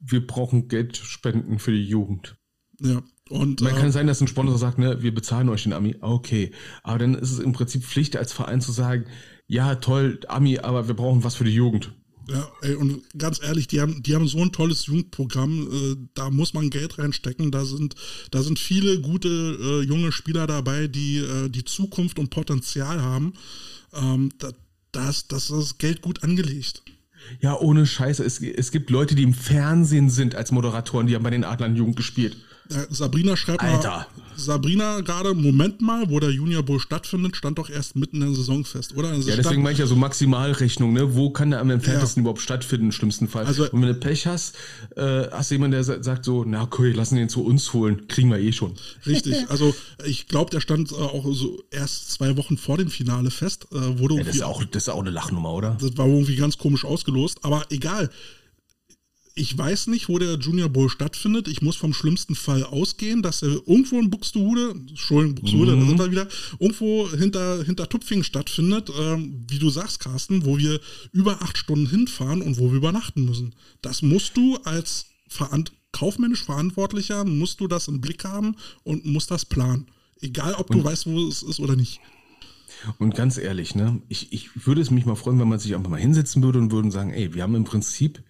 Speaker 1: Wir brauchen Geldspenden für die Jugend.
Speaker 2: Ja. Und
Speaker 1: Man
Speaker 2: äh,
Speaker 1: kann sein, dass ein Sponsor sagt, ne, wir bezahlen euch den Ami. Okay. Aber dann ist es im Prinzip Pflicht als Verein zu sagen, ja, toll, Ami, aber wir brauchen was für die Jugend.
Speaker 2: Ja, ey, und ganz ehrlich, die haben, die haben so ein tolles Jugendprogramm, äh, da muss man Geld reinstecken. Da sind, da sind viele gute äh, junge Spieler dabei, die äh, die Zukunft und Potenzial haben. Ähm, da, das, das ist Geld gut angelegt.
Speaker 1: Ja, ohne Scheiße. Es, es gibt Leute, die im Fernsehen sind als Moderatoren, die haben bei den Adlern Jugend gespielt.
Speaker 2: Äh, Sabrina schreibt
Speaker 1: Alter.
Speaker 2: mal, Sabrina gerade, Moment mal, wo der Junior Bowl stattfindet, stand doch erst mitten in der Saison fest, oder? Also
Speaker 1: Ja, deswegen meine ich ja so Maximalrechnung, ne? Wo kann der am entferntesten überhaupt stattfinden, im schlimmsten Fall?
Speaker 2: Also-
Speaker 1: und wenn du Pech hast, äh, hast du jemanden, der sa- sagt so, na okay, lassen den zu uns holen, kriegen wir eh schon.
Speaker 2: Richtig, also ich glaube, der stand äh, auch so erst zwei Wochen vor dem Finale fest. Äh, wurde
Speaker 1: Ja, das, ist auch, das ist auch eine Lachnummer, oder?
Speaker 2: Das war irgendwie ganz komisch ausgelost, aber egal. Ich weiß nicht, wo der Junior Bowl stattfindet. Ich muss vom schlimmsten Fall ausgehen, dass er irgendwo in Buxtehude, Entschuldigung, Buxtehude, da sind wir wieder, irgendwo hinter, hinter Tupfingen stattfindet, ähm, wie du sagst, Carsten, wo wir über acht Stunden hinfahren und wo wir übernachten müssen. Das musst du als verant kaufmännisch Verantwortlicher, musst du das im Blick haben und musst das planen. Egal, ob du weißt, wo es ist oder nicht.
Speaker 1: Und ganz ehrlich, ne, ich, ich würde es mich mal freuen, wenn man sich einfach mal hinsetzen würde und würden sagen, ey, wir haben im Prinzip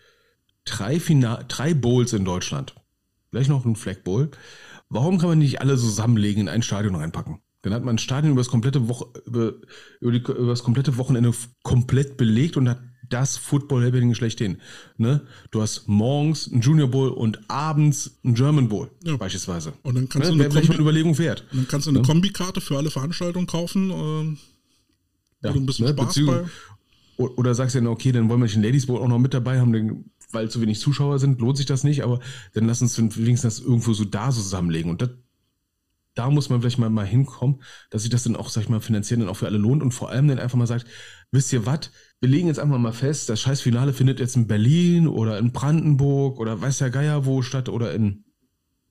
Speaker 1: drei, Final, drei Bowls in Deutschland. Vielleicht noch ein Flag Bowl, warum kann man nicht alle zusammenlegen in ein Stadion reinpacken? Dann hat man ein Stadion über das komplette, Woche, über, über, die, über das komplette Wochenende komplett belegt und hat das Football-Happening schlechthin. Ne? Du hast morgens ein Junior Bowl und abends ein German Bowl
Speaker 2: Ja.
Speaker 1: beispielsweise.
Speaker 2: Und dann kannst
Speaker 1: ne?
Speaker 2: du eine Kombi-
Speaker 1: Überlegung wert.
Speaker 2: Und dann kannst du eine Kombikarte für alle Veranstaltungen kaufen. Äh, wo du ein bisschen
Speaker 1: ne?
Speaker 2: Spaß
Speaker 1: Beziehung-
Speaker 2: bei.
Speaker 1: Oder sagst du dann, okay, dann wollen wir den Ladies Bowl auch noch mit dabei haben, denn, weil zu wenig Zuschauer sind, lohnt sich das nicht, aber dann lass uns wenigstens das irgendwo so da zusammenlegen. Und das, da muss man vielleicht mal, mal hinkommen, dass sich das dann auch, sag ich mal, finanziell dann auch für alle lohnt und vor allem dann einfach mal sagt, wisst ihr was, wir legen jetzt einfach mal fest, das Scheißfinale findet jetzt in Berlin oder in Brandenburg oder weiß der Geier wo statt oder in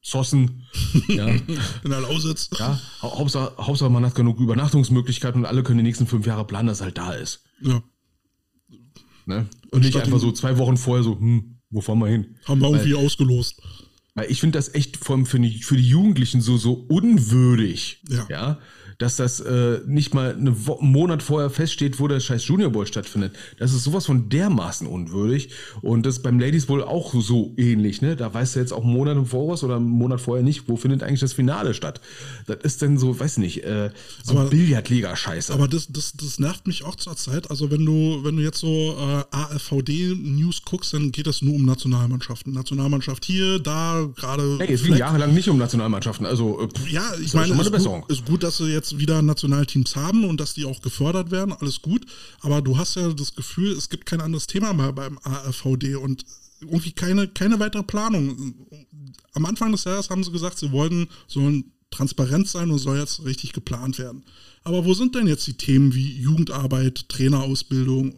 Speaker 1: Zossen. Ja,
Speaker 2: In der Lausitz.
Speaker 1: ja. Hau- Hauptsache, Hauptsache man hat genug Übernachtungsmöglichkeiten und alle können die nächsten fünf Jahre planen, dass es halt da ist.
Speaker 2: Ja.
Speaker 1: Ne? Und nicht
Speaker 2: statt
Speaker 1: einfach so zwei Wochen vorher so, hm, wo fahren wir hin?
Speaker 2: Haben wir irgendwie ausgelost.
Speaker 1: Weil ich finde das echt vor allem für die, für die Jugendlichen so, so unwürdig.
Speaker 2: Ja.
Speaker 1: Dass das äh, nicht mal Wo einen Monat vorher feststeht, wo der scheiß Junior Bowl stattfindet. Das ist sowas von dermaßen unwürdig. Und das ist beim Ladies Bowl auch so ähnlich, ne? Da weißt du jetzt auch einen Monat im Voraus oder einen Monat vorher nicht, wo findet eigentlich das Finale statt. Das ist dann so, weiß nicht, äh, so
Speaker 2: Aber-
Speaker 1: Billardliga-Scheiße.
Speaker 2: Aber das, das, das nervt mich auch zur Zeit. Also wenn du, wenn du jetzt so äh, AFVD-News guckst, dann geht es nur um Nationalmannschaften. Nationalmannschaft hier, da, gerade.
Speaker 1: Hey, es ging jahrelang nicht um Nationalmannschaften. Also, äh, pff,
Speaker 2: Ja, ich
Speaker 1: ist
Speaker 2: meine, ist
Speaker 1: Besserung.
Speaker 2: gut, ist gut, dass sie jetzt wieder Nationalteams haben und dass die auch gefördert werden, alles gut. Aber du hast ja das Gefühl, es gibt kein anderes Thema mehr beim AFVD und irgendwie keine, keine weitere Planung. Am Anfang des Jahres haben sie gesagt, sie wollten sollen transparent sein und soll jetzt richtig geplant werden. Aber wo sind denn jetzt die Themen wie Jugendarbeit, Trainerausbildung?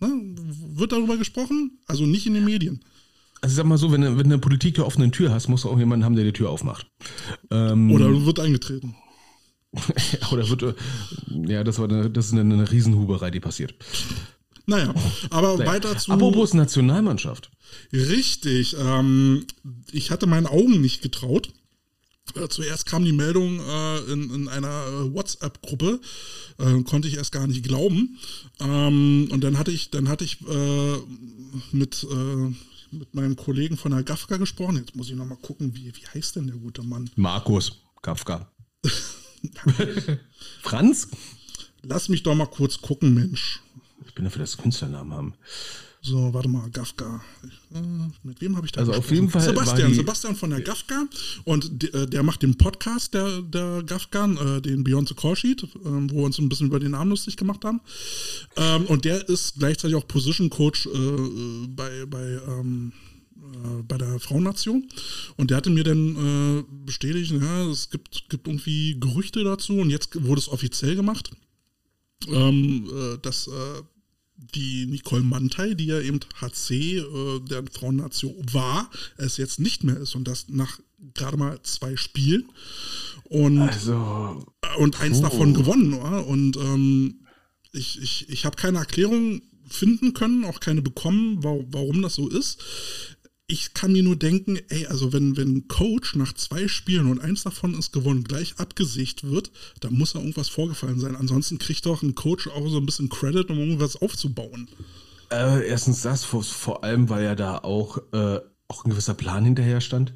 Speaker 2: Ne? Wird darüber gesprochen? Also nicht in den Medien.
Speaker 1: Also ich sag mal so, wenn, du- wenn du eine Politik der offenen Tür hast, musst du auch jemanden haben, der die Tür aufmacht. Ähm,
Speaker 2: Oder wird eingetreten.
Speaker 1: oder wird, ja, das war eine, das ist eine, eine Riesenhuberei, die passiert.
Speaker 2: Naja, aber
Speaker 1: Naja.
Speaker 2: weiter zu.
Speaker 1: Apropos Nationalmannschaft.
Speaker 2: Richtig. Ähm, ich hatte meinen Augen nicht getraut. Äh, zuerst kam die Meldung äh, in, in einer WhatsApp-Gruppe, äh, konnte ich erst gar nicht glauben. Ähm, und dann hatte ich, dann hatte ich äh, mit, äh, mit meinem Kollegen von der GAFKA gesprochen. Jetzt muss ich nochmal gucken, wie, wie heißt denn der gute Mann?
Speaker 1: Markus Kafka. Franz?
Speaker 2: Lass mich doch mal kurz gucken, Mensch.
Speaker 1: Ich bin dafür, dass Künstlernamen haben.
Speaker 2: So, warte mal, GAFKA. Äh, mit wem habe ich da
Speaker 1: Also auf
Speaker 2: gesprochen?
Speaker 1: jeden Fall
Speaker 2: Sebastian, Sebastian von der GAFKA und der, äh, der macht den Podcast der, der GAFKA, äh, den Beyond the Call Sheet, ähm, wo wir uns ein bisschen über den Namen lustig gemacht haben. Ähm, und der ist gleichzeitig auch Position Coach äh, äh, bei, bei, ähm, äh, bei der Frauennation. Und der hatte mir dann äh, bestätigt, ja, es gibt, gibt irgendwie Gerüchte dazu und jetzt wurde es offiziell gemacht, ähm, äh, dass äh, die Nicole Mantei, die ja eben HC äh, der Frauennation war, es jetzt nicht mehr ist und das nach gerade mal zwei Spielen und,
Speaker 1: Also,
Speaker 2: und eins
Speaker 1: puh.
Speaker 2: davon gewonnen. Oder? Und ähm, ich, ich, ich habe keine Erklärung finden können, auch keine bekommen, warum das so ist. Ich kann mir nur denken, ey, also wenn, ein Coach nach zwei Spielen und eins davon ist gewonnen, gleich abgesägt wird, dann muss da irgendwas vorgefallen sein. Ansonsten kriegt doch ein Coach auch so ein bisschen Credit, um irgendwas aufzubauen.
Speaker 1: äh, erstens das, vor, vor allem, weil ja da auch, äh, auch ein gewisser Plan hinterher stand.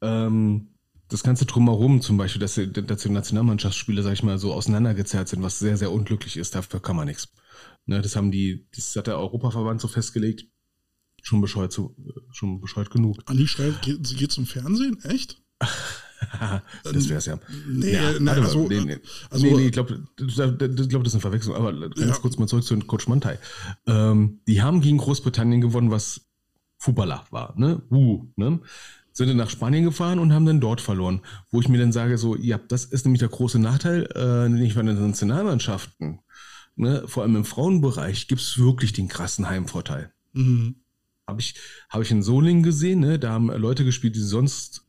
Speaker 1: Ähm, das ganze Drumherum zum Beispiel, dass die, dass die Nationalmannschaftsspiele, sag ich mal, so auseinandergezerrt sind, was sehr, sehr unglücklich ist, dafür kann man nichts. Ne, das haben die, das hat der Europaverband so festgelegt. Schon bescheuert, zu, schon bescheuert genug.
Speaker 2: Anni schreibt, geht, sie geht zum Fernsehen? Echt?
Speaker 1: das wär's ja.
Speaker 2: Nee,
Speaker 1: ja,
Speaker 2: nee,
Speaker 1: warte mal,
Speaker 2: also,
Speaker 1: nee, nee.
Speaker 2: also-
Speaker 1: nee, nee, ich glaube, glaub, das ist eine Verwechslung. Aber ganz
Speaker 2: Ja.
Speaker 1: kurz mal zurück zu Coach Mantai. Ähm, die haben gegen Großbritannien gewonnen, was Fubala war, ne? Uh, ne? Sind dann nach Spanien gefahren und haben dann dort verloren. Wo ich mir dann sage, so, ja, das ist nämlich der große Nachteil, äh, nicht bei den Nationalmannschaften. Ne? Vor allem im Frauenbereich gibt's wirklich den krassen Heimvorteil.
Speaker 2: Mhm.
Speaker 1: Habe ich, hab ich in Solingen gesehen, ne? da haben Leute gespielt, die sonst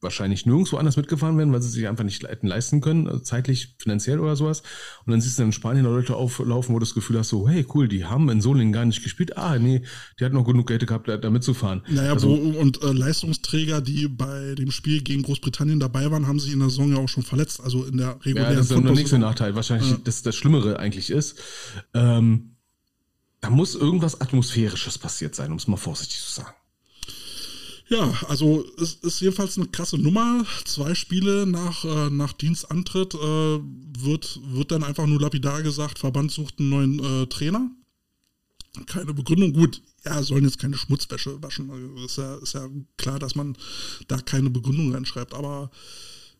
Speaker 1: wahrscheinlich nirgendwo anders mitgefahren werden, weil sie sich einfach nicht hätten leisten können, also zeitlich, finanziell oder sowas. Und dann siehst du in Spanien Leute auflaufen, wo du das Gefühl hast, so, hey, cool, die haben in Solingen gar nicht gespielt. Ah, nee, die hatten noch genug Geld gehabt, da, mitzufahren.
Speaker 2: Naja,
Speaker 1: also,
Speaker 2: wo, und äh, Leistungsträger, die bei dem Spiel gegen Großbritannien dabei waren, haben sich in der Saison ja auch schon verletzt. Also in der
Speaker 1: ja,
Speaker 2: regulären
Speaker 1: das ist dann der nächste. Nachteil. Wahrscheinlich,
Speaker 2: Ja.
Speaker 1: dass das Schlimmere eigentlich ist. Ähm, da muss irgendwas Atmosphärisches passiert sein, um es mal vorsichtig zu sagen.
Speaker 2: Ja, also es ist jedenfalls eine krasse Nummer. Zwei Spiele nach, äh, nach Dienstantritt äh, wird, wird dann einfach nur lapidar gesagt, Verband sucht einen neuen äh, Trainer. Keine Begründung. Gut, ja, sollen jetzt keine Schmutzwäsche waschen. Also ist, ja, ist ja klar, dass man da keine Begründung reinschreibt. Aber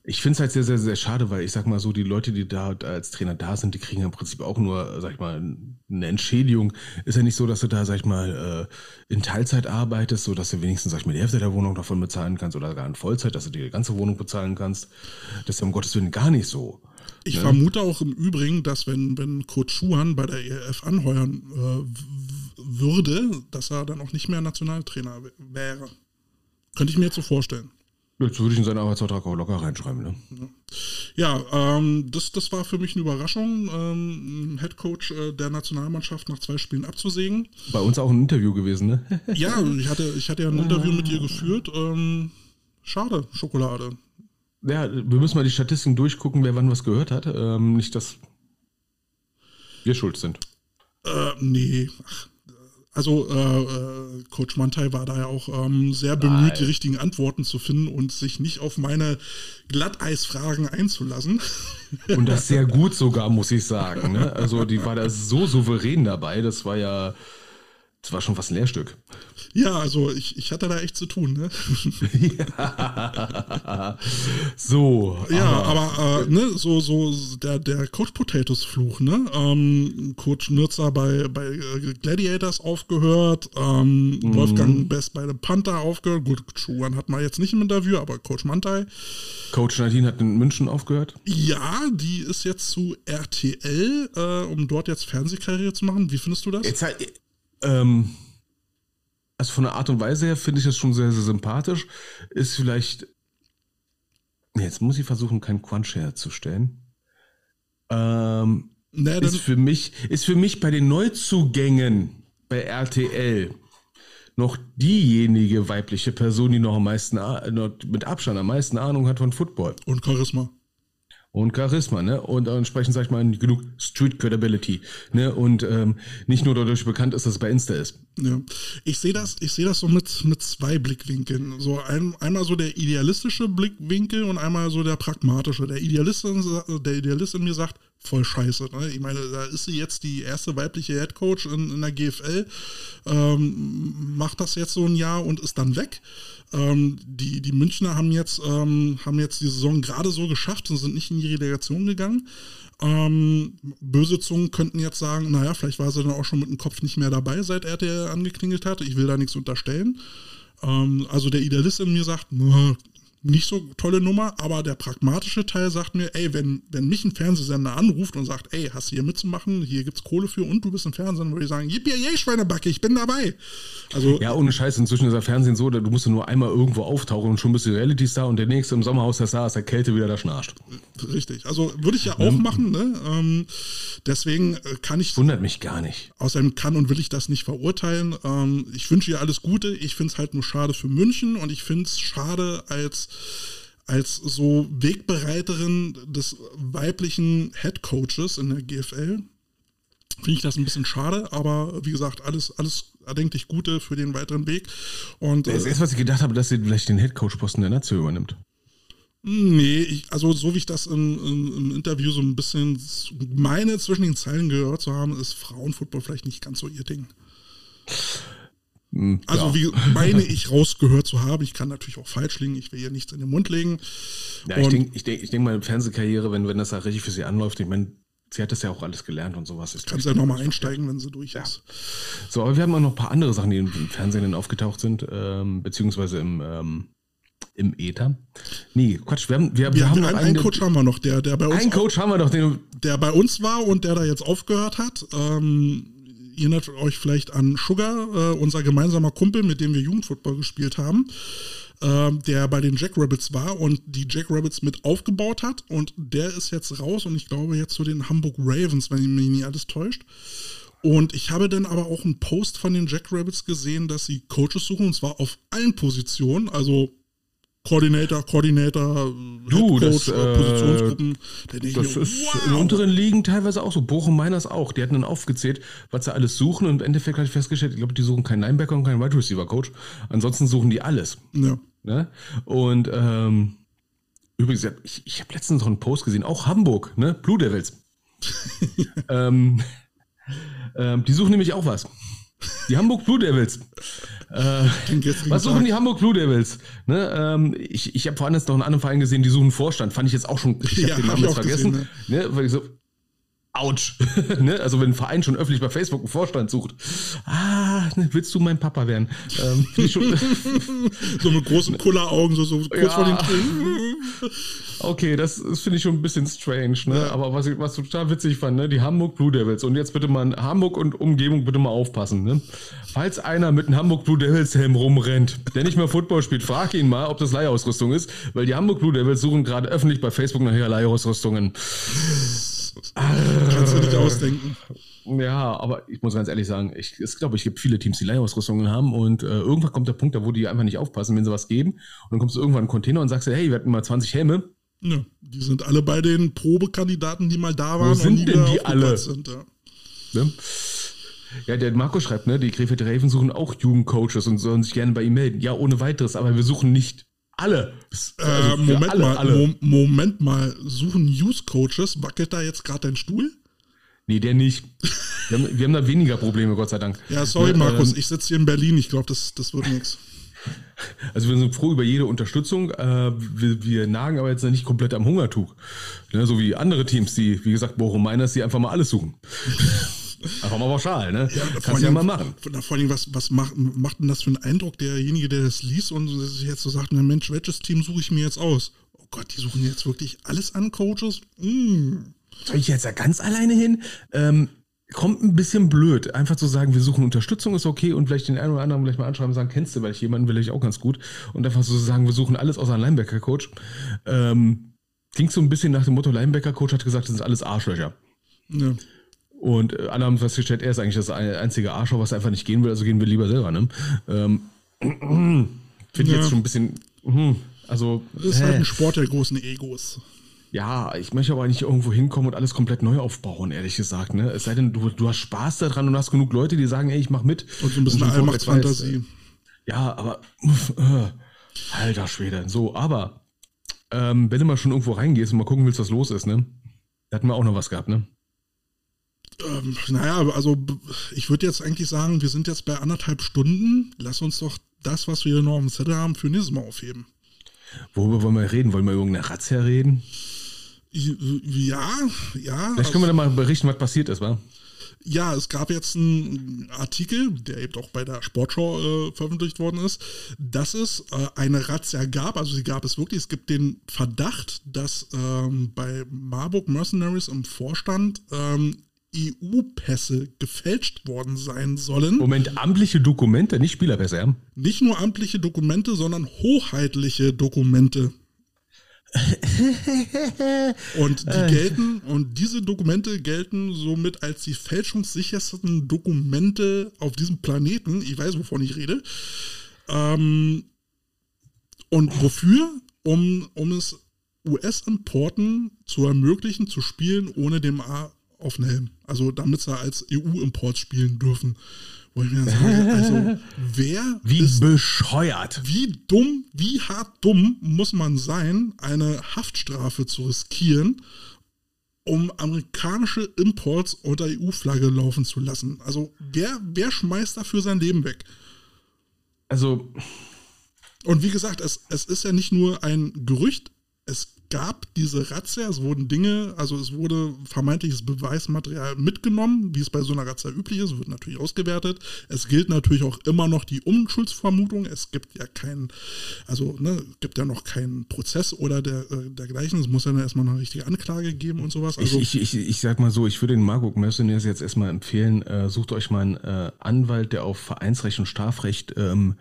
Speaker 1: Ich finde es halt sehr, sehr, sehr schade, weil ich sag mal so, die Leute, die da als Trainer da sind, die kriegen im Prinzip auch nur, sag ich mal, eine Entschädigung. Ist ja nicht so, dass du da, sag ich mal, äh, in Teilzeit arbeitest, so dass du wenigstens, sag ich mal, die Hälfte der Wohnung davon bezahlen kannst oder gar in Vollzeit, dass du dir die ganze Wohnung bezahlen kannst. Das ist ja um Gottes Willen gar nicht so.
Speaker 2: ich vermute auch im Übrigen, dass wenn, wenn Coach Schuhan bei der ERF anheuern äh, würde, dass er dann auch nicht mehr Nationaltrainer wäre. Könnte ich mir jetzt so vorstellen.
Speaker 1: Jetzt würde ich in seinen Arbeitsvertrag auch locker reinschreiben, ne?
Speaker 2: Ja, ähm, das, das war für mich eine Überraschung, ähm, Headcoach äh, der Nationalmannschaft nach zwei Spielen abzusägen.
Speaker 1: Bei uns auch ein Interview gewesen, ne?
Speaker 2: Ja, ich hatte, ich hatte ja ein Interview mit ihr geführt. Ähm, schade, Schokolade.
Speaker 1: Ja, wir müssen mal die Statistiken durchgucken, wer wann was gehört hat. Ähm, nicht, dass wir schuld sind.
Speaker 2: Äh, nee. Ach, Also äh, äh, Coach Mantai war da ja auch ähm, sehr bemüht, die richtigen Antworten zu finden und sich nicht auf meine Glatteisfragen einzulassen.
Speaker 1: Und das sehr gut sogar, muss ich sagen. Ne? Also die war da so souverän dabei, das war ja, das war schon fast ein Lehrstück.
Speaker 2: Ja, also ich, ich hatte da echt zu tun. Ne?
Speaker 1: So.
Speaker 2: Ja, aber äh, ne, so, so der, der Coach Potatoes Fluch, ne? Ähm, Coach Nürzer bei, bei äh, Gladiators aufgehört, ähm, Wolfgang Best bei den Panther aufgehört. Gut, Schuhan hat man jetzt nicht im Interview, aber Coach Mantai.
Speaker 1: Coach Nadine hat in München aufgehört.
Speaker 2: Ja, die ist jetzt zu RTL, äh, um dort jetzt Fernsehkarriere zu machen. Wie findest du das?
Speaker 1: Jetzt halt, ähm, also von der Art und Weise her finde ich das schon sehr, sehr sympathisch. Ist vielleicht. Jetzt muss ich versuchen, keinen Quatsch herzustellen. Ähm,
Speaker 2: naja,
Speaker 1: ist für mich, ist für mich bei den Neuzugängen bei RTL noch diejenige weibliche Person, die noch am meisten, mit Abstand am meisten Ahnung hat von Football.
Speaker 2: und Charisma.
Speaker 1: Und Charisma, ne? Und entsprechend, sag ich mal, genug Street Credibility, ne? Und ähm, nicht nur dadurch bekannt ist, dass es bei Insta ist.
Speaker 2: Ja. Ich sehe das, ich sehe das so mit, mit zwei Blickwinkeln. So ein, einmal so der idealistische Blickwinkel und einmal so der pragmatische. Der Idealist, der Idealist in mir sagt, voll scheiße. Ne? Ich meine, da ist sie jetzt die erste weibliche Headcoach in, in der GFL, ähm, macht das jetzt so ein Jahr und ist dann weg. Ähm, die, die Münchner haben jetzt, ähm, haben jetzt die Saison gerade so geschafft und sind nicht in die Relegation gegangen. Ähm, böse Zungen könnten jetzt sagen, naja, vielleicht war sie dann auch schon mit dem Kopf nicht mehr dabei, seit RTL angeklingelt hat. Ich will da nichts unterstellen. Ähm, also der Idealist in mir sagt, "Na, nicht so tolle Nummer, aber der pragmatische Teil sagt mir, ey, wenn, wenn mich ein Fernsehsender anruft und sagt, ey, hast du hier mitzumachen, hier gibt's Kohle für und du bist im Fernsehen, würde ich sagen, yippie, yay, Schweinebacke, ich bin dabei. Also,
Speaker 1: Ja, ohne Scheiß, inzwischen ist der Fernsehen so, du musst nur einmal irgendwo auftauchen und schon bist du Reality-Star und der nächste im Sommerhaus der Star ist der Kälte wieder da schnarcht.
Speaker 2: richtig. Also würde ich ja auch machen, ne? Ähm, deswegen äh, kann ich
Speaker 1: Wundert mich gar nicht.
Speaker 2: Außerdem kann und will ich das nicht verurteilen. Ähm, ich wünsche ihr alles Gute. Ich finde es halt nur schade für München und ich finde es schade als, als so Wegbereiterin des weiblichen Head Coaches in der GFL. Finde ich das ein bisschen schade, aber wie gesagt, alles, alles erdenklich Gute für den weiteren Weg. Und
Speaker 1: Das
Speaker 2: äh,
Speaker 1: erste, was ich gedacht habe, dass sie vielleicht den Headcoach-Posten der Nazio übernimmt.
Speaker 2: Nee, ich, also so wie ich das im, im, im Interview so ein bisschen meine zwischen den Zeilen gehört zu haben, ist Frauenfootball vielleicht nicht ganz so ihr Ding.
Speaker 1: Hm,
Speaker 2: Also
Speaker 1: ja.
Speaker 2: wie meine ich rausgehört zu haben, ich kann natürlich auch falsch liegen, ich will ihr nichts in den Mund legen.
Speaker 1: Ja, ich
Speaker 2: Und-
Speaker 1: denke, ich denk, ich denk mal, Fernsehkarriere, wenn, wenn das da richtig für sie anläuft, ich meine, sie hat das ja auch alles gelernt und sowas. Ist
Speaker 2: Kannst ja nochmal einsteigen, wenn sie durch ist.
Speaker 1: So, aber wir haben auch noch ein paar andere Sachen, die im Fernsehen dann aufgetaucht sind, ähm, beziehungsweise im, ähm, im Äther. Nee, Quatsch, wir haben, wir, wir,
Speaker 2: Wir
Speaker 1: haben noch
Speaker 2: einen, einen Coach haben wir noch, der, der bei uns
Speaker 1: einen Coach haben wir doch, den,
Speaker 2: der bei uns war und der da jetzt aufgehört hat. Ähm, erinnert euch vielleicht an Sugar, äh, unser gemeinsamer Kumpel, mit dem wir Jugendfootball gespielt haben, ähm, der bei den Jackrabbits war und die Jackrabbits mit aufgebaut hat. Und der ist jetzt raus und ich glaube jetzt zu den Hamburg Ravens, wenn mich nicht alles täuscht. Und ich habe dann aber auch einen Post von den Jackrabbits gesehen, dass sie Coaches suchen und zwar auf allen Positionen. Also Coordinator, Coordinator,
Speaker 1: Du, das,
Speaker 2: Headcoach,
Speaker 1: äh,
Speaker 2: Positionsgruppen. Ich
Speaker 1: Das
Speaker 2: mir,
Speaker 1: ist in
Speaker 2: wow.
Speaker 1: unteren Ligen teilweise auch so. Bochum Miners auch. Die hatten dann aufgezählt, was sie alles suchen. Und im Endeffekt habe ich festgestellt, ich glaube, die suchen keinen Linebacker und keinen Wide Receiver Coach. Ansonsten suchen die alles.
Speaker 2: Ja.
Speaker 1: Ne? Und ähm, übrigens, ich, ich habe letztens noch einen Post gesehen, auch Hamburg, ne? Blue Devils. ähm, ähm, die suchen nämlich auch was. Die Hamburg Blue Devils. Äh,
Speaker 2: Den
Speaker 1: was suchen die Hamburg Blue Devils? Ne, ähm, ich ich habe vorhin jetzt noch einen anderen Verein gesehen, die suchen Vorstand. Fand ich jetzt auch schon, ich
Speaker 2: Ja,
Speaker 1: habe den
Speaker 2: hab
Speaker 1: Namen jetzt vergessen.
Speaker 2: gesehen,
Speaker 1: ne? weil ich so, ouch. ne? Also wenn ein Verein schon öffentlich bei Facebook einen Vorstand sucht, ah, ne, willst du mein Papa werden? Ähm,
Speaker 2: So mit großen Kulleraugen, so, so kurz
Speaker 1: Ja.
Speaker 2: vor den Tränen.
Speaker 1: Okay, das, das finde ich schon ein bisschen strange, ne? Aber was ich was total witzig fand, ne? Die Hamburg Blue Devils. Und jetzt bitte mal Hamburg und Umgebung bitte mal aufpassen, ne? Falls einer mit einem Hamburg Blue Devils Helm rumrennt, der nicht mehr Football spielt, frag ihn mal, ob das Leihausrüstung ist, weil die Hamburg Blue Devils suchen gerade öffentlich bei Facebook nach Leihausrüstungen.
Speaker 2: Kannst du nicht ausdenken.
Speaker 1: Ja, aber ich muss ganz ehrlich sagen, ich, es glaube, ich gibt viele Teams, die Leihausrüstungen haben und äh, irgendwann kommt der Punkt, da wo die einfach nicht aufpassen, wenn sie was geben. Und dann kommst du irgendwann in einen Container und sagst, hey, wir hatten mal 20 Helme.
Speaker 2: Ja, die sind alle bei den Probekandidaten, die mal da waren.
Speaker 1: sind
Speaker 2: und
Speaker 1: denn die alle?
Speaker 2: Sind, ja.
Speaker 1: Ne? Ja, der Marco schreibt, ne, die Krefeld Raven suchen auch Jugendcoaches und sollen sich gerne bei ihm melden. Ja, ohne weiteres, aber wir suchen nicht alle.
Speaker 2: Äh,
Speaker 1: Also
Speaker 2: Moment
Speaker 1: alle,
Speaker 2: mal,
Speaker 1: alle.
Speaker 2: Mo Moment mal, suchen News Coaches, wackelt da jetzt gerade dein Stuhl?
Speaker 1: Nee, der nicht. Wir haben, wir haben da weniger Probleme, Gott sei Dank.
Speaker 2: Ja, sorry
Speaker 1: Ne,
Speaker 2: Markus,
Speaker 1: ähm,
Speaker 2: ich sitze hier in Berlin, ich glaube, das, das wird nichts.
Speaker 1: Also wir sind froh über jede Unterstützung. Äh, wir, wir nagen aber jetzt nicht komplett am Hungertuch. Ne, so wie andere Teams, die, wie gesagt, Bochum Miners, die einfach mal alles suchen. einfach mal pauschal, ne? Kannst du ja mal machen.
Speaker 2: Vor allem, was, was macht, macht denn das für einen Eindruck, derjenige, der das liest und sich jetzt so sagt, na Mensch, welches Team suche ich mir jetzt aus? Oh Gott, die suchen jetzt wirklich alles an Coaches? Mm.
Speaker 1: Soll ich jetzt da ganz alleine hin? Ähm, kommt ein bisschen blöd. Einfach zu sagen, wir suchen Unterstützung ist okay und vielleicht den einen oder anderen vielleicht mal anschreiben und sagen, kennst du, weil ich jemanden will ich auch ganz gut. Und einfach so zu sagen, wir suchen alles außer einen Linebacker-Coach. Ähm, klingt so ein bisschen nach dem Motto, Linebacker-Coach hat gesagt, das sind alles Arschlöcher.
Speaker 2: Ja.
Speaker 1: Und äh, alle haben festgestellt, er ist eigentlich das ein- einzige Arschloch, was einfach nicht gehen will, also gehen wir lieber selber. Ne? Ähm, Finde ich
Speaker 2: Ja.
Speaker 1: jetzt schon ein bisschen. hm, Also,
Speaker 2: Das ist
Speaker 1: hä?
Speaker 2: halt ein Sport der großen Egos.
Speaker 1: Ja, ich möchte aber nicht irgendwo hinkommen und alles komplett neu aufbauen, ehrlich gesagt. Ne? Es sei denn, du, du hast Spaß daran und hast genug Leute, die sagen, ey, ich mach mit.
Speaker 2: Und so ein bisschen Allmachtsfantasie.
Speaker 1: Ja, aber äh, alter Schwede. So, aber ähm, wenn du mal schon irgendwo reingehst und mal gucken willst, was los ist, ne? Da hatten wir auch noch was gehabt, ne?
Speaker 2: Ähm, naja, also ich würde jetzt eigentlich sagen, wir sind jetzt bei anderthalb Stunden. Lass uns doch das, was wir noch auf dem Zettel haben, für nächstes Mal aufheben.
Speaker 1: Worüber wollen wir reden? Wollen wir über irgendeine Razzia reden?
Speaker 2: Ja, ja.
Speaker 1: Vielleicht können wir dann mal berichten, was passiert ist, wa?
Speaker 2: Ja, es gab jetzt einen Artikel, der eben auch bei der Sportschau äh, veröffentlicht worden ist, dass es äh, eine Razzia gab, also sie gab es wirklich. Es gibt den Verdacht, dass ähm, bei Marburg Mercenaries im Vorstand ähm, EU-Pässe gefälscht worden sein sollen.
Speaker 1: Moment, amtliche Dokumente, nicht Spielerpässe, ja?
Speaker 2: Nicht nur amtliche Dokumente, sondern hoheitliche Dokumente. Und die gelten, und diese Dokumente gelten somit als die fälschungssichersten Dokumente auf diesem Planeten. Ich weiß, wovon ich rede. Ähm, und wofür? Um, um es US-Importen zu ermöglichen, zu spielen ohne dem A auf den Helm. Also damit sie als EU-Import spielen dürfen. Wo ich mir dann sage, also wer
Speaker 1: Wie
Speaker 2: ist
Speaker 1: bescheuert.
Speaker 2: wie dumm, wie hart dumm muss man sein, eine Haftstrafe zu riskieren, um amerikanische Imports unter EU-Flagge laufen zu lassen? Also wer, wer schmeißt dafür sein Leben weg?
Speaker 1: Also,
Speaker 2: Und wie gesagt, es, es ist ja nicht nur ein Gerücht, es gab diese Razzia, es wurden Dinge, also es wurde vermeintliches Beweismaterial mitgenommen, wie es bei so einer Razzia üblich ist, wird natürlich ausgewertet. Es gilt natürlich auch immer noch die Unschuldsvermutung. Es gibt ja keinen, also ne, gibt ja noch keinen Prozess oder der, äh, dergleichen. Es muss ja erstmal eine richtige Anklage geben und sowas. Also
Speaker 1: ich, ich, ich, ich sag mal so, ich würde den Marburg Mercenaries jetzt erstmal empfehlen, äh, sucht euch mal einen äh, Anwalt, der auf Vereinsrecht und Strafrecht ähm,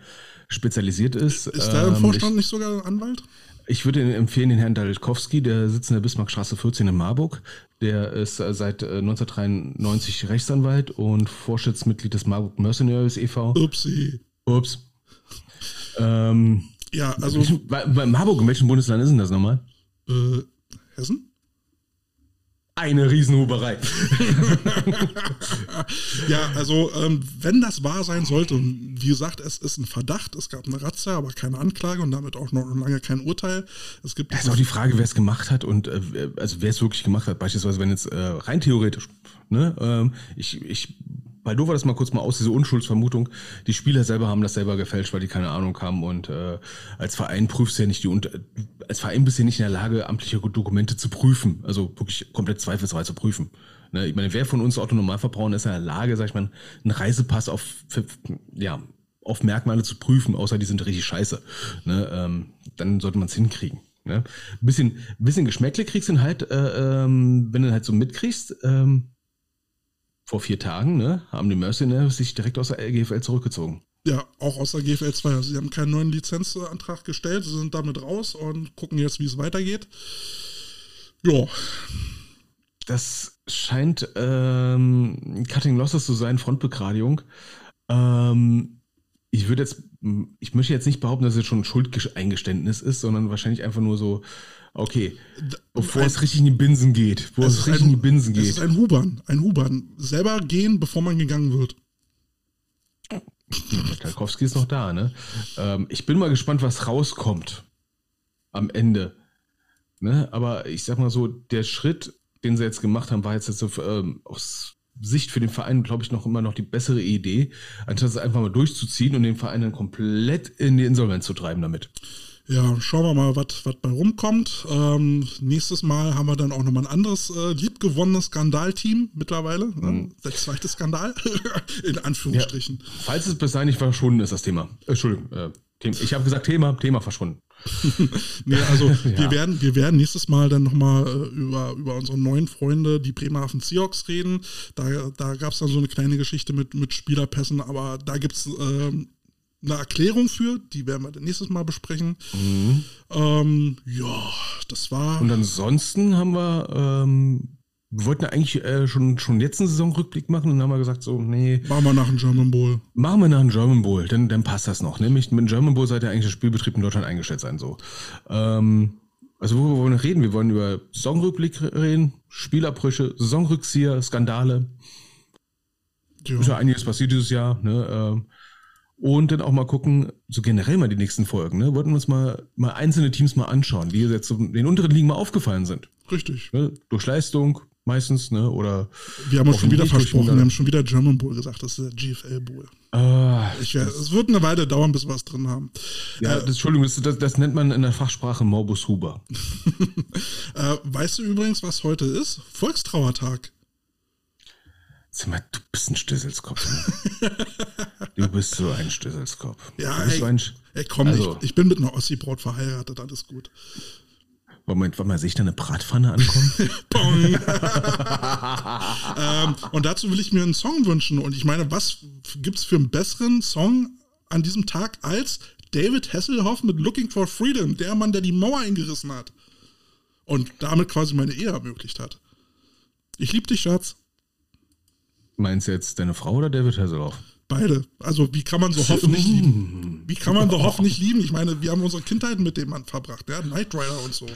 Speaker 1: spezialisiert ist.
Speaker 2: ist da im
Speaker 1: Ähm,
Speaker 2: Vorstand nicht sogar ein Anwalt?
Speaker 1: Ich würde empfehlen, den Herrn Dalkowski, der sitzt in der Bismarckstraße 14 in Marburg. Der ist äh, seit äh, 1993 Rechtsanwalt und Vorstandsmitglied des Marburg Mercenaries e.V.
Speaker 2: Upsi.
Speaker 1: Ups. Ähm,
Speaker 2: Ja, also
Speaker 1: bei- Beim Marburg, in welchem Bundesland ist denn das nochmal?
Speaker 2: äh, Hessen?
Speaker 1: Eine Riesenhuberei.
Speaker 2: Ja, also ähm, wenn das wahr sein sollte, und wie gesagt, es ist ein Verdacht, es gab eine Razzia, aber keine Anklage und damit auch noch lange kein Urteil. Es gibt
Speaker 1: Das ist auch die Frage, wer es gemacht hat und äh, wer- also wer es wirklich gemacht hat. Beispielsweise, wenn jetzt äh, rein theoretisch, ne, ähm, ich, ich Baldover das mal kurz mal aus, diese Unschuldsvermutung, die Spieler selber haben das selber gefälscht, weil die keine Ahnung haben und äh, als Verein prüfst du ja nicht die und als Verein bist du ja nicht in der Lage, amtliche Dokumente zu prüfen, also wirklich komplett zweifelsfrei zu prüfen. Ne, ich meine, wer von uns Autonormalverbrauchern ist in der Lage, sag ich mal, einen Reisepass auf ja, auf Merkmale zu prüfen, außer die sind richtig scheiße. Ne, ähm, dann sollte man es hinkriegen. Ne? Bisschen, bisschen Geschmäckle kriegst du halt, äh, ähm, wenn du halt so mitkriegst, ähm, vor vier Tagen, ne, haben die Mercenaries sich direkt aus der GFL zurückgezogen.
Speaker 2: Ja, auch aus der GFL 2. Also sie haben keinen neuen Lizenzantrag gestellt, sie sind damit raus und gucken jetzt, wie es weitergeht. Ja,
Speaker 1: Das scheint ähm, Cutting Losses zu sein, Frontbegradigung. Ähm, ich würde jetzt, ich möchte jetzt nicht behaupten, dass es schon ein Schuldeingeständnis ist, sondern wahrscheinlich einfach nur so, okay, bevor es richtig in die Binsen geht, wo es,
Speaker 2: ist
Speaker 1: richtig in die Binsen
Speaker 2: es
Speaker 1: geht.
Speaker 2: ist ein Hubern, ein Hubern. Selber gehen, bevor man gegangen wird.
Speaker 1: Kalkowski ist noch da, ne? Ähm, ich bin mal gespannt, was rauskommt am Ende. Ne? Aber ich sag mal so, der Schritt, den sie jetzt gemacht haben, war jetzt, jetzt so, ähm, aus Sicht für den Verein, glaube ich, noch immer noch die bessere Idee, anstatt es einfach mal durchzuziehen und den Verein dann komplett in die Insolvenz zu treiben damit.
Speaker 2: Ja, schauen wir mal, was bei rumkommt. Ähm, nächstes Mal haben wir dann auch nochmal ein anderes äh, liebgewonnenes Skandalteam mittlerweile. Ne? Der zweite Skandal, in Anführungsstrichen.
Speaker 1: Falls es bis dahin nicht verschwunden ist, das Thema. Äh, Entschuldigung, äh, Thema. ich habe gesagt Thema, Thema verschwunden.
Speaker 2: Nee, also wir,
Speaker 1: Ja.
Speaker 2: werden, wir werden nächstes Mal dann nochmal äh, über, über unsere neuen Freunde, die Bremerhaven Seahawks, reden. Da, da gab es dann so eine kleine Geschichte mit, mit Spielerpässen, aber da gibt es ähm, eine Erklärung für, die werden wir dann nächstes Mal besprechen. Ähm, ja, das war.
Speaker 1: Und ansonsten haben wir, ähm, wir wollten ja eigentlich äh, schon, schon jetzt einen Saisonrückblick machen und haben wir gesagt, so, nee,
Speaker 2: Machen wir nach dem German Bowl.
Speaker 1: machen wir nach dem German Bowl, dann, dann passt das noch. Nämlich mit dem German Bowl sollte ja eigentlich der Spielbetrieb in Deutschland eingestellt sein. So. Ähm, also worüber wollen wir reden? Wir wollen über Saisonrückblick reden, Spielabbrüche, Saisonrückzieher, Skandale.
Speaker 2: Ja.
Speaker 1: Ist ja einiges passiert dieses Jahr. Ne? Und dann auch mal gucken, so generell mal die nächsten Folgen. Ne? Wollten wir uns mal, mal einzelne Teams mal anschauen, die jetzt den unteren Ligen mal aufgefallen sind.
Speaker 2: Richtig.
Speaker 1: Ne? Durch Leistung meistens, ne? Oder
Speaker 2: Wir haben uns schon wieder versprochen, wir haben schon wieder German Bowl gesagt, das ist der GFL Bowl.
Speaker 1: Ah,
Speaker 2: Ich wär, es wird eine Weile dauern, bis wir es drin haben.
Speaker 1: ja, das, Entschuldigung, das, das, das nennt man in der Fachsprache Morbus Huber.
Speaker 2: Äh, weißt du übrigens, was heute ist? Volkstrauertag.
Speaker 1: Sag mal, du bist ein Stösselskopf. Ne? du bist so ein Stösselskopf.
Speaker 2: Ja, ey,
Speaker 1: so ein, Sch-
Speaker 2: ey komm,
Speaker 1: Also-
Speaker 2: ich, ich bin mit einer Ossi-Braut verheiratet, alles gut.
Speaker 1: Moment, warte mal, sehe ich da eine Bratpfanne ankommen?
Speaker 2: Ähm, und dazu will ich mir einen Song wünschen. Und ich meine, was gibt's für einen besseren Song an diesem Tag als David Hasselhoff mit Looking for Freedom, der Mann, der die Mauer eingerissen hat. Und damit quasi meine Ehe ermöglicht hat. Ich lieb dich, Schatz.
Speaker 1: Meinst du jetzt deine Frau oder David Hasselhoff?
Speaker 2: Beide. Also, wie kann man so Hoff nicht lieben? Wie kann man so Hoff nicht lieben? Ich meine, wir haben unsere Kindheit mit dem Mann verbracht, ja? Knight Rider und so.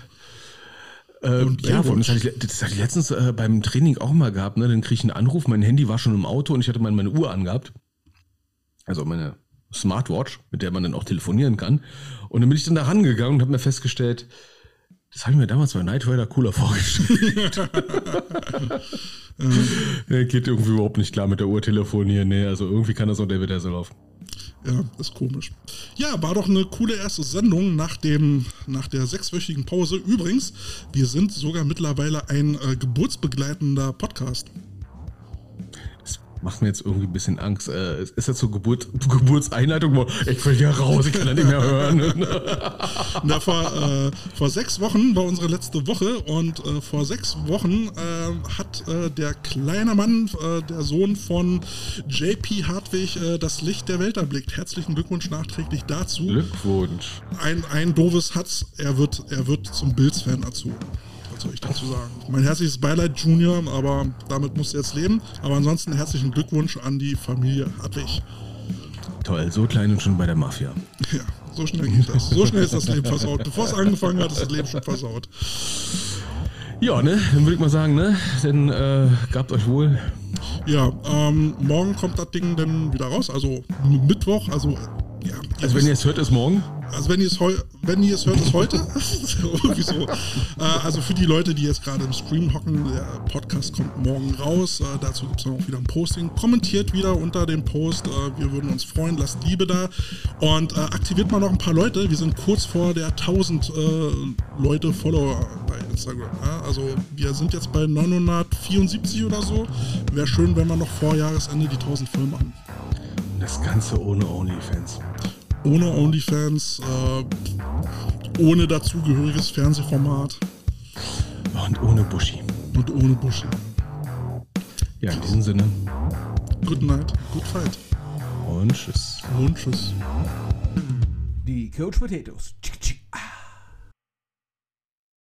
Speaker 1: Ähm,
Speaker 2: Und
Speaker 1: ja, das hatte ich, das hatte ich letztens äh, beim Training auch mal gehabt. Ne? Dann kriege ich einen Anruf, mein Handy war schon im Auto und ich hatte meine, meine Uhr angehabt. Also meine Smartwatch, mit der man dann auch telefonieren kann. Und dann bin ich dann da rangegangen und habe mir festgestellt, das habe ich mir damals bei Night Rider cooler vorgestellt. Der geht irgendwie überhaupt nicht klar mit der Uhr telefonieren. Nee, also irgendwie kann das auch David Hasselhoff.
Speaker 2: Ja, ist komisch. Ja, war doch eine coole erste Sendung nach, dem, nach der sechswöchigen Pause. Übrigens, wir sind sogar mittlerweile ein äh, geburtsbegleitender Podcast.
Speaker 1: Macht mir jetzt irgendwie ein bisschen Angst. Äh, ist das so Geburt, Geburtseinleitung? Ich will hier raus, ich kann das nicht mehr hören.
Speaker 2: Na, vor, äh, vor sechs Wochen war unsere letzte Woche und äh, vor sechs Wochen äh, hat äh, der kleine Mann, äh, der Sohn von JP Hartwig, äh, das Licht der Welt erblickt. Herzlichen Glückwunsch nachträglich dazu.
Speaker 1: Glückwunsch.
Speaker 2: Ein, ein doofes Hatz, er wird, er wird zum Bills-Fan dazu. Soll ich dazu sagen? Mein herzliches Beileid, Junior, aber damit musst du jetzt leben. Aber ansonsten herzlichen Glückwunsch an die Familie Hartwig.
Speaker 1: Toll, so klein und schon bei der Mafia.
Speaker 2: Ja, So schnell geht das. So schnell ist das Leben versaut. Bevor es angefangen hat, ist das Leben schon versaut.
Speaker 1: Ja, ne? Dann würde ich mal sagen, ne? Dann äh, gabt euch wohl.
Speaker 2: Ja, ähm, morgen kommt das Ding dann wieder raus. Also Mittwoch, also ja.
Speaker 1: Also wenn ihr es hört, ist morgen.
Speaker 2: Also wenn ihr es wenn ihr es hört, ist heute. Irgendwie so. Äh, also für die Leute, die jetzt gerade im Stream hocken, der Podcast kommt morgen raus. Äh, dazu gibt es dann auch wieder ein Posting. Kommentiert wieder unter dem Post. Äh, wir würden uns freuen. Lasst Liebe da. Und aktiviert mal noch ein paar Leute. Wir sind kurz vor der 1000 äh, Leute Follower bei Instagram. Also wir sind jetzt bei 974 oder so. Wäre schön, wenn wir noch vor Jahresende die 1000 voll machen.
Speaker 1: Das Ganze ohne OnlyFans
Speaker 2: ohne OnlyFans, äh, ohne dazugehöriges Fernsehformat.
Speaker 1: Und ohne Buschi.
Speaker 2: Und ohne Buschi.
Speaker 1: Ja, in diesem Sinne.
Speaker 2: Good night, good fight.
Speaker 1: Und tschüss.
Speaker 2: Und tschüss.
Speaker 4: Die Coach Potatoes.